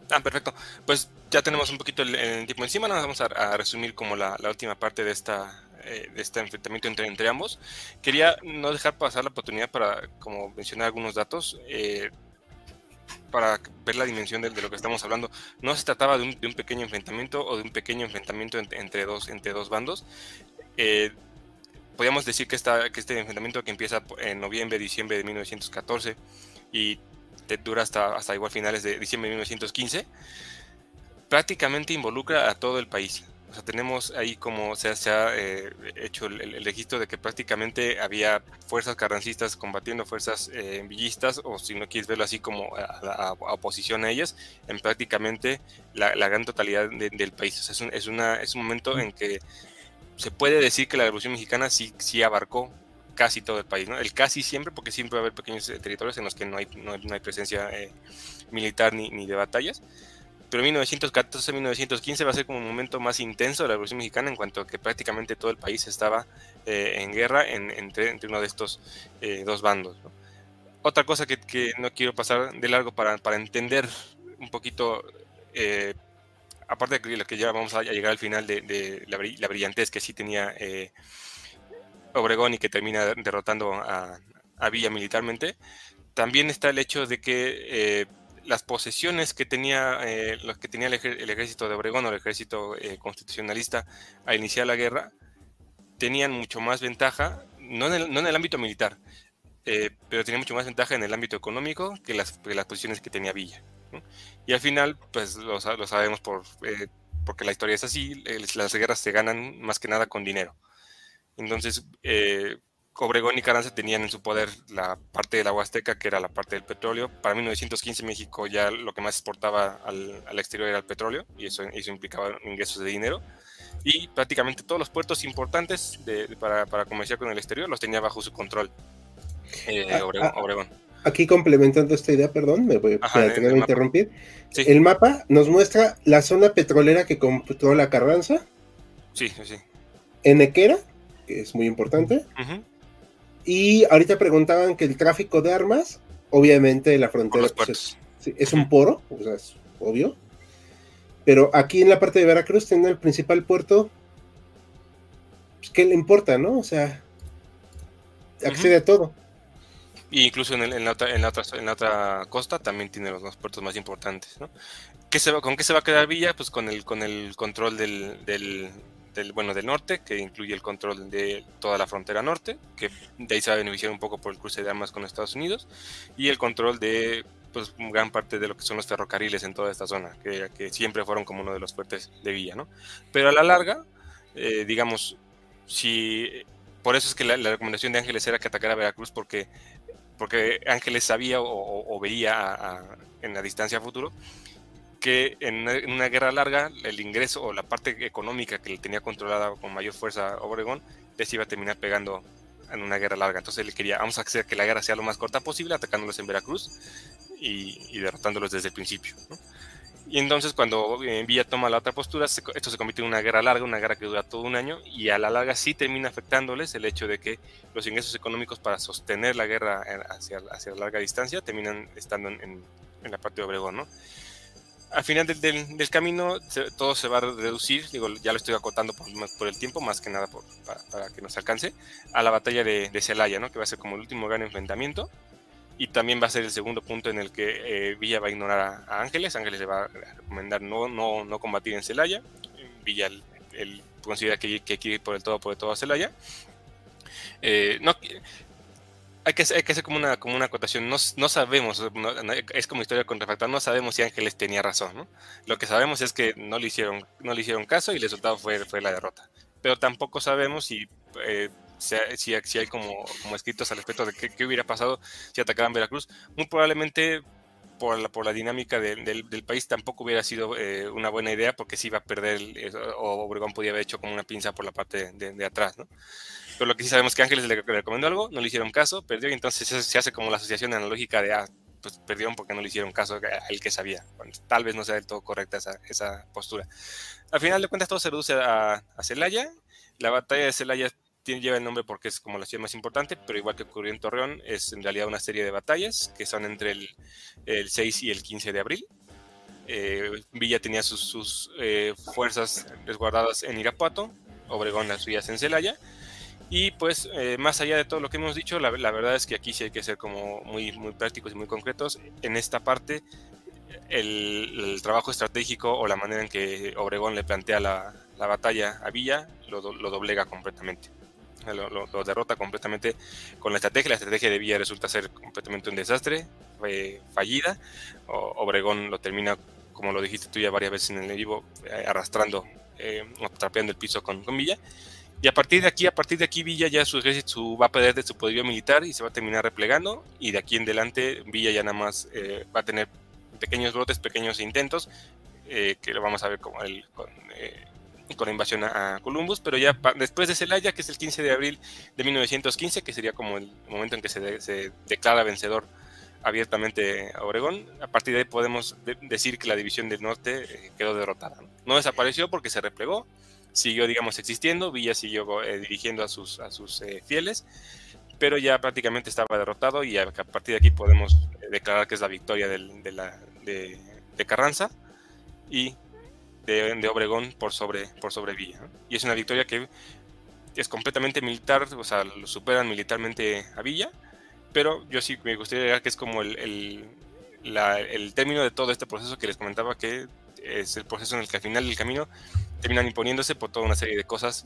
Ah, perfecto. Pues ya tenemos un poquito el, el tiempo encima. Nos vamos a, a resumir como la, la, última parte de esta eh, de este enfrentamiento entre, entre ambos. Quería no dejar pasar la oportunidad para, como mencionar algunos datos, eh, para ver la dimensión de, de, lo que estamos hablando. No se trataba de un, de un pequeño enfrentamiento o de un pequeño enfrentamiento entre, entre dos, entre dos bandos. Eh, podríamos decir que, esta, que este enfrentamiento que empieza en noviembre, diciembre de 1914 y te dura hasta, hasta igual finales de diciembre de 1915, prácticamente involucra a todo el país. O sea, tenemos ahí como se, se ha eh, hecho el, registro de que prácticamente había fuerzas carrancistas combatiendo fuerzas eh, villistas, o si no quieres verlo así como a, oposición a ellas, en prácticamente la, gran totalidad del país. O sea, es un, es, una, es un momento en que se puede decir que la Revolución Mexicana sí, sí abarcó casi todo el país, ¿no? El casi siempre, porque siempre va a haber pequeños eh, territorios en los que no hay, no, presencia eh, militar ni, ni de batallas pero 1914-1915 va a ser como un momento más intenso de la Revolución Mexicana en cuanto a que prácticamente todo el país estaba eh, en guerra entre, uno de estos dos bandos. Otra cosa que, no quiero pasar de largo para, para entender un poquito, aparte de que, que ya vamos a llegar al final de, la, la, brillantez que sí tenía Obregón y que termina derrotando a, Villa militarmente, también está el hecho de que las posesiones que tenía, eh, los que tenía el, ejército de Obregón o el ejército eh, constitucionalista al iniciar la guerra, tenían mucho más ventaja, no en el, no en el ámbito militar, eh, pero tenían mucho más ventaja en el ámbito económico que las, las posiciones que tenía Villa. Y al final, pues lo, lo sabemos por, porque la historia es así, las guerras se ganan más que nada con dinero. Entonces, Obregón y Carranza tenían en su poder la parte de la Huasteca, que era la parte del petróleo. Para 1915 México ya lo que más exportaba al, exterior era el petróleo y eso, eso, implicaba ingresos de dinero. Y prácticamente todos los puertos importantes para, para, comerciar con el exterior los tenía bajo su control eh, ah, ah, Obregón, Aquí complementando esta idea, perdón, me voy a tener que interrumpir. El mapa nos muestra la zona petrolera que controla Carranza. Sí, sí. Enequera, que es muy importante. Y ahorita preguntaban que el tráfico de armas, obviamente la frontera pues, es, un poro, o sea, es obvio. Pero aquí en la parte de Veracruz tiene el principal puerto, pues, ¿qué le importa, no? O sea, accede a todo. Y incluso en, la otra, en, la otra, en la otra costa también tiene los dos puertos más importantes, ¿no? ¿Qué se va, ¿Con qué se va a quedar Villa? Pues con el, con el control del, del, bueno, del norte, que incluye el control de toda la frontera norte, que de ahí se va a beneficiar un poco por el cruce de armas con Estados Unidos, y el control de pues, gran parte de lo que son los ferrocarriles en toda esta zona, que, que siempre fueron como uno de los fuertes de Villa, ¿no? Pero a la larga, eh, digamos, si... Por eso es que la, recomendación de Ángeles era que atacara a Veracruz, porque, porque Ángeles sabía o, veía en la distancia futuro que en una, guerra larga el ingreso o la parte económica que le tenía controlada con mayor fuerza Obregón les iba a terminar pegando en una guerra larga. Entonces él quería, vamos a hacer que la guerra sea lo más corta posible, atacándolos en Veracruz y, derrotándolos desde el principio. Y entonces cuando eh, Villa toma la otra postura, esto se convierte en una guerra larga, una guerra que dura todo un año y a la larga sí termina afectándoles el hecho de que los ingresos económicos para sostener la guerra eh, hacia, hacia larga distancia terminan estando en, en la parte de Obregón, ¿no? al final del, camino todo se va a reducir, digo, ya lo estoy acotando por, el tiempo, más que nada para, que nos alcance, a la batalla de, Celaya, ¿no? que va a ser como el último gran enfrentamiento. Y también va a ser el segundo punto en el que eh, Villa va a ignorar a, Ángeles. Ángeles le va a recomendar no, no, no combatir en Celaya. Villa él, considera que, que, quiere ir por el todo, por el todo a Celaya. Eh, no, hay que, hay que hacer como una, como una acotación. No, no sabemos, es como historia contrafactual, no sabemos si Ángeles tenía razón. ¿no? Lo que sabemos es que no le hicieron, no le hicieron caso y el resultado fue, fue la derrota. Pero tampoco sabemos si, eh, si, hay como, escritos al respecto de qué, hubiera pasado si atacaban Veracruz. Muy probablemente por la, dinámica del, país tampoco hubiera sido eh, una buena idea porque si iba a perder o Obregón podía haber hecho como una pinza por la parte de, atrás. ¿no? Pero lo que sí sabemos es que Ángeles le, recomendó algo, no le hicieron caso, perdió y entonces se, hace como la asociación analógica de, ah, pues perdieron porque no le hicieron caso a él que sabía. tal vez no sea del todo correcta esa, esa, postura. Al final de cuentas todo se reduce a, a Celaya. La batalla de Celaya lleva el nombre porque es como la ciudad más importante, pero igual que ocurrió en Torreón, es en realidad una serie de batallas que son entre el, el 6 y el 15 de abril. Eh, Villa tenía sus, eh, fuerzas resguardadas en Irapuato, Obregón las suyas en Celaya, y pues, eh, más allá de todo lo que hemos dicho, la, verdad es que aquí sí hay que ser como muy, prácticos y muy concretos. En esta parte, el, trabajo estratégico o la manera en que Obregón le plantea la, batalla a Villa lo, doblega completamente. Lo, derrota completamente con la estrategia. La estrategia de Villa resulta ser completamente un desastre, fallida. Obregón lo termina, como lo dijiste tú ya varias veces en el vivo, eh, arrastrando eh, trapeando el piso con, con Villa. Y a partir de aquí, a partir de aquí, Villa ya su va a perder su poderío militar y se va a terminar replegando. Y de aquí en adelante, Villa ya nada más eh, va a tener pequeños brotes, pequeños intentos, eh, que lo vamos a ver como el, con, la invasión a, Columbus. Pero ya después de Celaya, que es el 15 de abril de 1915, que sería como el momento en que se, declara vencedor abiertamente a Oregón. A partir de ahí podemos decir que la división del norte quedó derrotada. ¿no? desapareció porque se replegó, siguió, digamos, existiendo, Villa siguió eh, dirigiendo a sus, a sus eh, fieles, pero ya prácticamente estaba derrotado y a, partir de aquí podemos eh, declarar que es la victoria de, de, Carranza y de, Obregón por sobre, por sobre Villa. Y es una victoria que es completamente militar, o sea, lo superan militarmente a Villa, pero yo sí me gustaría decir que es como el, el, término de todo este proceso que les comentaba que es el proceso en el que al final del camino terminan imponiéndose por toda una serie de cosas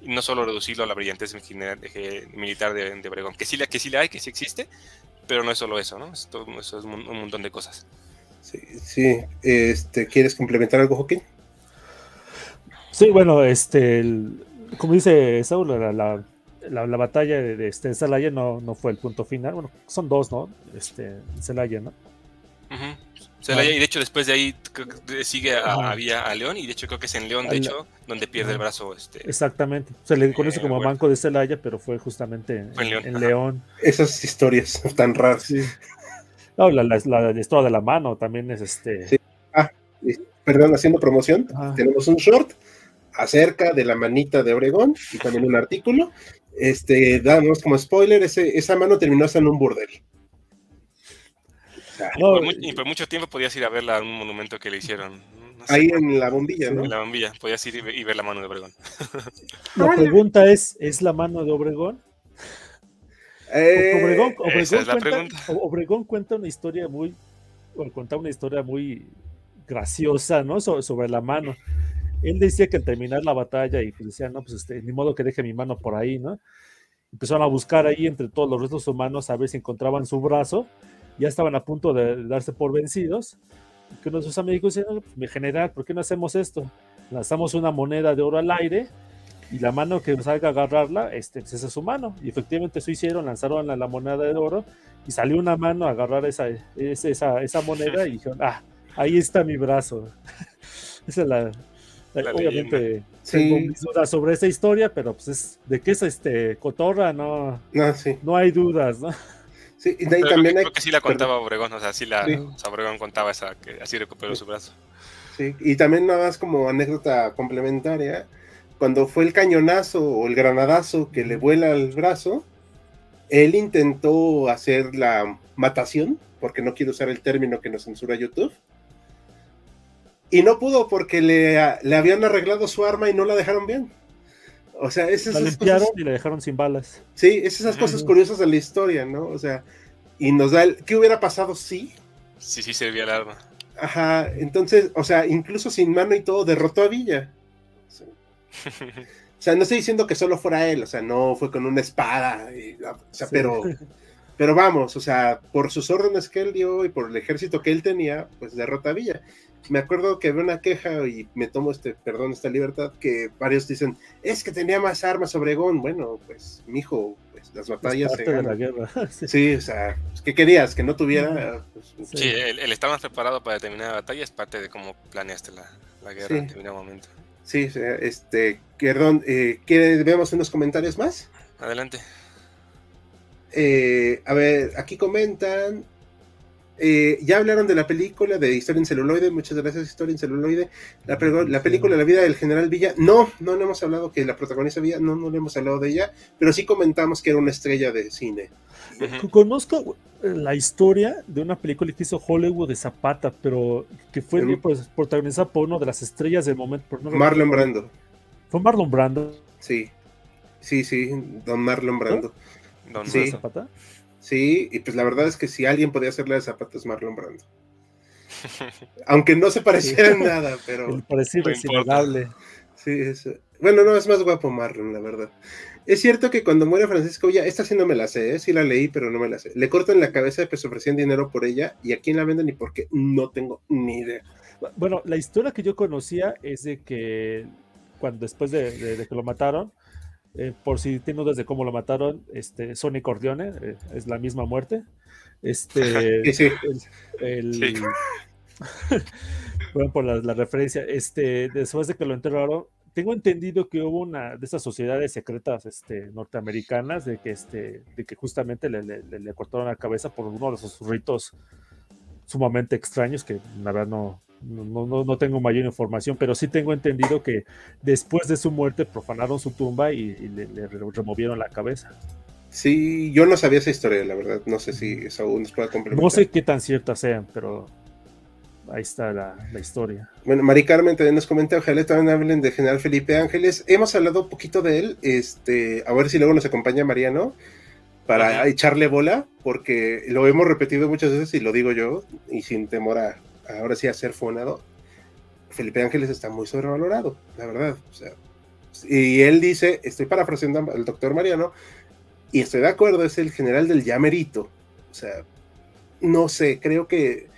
y no solo reducirlo a la brillantez militar de, de Obregón, que sí, la, que sí la hay, que sí existe, pero no es solo eso, ¿no? Es todo, eso es un, montón de cosas. Sí, sí. Este, ¿Quieres complementar algo, Joaquín? Sí, bueno, este, como dice Saúl, la, la, la, batalla de, este, Celaya no, no fue el punto final, bueno, son dos, ¿no? Este, Celaya, ¿no? y de hecho después de ahí sigue a, Vía a León y de hecho creo que es en León, de hecho, donde pierde el brazo. Este, Exactamente. Se le conoce eh, como Manco de Celaya, pero fue justamente en, León. Esas historias [LAUGHS] tan raras. No, la, la, historia de la mano también es este. Ah, perdón, haciendo promoción. Tenemos un short acerca de la manita de Obregón y también un artículo. Este, damos como spoiler, ese, esa mano terminó hasta en un burdel y, por mucho tiempo podías ir a verla en un monumento que le hicieron. Ahí en la bombilla, ¿no? En la bombilla, podías ir y ver la mano de Obregón. [LAUGHS] La pregunta es, ¿es la mano de Obregón? Eh, Obregón, cuenta, Obregón, cuenta, una historia muy, bueno, cuenta una historia muy graciosa, ¿no? sobre la mano. Él decía que al terminar la batalla y pues decía, no, pues este, ni modo que deje mi mano por ahí, ¿no? Empezaron a buscar ahí entre todos los restos humanos a ver si encontraban su brazo ya estaban a punto de darse por vencidos. Que uno de sus amigos dijeron, pues, mi general, ¿por qué no hacemos esto? Lanzamos una moneda de oro al aire y la mano que salga a agarrarla, este, pues esa es su mano. Y efectivamente eso hicieron, lanzaron la, la moneda de oro y salió una mano a agarrar esa, esa, esa moneda y dijeron, ah, ahí está mi brazo. [LAUGHS] esa es la, obviamente tengo mis dudas sobre esa historia, pero pues es de qué es este cotorra, no, no, sí. no hay dudas, ¿no? Sí, y también creo, que sí la contaba Obregón, o sea, sí la, Obregón contaba esa, que así recuperó su brazo. Sí, y también nada más como anécdota complementaria, cuando fue el cañonazo o el granadazo que le vuela el brazo, él intentó hacer la matación, porque no quiero usar el término que nos censura YouTube, y no pudo porque le, le habían arreglado su arma y no la dejaron bien. O sea, es la limpiaron y la dejaron sin balas. Sí, es esas cosas curiosas de la historia, ¿no? O sea, y nos da el. ¿Qué hubiera pasado si? Sí, sí, servía el arma. Ajá, entonces, o sea, incluso sin mano y todo, derrotó a Villa. [LAUGHS] O sea, no estoy diciendo que solo fuera él, o sea, no fue con una espada, o sea, pero, pero vamos, o sea, por sus órdenes que él dio y por el ejército que él tenía, pues derrota a Villa me acuerdo que había una queja y me tomo este, perdón, esta libertad, que varios dicen, es que tenía más armas Obregón. Bueno, pues, mijo, pues las batallas se de la guerra. [LAUGHS] sí. o sea, pues, ¿qué querías? Que no tuviera. Pues, sí, el, estar más preparado para determinada batalla es parte de cómo planeaste la, la guerra en determinado momento. Sí, este, perdón, eh, ¿vemos unos comentarios más? Adelante. Eh, a ver, aquí comentan, eh, ya hablaron de la película de Historia en celuloide, muchas gracias Historia en celuloide. La, la película La vida del general Villa, no, no le hemos hablado que la protagonista Villa, no, no le hemos hablado de ella, pero sí comentamos que era una estrella de cine. Conozco eh, la historia de una película que hizo Hollywood de Zapata, pero que fue pues, protagonizada por una de las estrellas del momento. Marlon Brando. ¿Fue Marlon Brando? Sí, sí, sí, don Marlon Brando. ¿Don Zapata? Sí, y pues la verdad es que si alguien podía hacerle de zapatos Marlon Brando. Aunque no se pareciera en nada, pero. El parecido es innegable. Sí, es, bueno, no, es más guapo Marlon, la verdad. Es cierto que cuando muere Francisco ya esta sí no me la sé, ¿eh? sí la leí, pero no me la sé. Le cortan la cabeza, pues ofrecían dinero por ella, y a quién la venden y por qué, no tengo ni idea. Bueno, la historia que yo conocía es de que cuando después de, que lo mataron, eh, por si tiene dudas de cómo lo mataron, este, Sonny Corleone, eh, es la misma muerte. Este, [LAUGHS] sí. el, [LAUGHS] bueno, por la, referencia, este, después de que lo enterraron, tengo entendido que hubo una de esas sociedades secretas este, norteamericanas de que, este, de que justamente le, le, cortaron la cabeza por uno de esos ritos sumamente extraños que la verdad no, no, no, tengo mayor información, pero sí tengo entendido que después de su muerte profanaron su tumba y, le, removieron la cabeza. Sí, yo no sabía esa historia, la verdad. No sé si eso aún nos puede complementar. No sé qué tan ciertas sean, pero ahí está la, historia. Bueno, Mari Carmen también nos comenta, ojalá también hablen de General Felipe Ángeles. Hemos hablado un poquito de él, este, a ver si luego nos acompaña Mariano para echarle bola, porque lo hemos repetido muchas veces y lo digo yo, y sin temor a ahora sí a ser fonado. Felipe Ángeles está muy sobrevalorado, la verdad. y él dice, estoy parafraseando al doctor Mariano, y estoy de acuerdo, es el general del llamerito. O sea, no sé, creo que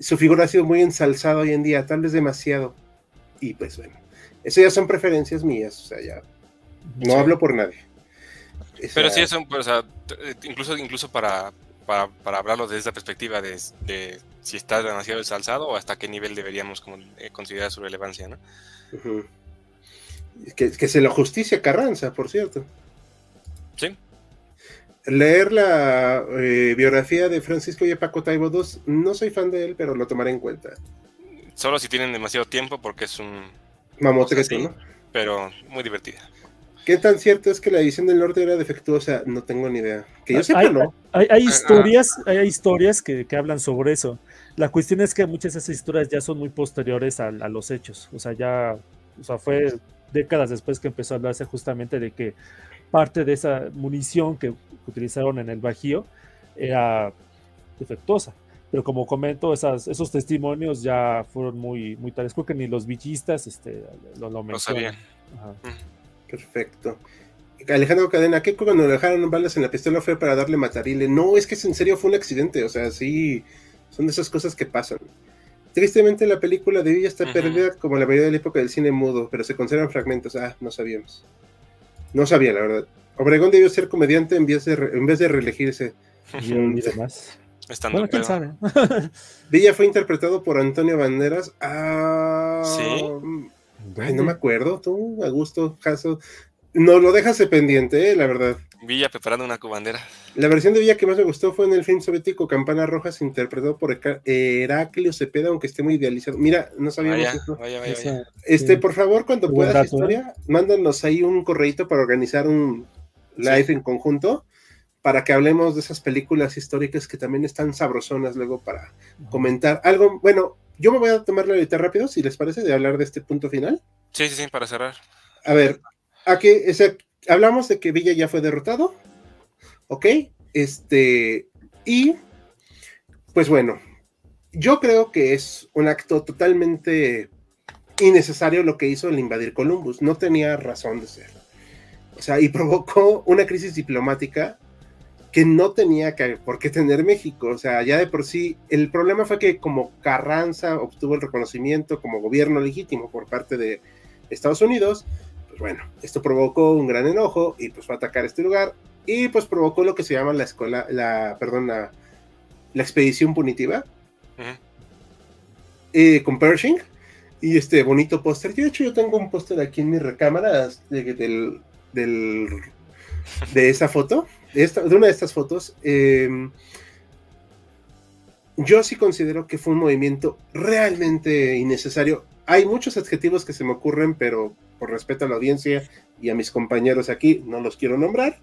su figura ha sido muy ensalzada hoy en día, tal vez demasiado. Y pues bueno, eso ya son preferencias mías, o sea, ya no hablo por nadie. Pero sí, o sea, incluso, incluso para, para, hablarlo desde esa perspectiva de, si está demasiado ensalzado o hasta qué nivel deberíamos como, eh, considerar su relevancia, ¿no? que, se lo justicia Carranza, por cierto. Sí leer la eh, biografía de Francisco y Paco Taibo II, no soy fan de él, pero lo tomaré en cuenta. Solo si tienen demasiado tiempo, porque es un. Mamotreto, ¿no? Pero muy divertida. ¿Qué tan cierto es que la edición del norte era defectuosa? No tengo ni idea. Que yo sepa, hay, no. Hay, ah, historias, hay historias que, hablan sobre eso. La cuestión es que muchas de esas historias ya son muy posteriores a, a los hechos. O sea, ya. O sea, fue décadas después que empezó a hablarse justamente de que parte de esa munición que utilizaron en el Bajío era defectuosa. Pero como comento, esas, esos testimonios ya fueron muy, muy tales. Creo que ni los villistas este, lo, lo mencionan. Perfecto. Alejandro Cadena, ¿qué cuando le dejaron balas en la pistola fue para darle matarile? No, es que en serio fue un accidente, o sea, sí, son de esas cosas que pasan. Tristemente la película de Villa está perdida como la mayoría de la época del cine mudo, pero se conservan fragmentos. Ah, no sabíamos. No sabía, la verdad. Obregón debió ser comediante en vez de, en vez de reelegirse. Y, demás. Estando quién sabe. Villa fue interpretado por Antonio Banderas. Ah, sí. Ay, no me acuerdo. Tú, Augusto, Caso. No lo dejas pendiente, eh, la verdad. Villa preparando una cubandera. La versión de Villa que más me gustó fue en el film soviético Campana Rojas, interpretado por Heraclio Cepeda, aunque esté muy idealizado. Mira, no sabíamos vaya, Vaya, vaya, Este, por favor, cuando puedas ¿eh? historia, mándanos ahí un correito para organizar un live en conjunto para que hablemos de esas películas históricas que también están sabrosonas luego para comentar algo. Bueno, yo me voy a tomar la ahorita rápido, si les parece, de hablar de este punto final. Sí, sí, sí, para cerrar. A ver, aquí, ese, hablamos de que Villa ya fue derrotado, ¿ok? Este, y pues bueno, yo creo que es un acto totalmente innecesario lo que hizo el invadir Columbus, no tenía razón de ser. O sea, y [LAUGHS] provocó una crisis diplomática que no tenía que, por qué tener México. O sea, ya de por sí, el problema fue que como Carranza obtuvo el reconocimiento como gobierno legítimo por parte de Estados Unidos, bueno, esto provocó un gran enojo y pues fue a atacar este lugar y pues provocó lo que se llama la escuela, la, perdón, la, expedición punitiva eh, con Pershing y este bonito póster. Yo de hecho yo tengo un póster aquí en mi recámara de, del, de esa foto, de, una de estas fotos. Em, yo sí considero que fue un movimiento realmente innecesario. Hay muchos adjetivos que se me ocurren, pero por respeto a la audiencia y a mis compañeros aquí, no los quiero nombrar,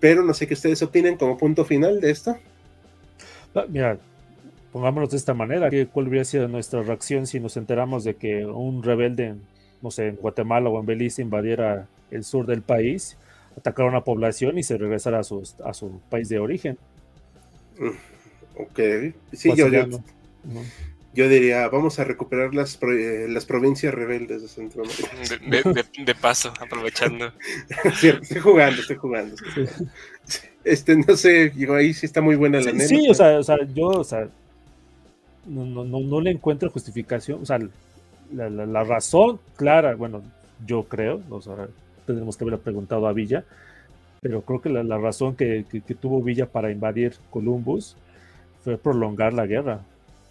pero no sé qué ustedes opinen como punto final de esto. Mira, pongámonos de esta manera, ¿cuál hubiera sido nuestra reacción si nos enteramos de que un rebelde, no sé, en Guatemala o en Belice invadiera el sur del país, atacara a una población y se regresara a su, a su país de origen? Ok, sí, yo, yo, yo diría, vamos a recuperar las, eh, las provincias rebeldes de Centroamérica. [LAUGHS] De, paso, aprovechando. [LAUGHS] estoy jugando, estoy jugando. Este, no sé, digo, ahí sí está muy buena la sí, Sí, o sea, o sea, yo, o sea, no, no, no, le encuentro justificación, o sea, la, la, razón clara, bueno, yo creo, o sea, tendremos que haberle preguntado a Villa, pero creo que la, razón que, tuvo Villa para invadir Columbus fue prolongar la guerra.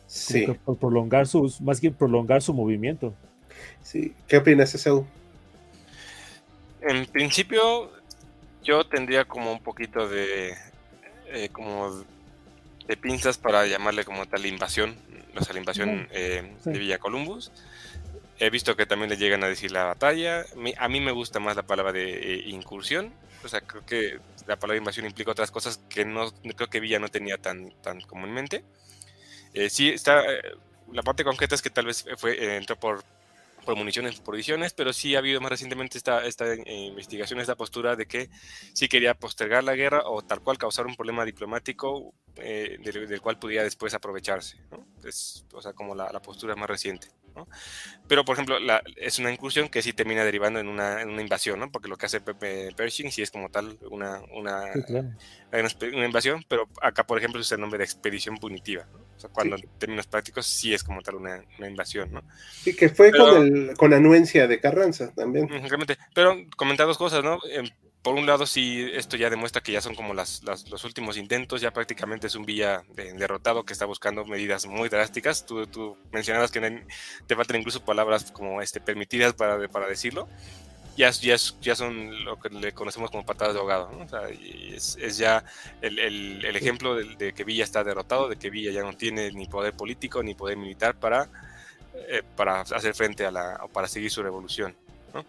Sí. prolongar sus, más bien prolongar su movimiento. Sí. ¿Qué opinas, Esaú? En principio, yo tendría como un poquito de eh, como de pinzas para llamarle como tal invasión, o sea, la invasión eh, de Villa Columbus. He visto que también le llegan a decir la batalla. A mí me gusta más la palabra de eh, incursión. O sea, creo que la palabra invasión implica otras cosas que no creo que Villa no tenía tan, tan comúnmente. sí, está. la parte concreta es que tal vez fue, entró por por municiones, por ediciones, pero sí ha habido más recientemente esta, esta eh, investigación, esta postura de que sí quería postergar la guerra o tal cual causar un problema diplomático eh, del, cual pudiera después aprovecharse. Es, o sea, como la, la postura más reciente. Pero, por ejemplo, la, es una incursión que sí termina derivando en una, en una invasión, ¿no? porque lo que hace Pershing sí es como tal una, una, una, invasión, pero acá, por ejemplo, es el nombre de expedición punitiva. O sea, cuando en términos prácticos sí es como tal una, invasión. ¿no? Sí, que fue con, el, con anuencia de Carranza también. Realmente. Pero comentar dos cosas, ¿no? Por un lado, sí, esto ya demuestra que ya son como las, los últimos intentos, ya prácticamente es un Villa derrotado que está buscando medidas muy drásticas. Tú, tú mencionabas que te faltan incluso palabras como este, permitidas para, para decirlo. Ya, ya, ya son lo que le conocemos como patadas de ahogado. ¿no? O sea, es, es, ya el, el, el ejemplo de, que Villa está derrotado, de que Villa ya no tiene ni poder político ni poder militar para, eh, para hacer frente a la, o para seguir su revolución. ¿no?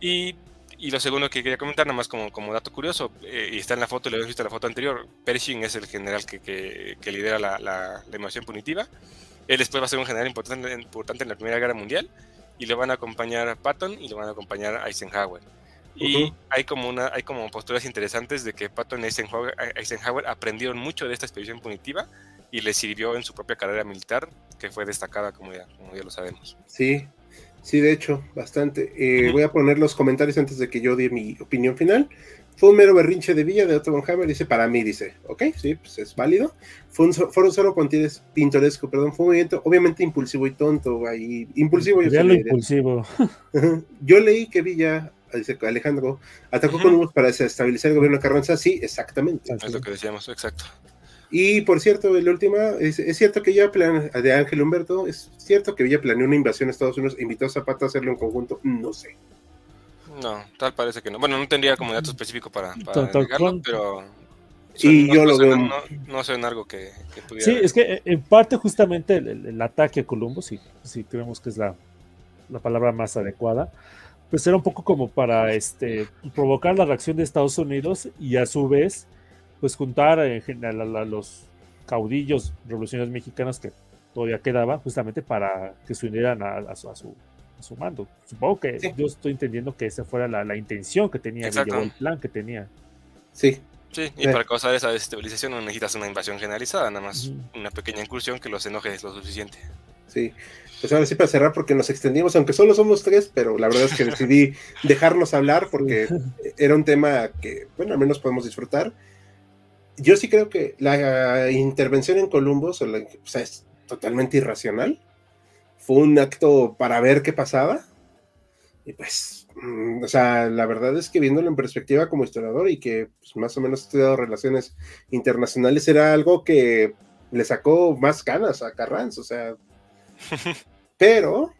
Y y lo segundo que quería comentar, nada más como, como dato curioso, eh, y está en la foto, lo habéis visto en la foto anterior, Pershing es el general que, que, lidera la, la, invasión punitiva. Él después va a ser un general importante, importante en la Primera Guerra Mundial, y lo van a acompañar a Patton y lo van a acompañar a Eisenhower. Y hay, como una, hay como posturas interesantes de que Patton y Eisenhower, Eisenhower aprendieron mucho de esta expedición punitiva y les sirvió en su propia carrera militar, que fue destacada, como ya, como ya lo sabemos. Sí, Sí, de hecho, bastante. Eh, voy a poner los comentarios antes de que yo dé mi opinión final. Fue un mero berrinche de Villa de Otto von Hammer, dice para mí, dice, ok, sí, pues es válido. Fue un, fue un solo pintoresco, perdón, fue un movimiento obviamente impulsivo y tonto, ahí, impulsivo. Yo, lo impulsivo. yo leí que Villa, dice Alejandro, atacó con humos para desestabilizar el gobierno de Carranza, sí, exactamente. Es lo que decíamos, exacto. Y por cierto, la última, es, cierto que ya plan de Ángel Humberto, es cierto que Villa planeó una invasión a Estados Unidos, invitó a Zapata a hacerlo en conjunto, no sé. No, tal parece que no. Bueno, no tendría como dato específico para, para pero... Y yo lo veo. No, sé en algo que, pudiera. Sí, es que eh, en parte justamente el, ataque a Colombo, si, sí, creemos que es la, la, palabra más adecuada, pues era un poco como para este, provocar la reacción de Estados Unidos y a su vez pues juntar en general a, los caudillos revolucionarios mexicanos que todavía quedaban justamente para que se unieran a, su, a, su, mando. Supongo que yo estoy entendiendo que esa fuera la, intención que tenía, el plan que tenía. Sí. Sí, y para causar esa desestabilización no necesitas una invasión generalizada, nada más una pequeña incursión que los enoje lo suficiente. Sí, pues ahora sí para cerrar porque nos extendimos, aunque solo somos tres, pero la verdad es que decidí [LAUGHS] dejarnos hablar porque era un tema que, bueno, al menos podemos disfrutar yo sí creo que la intervención en Columbus es totalmente irracional. Fue un acto para ver qué pasaba. Y pues, mm, o sea, la verdad es que viéndolo en perspectiva como historiador y que pues, más o menos he estudiado relaciones internacionales, era algo que le sacó más ganas a Carranz, o sea. [LAUGHS] pero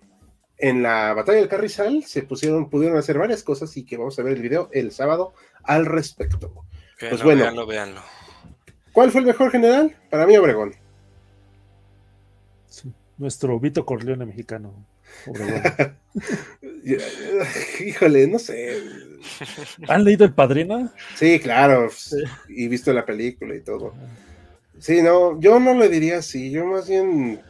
en la batalla del Carrizal se pusieron, pudieron hacer varias cosas y que vamos a ver el video el sábado al respecto. pues bueno, véanlo, véanlo. ¿Cuál fue el mejor general? Para mí, Obregón. nuestro Vito Corleone mexicano. [LAUGHS] Híjole, no sé. ¿Han leído El Padrino? Sí, claro. Y visto la película y todo. Sí, no, yo no le diría así. Yo más bien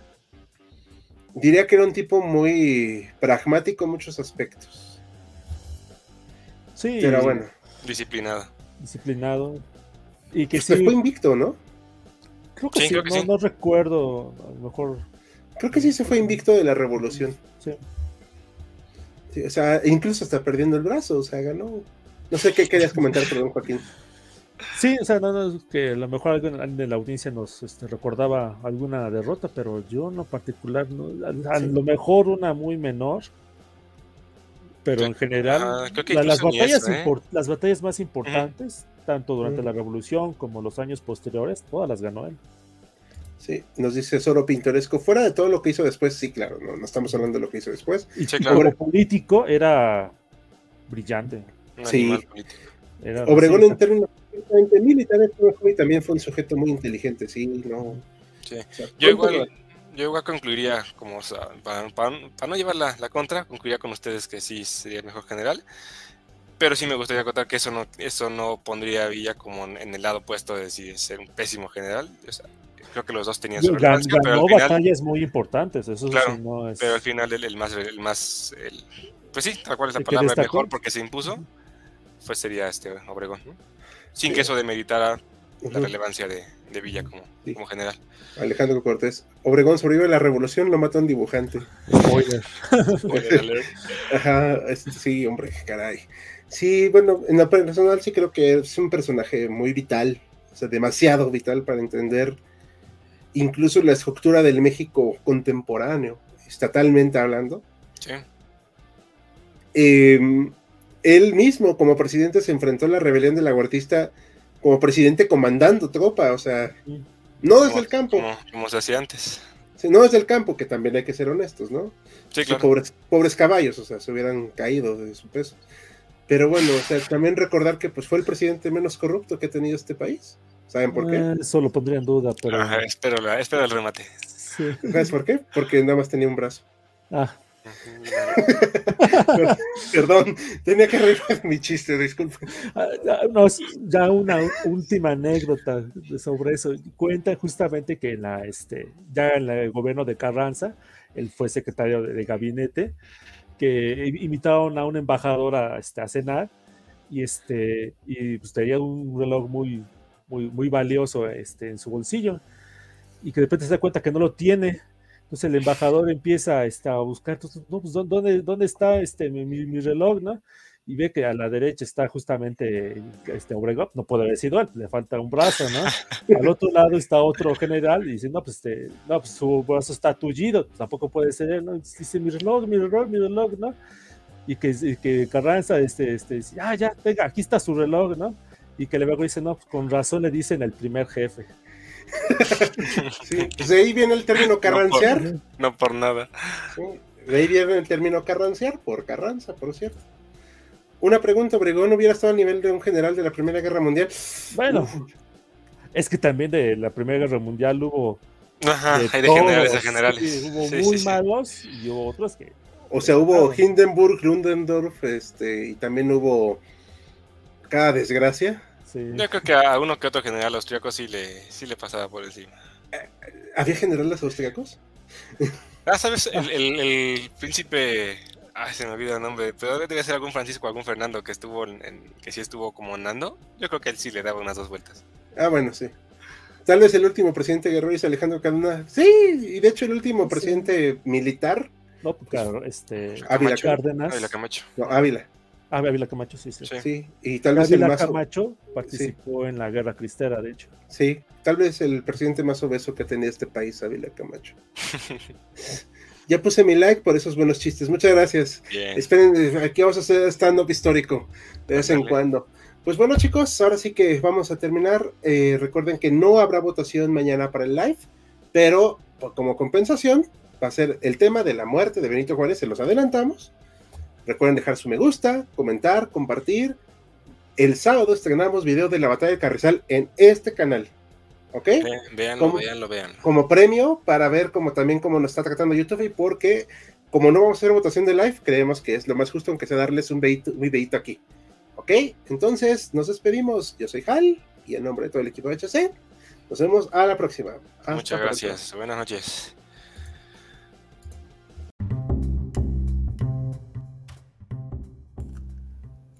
diría que era un tipo muy pragmático en muchos aspectos. Sí. Pero bueno. Disciplinado. Disciplinado. Y que sí, fue invicto, ¿no? Creo que sí, no, recuerdo, a lo mejor. Creo que sí se fue invicto de la revolución. Sí. o sea, incluso está perdiendo el brazo, o sea, ganó. No sé qué querías comentar, perdón, Joaquín. Sí, o sea, no, no, que a lo mejor alguien de la audiencia nos este, recordaba alguna derrota, pero yo no particular, no, a, lo mejor una muy menor, pero en general las, batallas ¿eh? las batallas más importantes, tanto durante la revolución como los años posteriores, todas las ganó él. Sí, nos dice Soro Pintoresco, fuera de todo lo que hizo después, sí, claro, no, no estamos hablando de lo que hizo después. Y como político era brillante. Sí. Obregón en términos militares también fue un sujeto muy inteligente, sí, no. yo igual, yo igual concluiría, como para, no llevar la, contra, concluiría con ustedes que sí sería el mejor general. Pero sí me gustaría contar que eso no, eso no pondría a Villa como en el lado opuesto de decir ser un pésimo general. creo que los dos tenían su pero al final, batallas muy importantes, eso claro, no es... Pero al final el, más, el más pues sí, tal cual es la palabra mejor porque se impuso, pues sería este Obregón. Sin que eso demeritara la relevancia de, Villa como, como, general. Alejandro Cortés, Obregón sobrevive a la revolución, lo mata un dibujante. Spoiler. [LAUGHS] Ajá, sí, hombre, caray. Sí, bueno, en lo personal sí creo que es un personaje muy vital, o sea, demasiado vital para entender incluso la estructura del México contemporáneo, estatalmente hablando. Sí. Em, él mismo como presidente se enfrentó a la rebelión de la Guartista como presidente comandando tropa, o sea, no desde el campo. Como, se hacía antes. no desde el campo, que también hay que ser honestos, ¿no? Sí, claro. pobres, pobres, caballos, o sea, se hubieran caído de su peso. Pero bueno, o sea, también recordar que pues fue el presidente menos corrupto que ha tenido este país. ¿Saben por qué? Eh, eso lo pondría en duda, pero... espero, el remate. ¿Sabes por qué? Porque nada más tenía un brazo. Ah. Perdón, tenía que reír mi chiste, disculpe. Ah, no, ya una última anécdota sobre eso. Cuenta justamente que en la, este, ya en el gobierno de Carranza, él fue secretario de, gabinete, que invitaron a un embajador a, este, a cenar y, este, y pues, tenía un reloj muy, muy, muy valioso este, en su bolsillo y que de repente se da cuenta que no lo tiene entonces el embajador empieza este, a buscar, no, pues, ¿dónde, ¿dónde está este, mi, reloj, no? Y ve que a la derecha está justamente este Obregón, no puede haber sido él, le falta un brazo, ¿no? [LAUGHS] Al otro lado está otro general y dice, no, pues, este, no, pues su brazo está tullido, tampoco puede ser él, ¿no? Dice, mi reloj, mi reloj, mi reloj, ¿no? Y que, que Carranza, este, este, dice, ah, ya, venga, aquí está su reloj, ¿no? Y que luego dice, no, pues con razón le dicen el primer jefe. [LAUGHS] pues de ahí viene el término carrancear. No por, nada. de ahí viene el término carrancear, por Carranza, por cierto. Una pregunta, Obregón hubiera estado a nivel de un general de la Primera Guerra Mundial. Bueno, es que también de la Primera Guerra Mundial hubo. Ajá, hay de generales a generales. hubo muy malos y hubo otros que. O sea, hubo Hindenburg, Ludendorff, este, y también hubo cada desgracia. Yo creo que a uno que otro general austriaco sí le, sí le pasaba por encima. ¿Había generales austriacos? [LAUGHS] Ah, ¿sabes? El, el, príncipe. Ay, se me olvida el nombre. Pero debe ser algún Francisco o algún Fernando que estuvo en, que sí estuvo como Nando. Yo creo que él sí le daba unas dos vueltas. Ah, bueno, sí. Tal vez el último presidente guerrero es Alejandro Cadena. Sí, y de hecho el último presidente militar. No, claro, este. Ávila Cárdenas. Ávila Camacho. No, Ávila. Ah, Ávila Camacho, sí, sí. Sí, y tal vez el más... Camacho participó en la guerra cristera, de hecho. Sí, tal vez el presidente más obeso que tenía este país, Ávila Camacho. [LAUGHS] ya puse mi like por esos buenos chistes. Muchas gracias. Esperen, aquí vamos a hacer stand-up histórico de vez en cuando. Pues bueno, chicos, ahora sí que vamos a terminar. Eh, recuerden que no habrá votación mañana para el live, pero como compensación va a ser el tema de la muerte de Benito Juárez, se los adelantamos. Recuerden dejar su me gusta, comentar, compartir. El sábado estrenamos video de la batalla de Carrizal en este canal. ¿Ok? Veanlo, como, veanlo, veanlo. Como premio para ver cómo también cómo nos está tratando YouTube y porque como no vamos a hacer votación de live, creemos que es lo más justo aunque sea darles un videito, aquí. ¿Ok? Entonces nos despedimos. Yo soy Hal y en nombre de todo el equipo de HC, nos vemos a la próxima. Muchas gracias. Buenas noches.